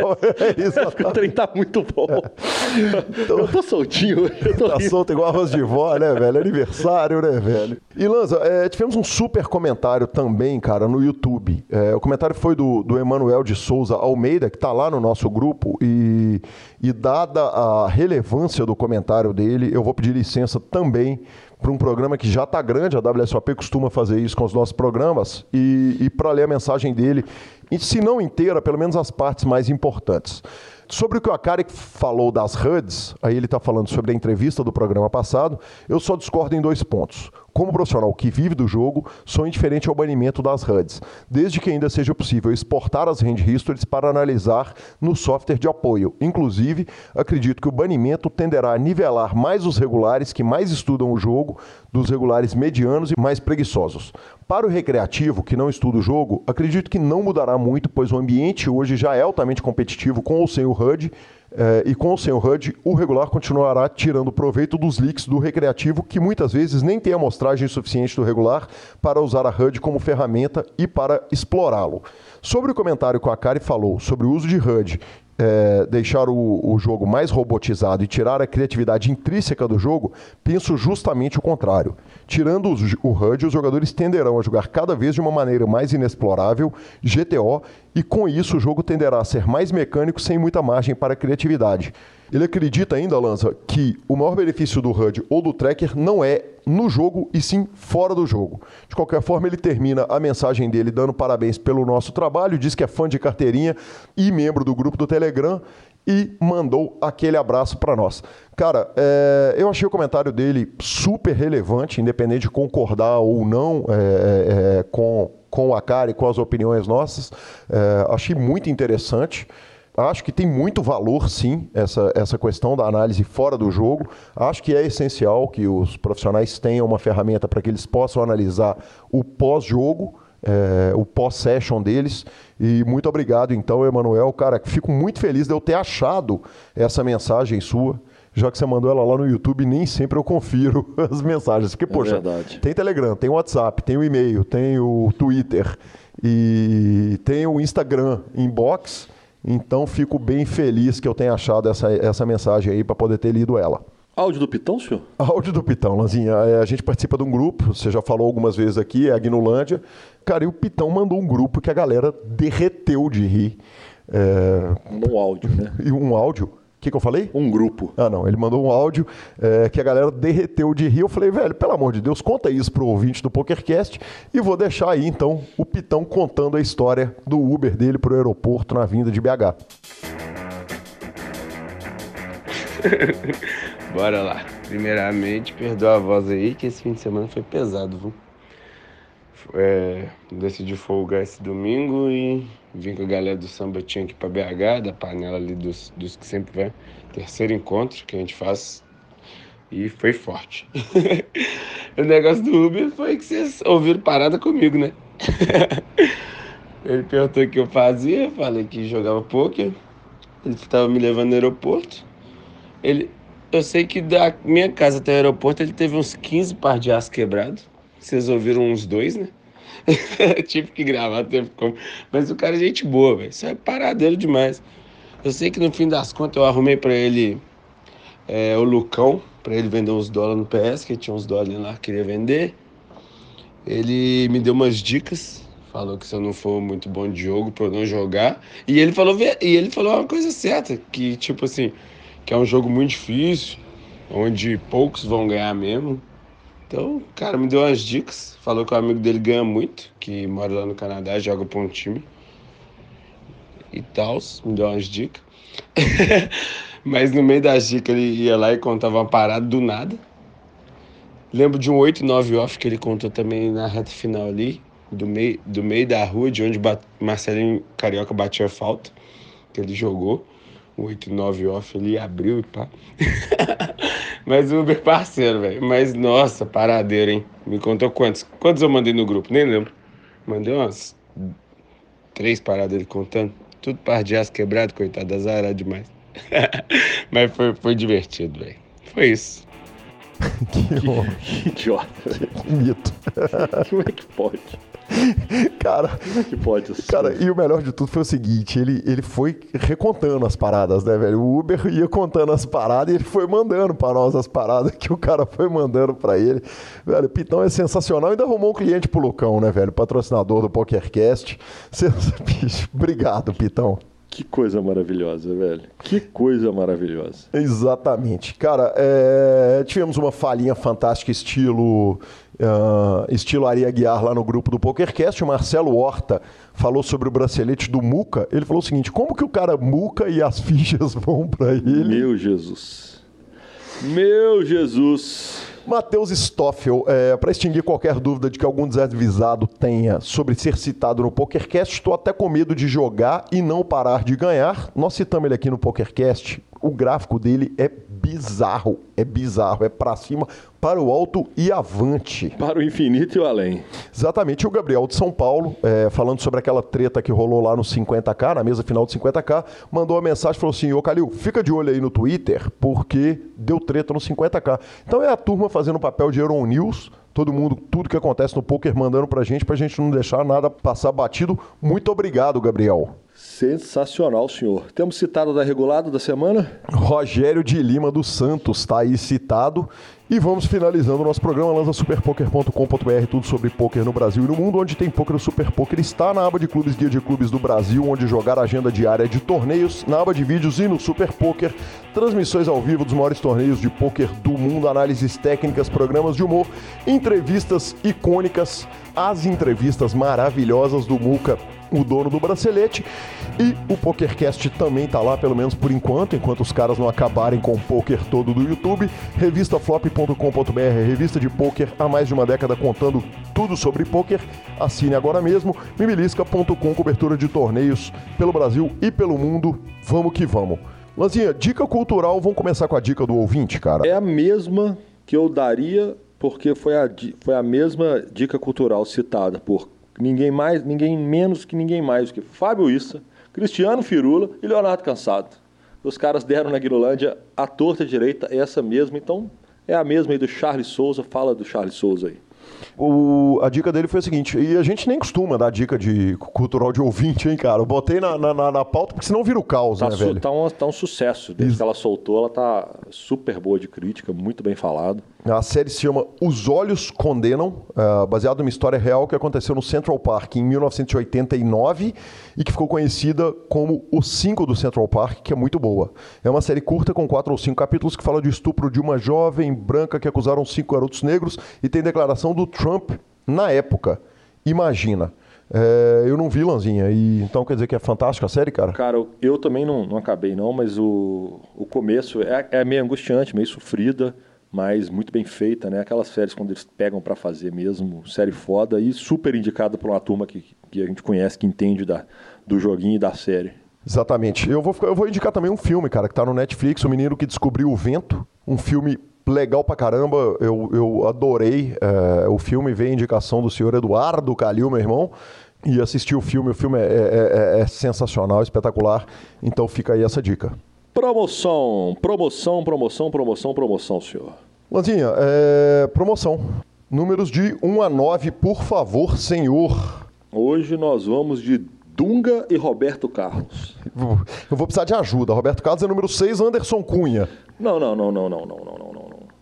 É, exatamente. o trem tá muito bom. Eu tô soltinho. Eu tô Tá rindo. solto igual arroz de vó, né, velho? Aniversário, né, velho? E Lanza, é, tivemos um super comentário também, cara, no YouTube. É, o comentário foi do, do Emanuel de Souza Almeida, que tá lá no nosso grupo, e, e dada a relevância do comentário dele, eu vou pedir licença também para um programa que já tá grande, a WSOP costuma fazer isso com os nossos programas, e, e para ler a mensagem dele, e se não inteira, pelo menos as partes mais importantes. Sobre o que o Akari falou das HUDs, aí ele está falando sobre a entrevista do programa passado, eu só discordo em dois pontos. Como profissional que vive do jogo, sou indiferente ao banimento das HUDs, desde que ainda seja possível exportar as hand histories para analisar no software de apoio. Inclusive, acredito que o banimento tenderá a nivelar mais os regulares que mais estudam o jogo dos regulares medianos e mais preguiçosos. Para o recreativo, que não estuda o jogo, acredito que não mudará muito, pois o ambiente hoje já é altamente competitivo com ou sem o HUD, eh, e com o HUD, o regular continuará tirando proveito dos leaks do recreativo, que muitas vezes nem tem amostragem suficiente do regular para usar a HUD como ferramenta e para explorá-lo. Sobre o comentário que a Akari falou sobre o uso de HUD é, deixar o, o jogo mais robotizado e tirar a criatividade intrínseca do jogo, penso justamente o contrário. Tirando o HUD, os jogadores tenderão a jogar cada vez de uma maneira mais inexplorável, GTO, e com isso o jogo tenderá a ser mais mecânico sem muita margem para criatividade. Ele acredita ainda, Lanza, que o maior benefício do HUD ou do tracker não é no jogo e sim fora do jogo. De qualquer forma, ele termina a mensagem dele dando parabéns pelo nosso trabalho, diz que é fã de carteirinha e membro do grupo do Telegram e mandou aquele abraço para nós. Cara, é, eu achei o comentário dele super relevante, independente de concordar ou não é, é, com, com a cara e com as opiniões nossas. É, achei muito interessante. Acho que tem muito valor, sim, essa, essa questão da análise fora do jogo. Acho que é essencial que os profissionais tenham uma ferramenta para que eles possam analisar o pós-jogo, é, o pós-session deles. E muito obrigado, então, Emanuel. Cara, fico muito feliz de eu ter achado essa mensagem sua. Já que você mandou ela lá no YouTube, nem sempre eu confiro as mensagens. Porque, poxa, verdade. tem Telegram, tem WhatsApp, tem o e-mail, tem o Twitter e tem o Instagram inbox. Então fico bem feliz que eu tenha achado essa, essa mensagem aí para poder ter lido ela. Áudio do Pitão, senhor? Áudio do Pitão, Lanzinha. é, A gente participa de um grupo, você já falou algumas vezes aqui, é a Gnulândia. Cara, e o Pitão mandou um grupo que a galera derreteu de rir. É, Um áudio, né? e um áudio. O que, que eu falei? Um grupo. Ah, não. Ele mandou um áudio é, que a galera derreteu de rir. Eu falei, velho, pelo amor de Deus, conta isso pro ouvinte do PokerCast e vou deixar aí, então, o Pitão contando a história do Uber dele pro aeroporto na vinda de BH. Bora lá. Primeiramente, perdoa a voz aí, que esse fim de semana foi pesado, viu? É, decidi folgar esse domingo e vim com a galera do Samba Tinha aqui pra BH, da panela ali dos, dos que sempre vem. Terceiro encontro que a gente faz. E foi forte. o negócio do Uber foi que vocês ouviram parada comigo, né? Ele perguntou o que eu fazia, eu falei que jogava poker. Ele estava me levando no aeroporto. Ele, eu sei que da minha casa até o aeroporto ele teve uns 15 par de aço quebrado. Vocês ouviram uns dois, né? Tive que gravar, teve como. Mas o cara é gente boa, velho. Isso é paradeiro demais. Eu sei que no fim das contas eu arrumei pra ele é, o Lucão, pra ele vender uns dólares no PS, que tinha uns dólares lá que queria vender. Ele me deu umas dicas, falou que se eu não for muito bom de jogo, pra eu não jogar. E ele falou, e ele falou uma coisa certa, que tipo assim, que é um jogo muito difícil, onde poucos vão ganhar mesmo. Então, cara, me deu umas dicas. Falou que o amigo dele ganha muito, que mora lá no Canadá, joga pra um time. E tal, me deu umas dicas. Mas no meio das dicas ele ia lá e contava uma parada do nada. Lembro de um 8 9 off que ele contou também na reta final ali, do meio, do meio da rua, de onde Marcelinho Carioca batia falta, que ele jogou. O 8 9 off ele abriu e pá. Mas o Uber parceiro, velho. Mas nossa, paradeiro, hein? Me contou quantos? Quantos eu mandei no grupo? Nem lembro. Mandei umas três paradas ele contando. Tudo par de aço quebrado, coitado, azarado demais. Mas foi, foi divertido, velho. Foi isso. que, homem. Que idiota. Que mito. Como é que pode? Cara, Como é que pode assim? cara, e o melhor de tudo foi o seguinte, ele, ele foi recontando as paradas, né, velho? O Uber ia contando as paradas e ele foi mandando para nós as paradas que o cara foi mandando para ele. Velho, o Pitão é sensacional. Ainda arrumou um cliente pro Lucão, né, velho? Patrocinador do PokerCast. Bicho, Obrigado, Pitão. Que coisa maravilhosa, velho. Que coisa maravilhosa. Exatamente. Cara, é, tivemos uma falhinha fantástica estilo ah, estilo Ari Aguiar lá no grupo do PokerCast. O Marcelo Horta falou sobre o bracelete do Muca. Ele falou o seguinte, como que o cara muca e as fichas vão para ele? Meu Jesus. Meu Jesus. Matheus Stoffel, é, para extinguir qualquer dúvida de que algum desavisado tenha sobre ser citado no PokerCast, estou até com medo de jogar e não parar de ganhar. Nós citamos ele aqui no PokerCast. O gráfico dele é bizarro, é bizarro, é para cima, para o alto e avante. Para o infinito e o além. Exatamente, e o Gabriel de São Paulo, é, falando sobre aquela treta que rolou lá no 50k, na mesa final do 50k, mandou uma mensagem falou assim: Ô Calil, fica de olho aí no Twitter, porque deu treta no 50k. Então é a turma fazendo o papel de Euronews, todo mundo, tudo que acontece no poker mandando pra gente, pra gente não deixar nada passar batido. Muito obrigado, Gabriel. Sensacional, senhor. Temos citado da regulada da semana? Rogério de Lima dos Santos está aí citado. E vamos finalizando o nosso programa, lança superpoker.com.br, tudo sobre poker no Brasil e no mundo, onde tem poker o Super Poker está na aba de clubes, guia de clubes do Brasil, onde jogar agenda diária de torneios, na aba de vídeos e no Super Poker, transmissões ao vivo dos maiores torneios de poker do mundo, análises técnicas, programas de humor, entrevistas icônicas, as entrevistas maravilhosas do Muca o dono do bracelete. E o PokerCast também tá lá, pelo menos por enquanto, enquanto os caras não acabarem com o poker todo do YouTube. Revistaflop.com.br, revista de poker há mais de uma década contando tudo sobre poker. Assine agora mesmo. Mimilisca.com, cobertura de torneios pelo Brasil e pelo mundo. Vamos que vamos. Lanzinha, dica cultural, vamos começar com a dica do ouvinte, cara. É a mesma que eu daria, porque foi a, foi a mesma dica cultural citada por ninguém mais, ninguém menos que ninguém mais que Fábio Issa, Cristiano Firula e Leonardo Cansado. Os caras deram na Guirolândia a torta direita, essa mesma, então é a mesma aí do Charles Souza, fala do Charles Souza aí. O- a dica dele foi a seguinte, e a gente nem costuma dar dica de cultural de ouvinte, hein, cara? Eu botei na, na, na- na pauta, porque senão vira o caos, Tá, né, velho? tá um, tá um sucesso. Desde Isso. que ela soltou, ela tá super boa de crítica, muito bem falado. A série se chama Os Olhos Condenam, ah, baseado numa história real que aconteceu no Central Park em 1989 e que ficou conhecida como O Cinco do Central Park, que é muito boa. É uma série curta com quatro ou cinco capítulos que fala do estupro de uma jovem branca que acusaram cinco garotos negros e tem declaração do Trump na época. Imagina. É, eu não vi, Lanzinha, e então quer dizer que é fantástica a série, cara? Cara, eu- também não, não acabei não, mas o, o começo é, é meio angustiante, meio sofrida, mas muito bem feita, né? Aquelas séries quando eles pegam pra fazer mesmo, série foda e super indicada por uma turma que, que a gente conhece, que entende da, do joguinho e da série. Exatamente. Eu vou, eu vou indicar também um filme, cara, que tá no Netflix, O Menino que Descobriu o Vento. Um filme legal pra caramba. Eu, eu adorei é, o filme. Veio a indicação do senhor Eduardo Calil, meu irmão. E assisti o filme. O filme é, é- é- é sensacional, espetacular. Então fica aí essa dica. Promoção, promoção, promoção, promoção, promoção, senhor. Lanzinha, é, promoção. Números de 1 a 9, por favor, senhor. Hoje nós vamos de Dunga e Roberto Carlos. Eu vou precisar de ajuda. Roberto Carlos é número 6, Anderson Cunha. Não, não, não, não, não, não, não,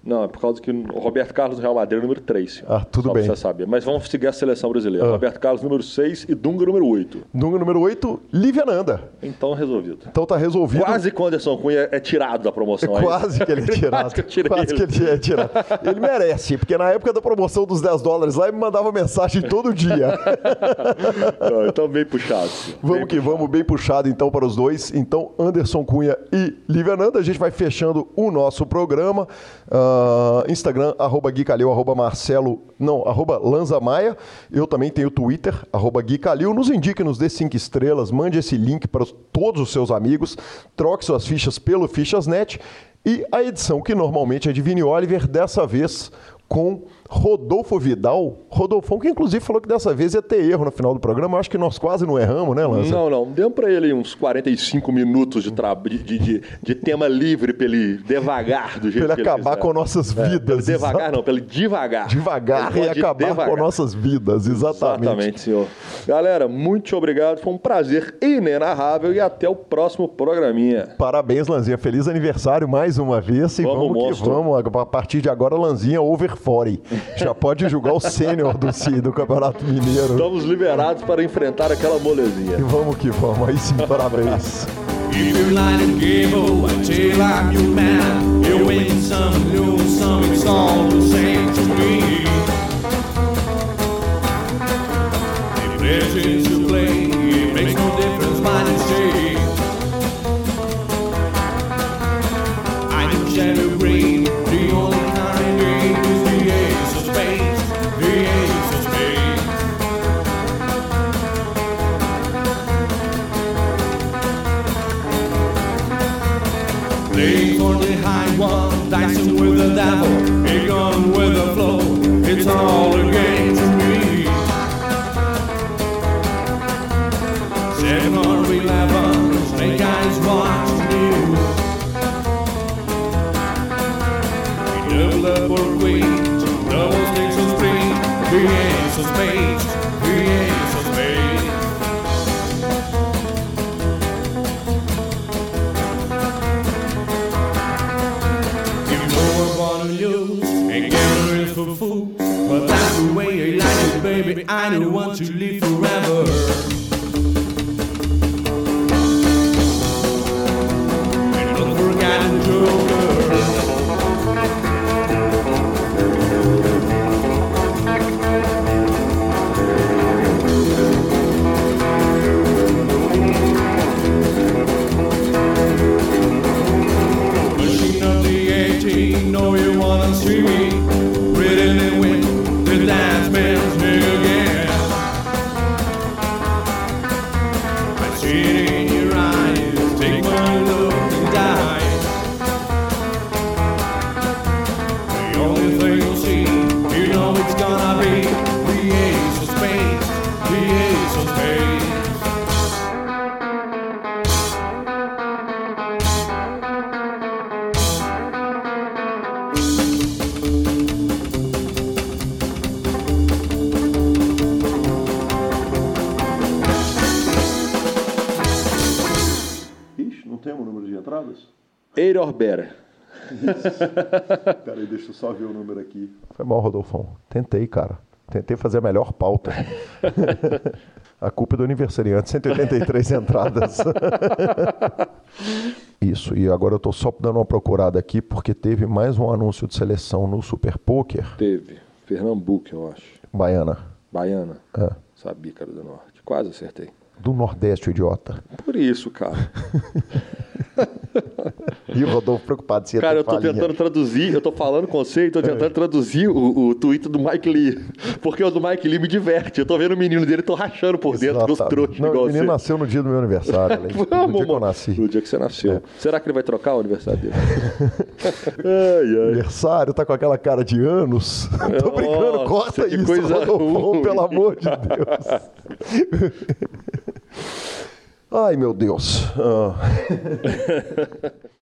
não, é por causa que o Roberto Carlos no Real Madrid é número 3. Ah, tudo bem. Você saber. Mas vamos seguir a seleção brasileira. Ah. Roberto Carlos número 6 e Dunga número 8. Número número 8, Lívia Nanda. Então resolvido. Então tá resolvido. Quase que o Anderson Cunha é tirado da promoção. aí. Quase que ele é tirado. Quase que Quase que ele. ele é tirado. Ele merece, porque na época da promoção dos 10 dólares lá, ele me mandava mensagem todo dia. Não, então bem puxado. sim. Vamos Bem que vamos, bem puxado então para os dois. Então, Anderson Cunha e Lívia Nanda, a gente vai fechando o nosso programa. Ah, Instagram, arroba Gui Calil, arroba Marcelo, não, arroba Lanza Maia. Eu também tenho Twitter, arroba Gui Calil. Nos indique, nos dê cinco estrelas, mande esse link para os- todos os seus amigos, troque suas fichas pelo Fichasnet. E a edição que normalmente é de Vini Oliver, dessa vez com Rodolfo Vidal. Rodolfão, que inclusive falou que dessa vez ia ter erro no final do programa. Eu acho que nós quase não erramos, né, Lanza? Não, não. Demos pra ele uns 45 minutos de, tra... de, de, de- tema livre pra ele devagar do jeito Pra ele que ele acabar com nossas É, vidas. devagar, Exa- não, pra ele devagar. Devagar e acabar devagar. com nossas vidas, exatamente. Exatamente, senhor. Galera, muito obrigado. Foi um prazer inenarrável e até o próximo programinha. Parabéns, Lanzinha. Feliz aniversário mais uma vez. E Vamos, vamos, que monstro. vamos. A partir de agora, Lanzinha over 40. Já pode julgar o sênior do, do Campeonato Mineiro. Estamos liberados para enfrentar aquela molezinha. E vamos que vamos. Aí sim, parabéns. If you line Better. Peraí, deixa eu só ver o número aqui. Foi mal, Rodolfão. Tentei, cara. Tentei fazer a melhor pauta. a culpa é do aniversariante. 183 entradas. Isso, e agora eu tô só dando uma procurada aqui porque teve mais um anúncio de seleção no Super Poker. Teve. Pernambuco, eu acho. Baiana. Baiana. É. Sabia, cara do norte. Quase acertei. Do Nordeste, o idiota. Por isso, cara. E o Rodolfo preocupado se ia Cara, eu tô falinha. tentando traduzir, eu tô falando conceito, eu tô tentando traduzir o, o tweet do Mike Lee. Porque o do Mike Lee me diverte. Eu tô vendo o menino dele, tô rachando por dentro dos trouxas Não, o menino nasceu no dia do meu aniversário. né? no Vamos, dia que eu nasci. No dia que você nasceu. Será que ele vai trocar o aniversário dele? ai, ai. Aniversário, tá com aquela cara de anos. Tô brincando, Nossa, corta isso, coisa Rodolfo, ruim. pelo amor de Deus. Ai, meu Deus. Ah.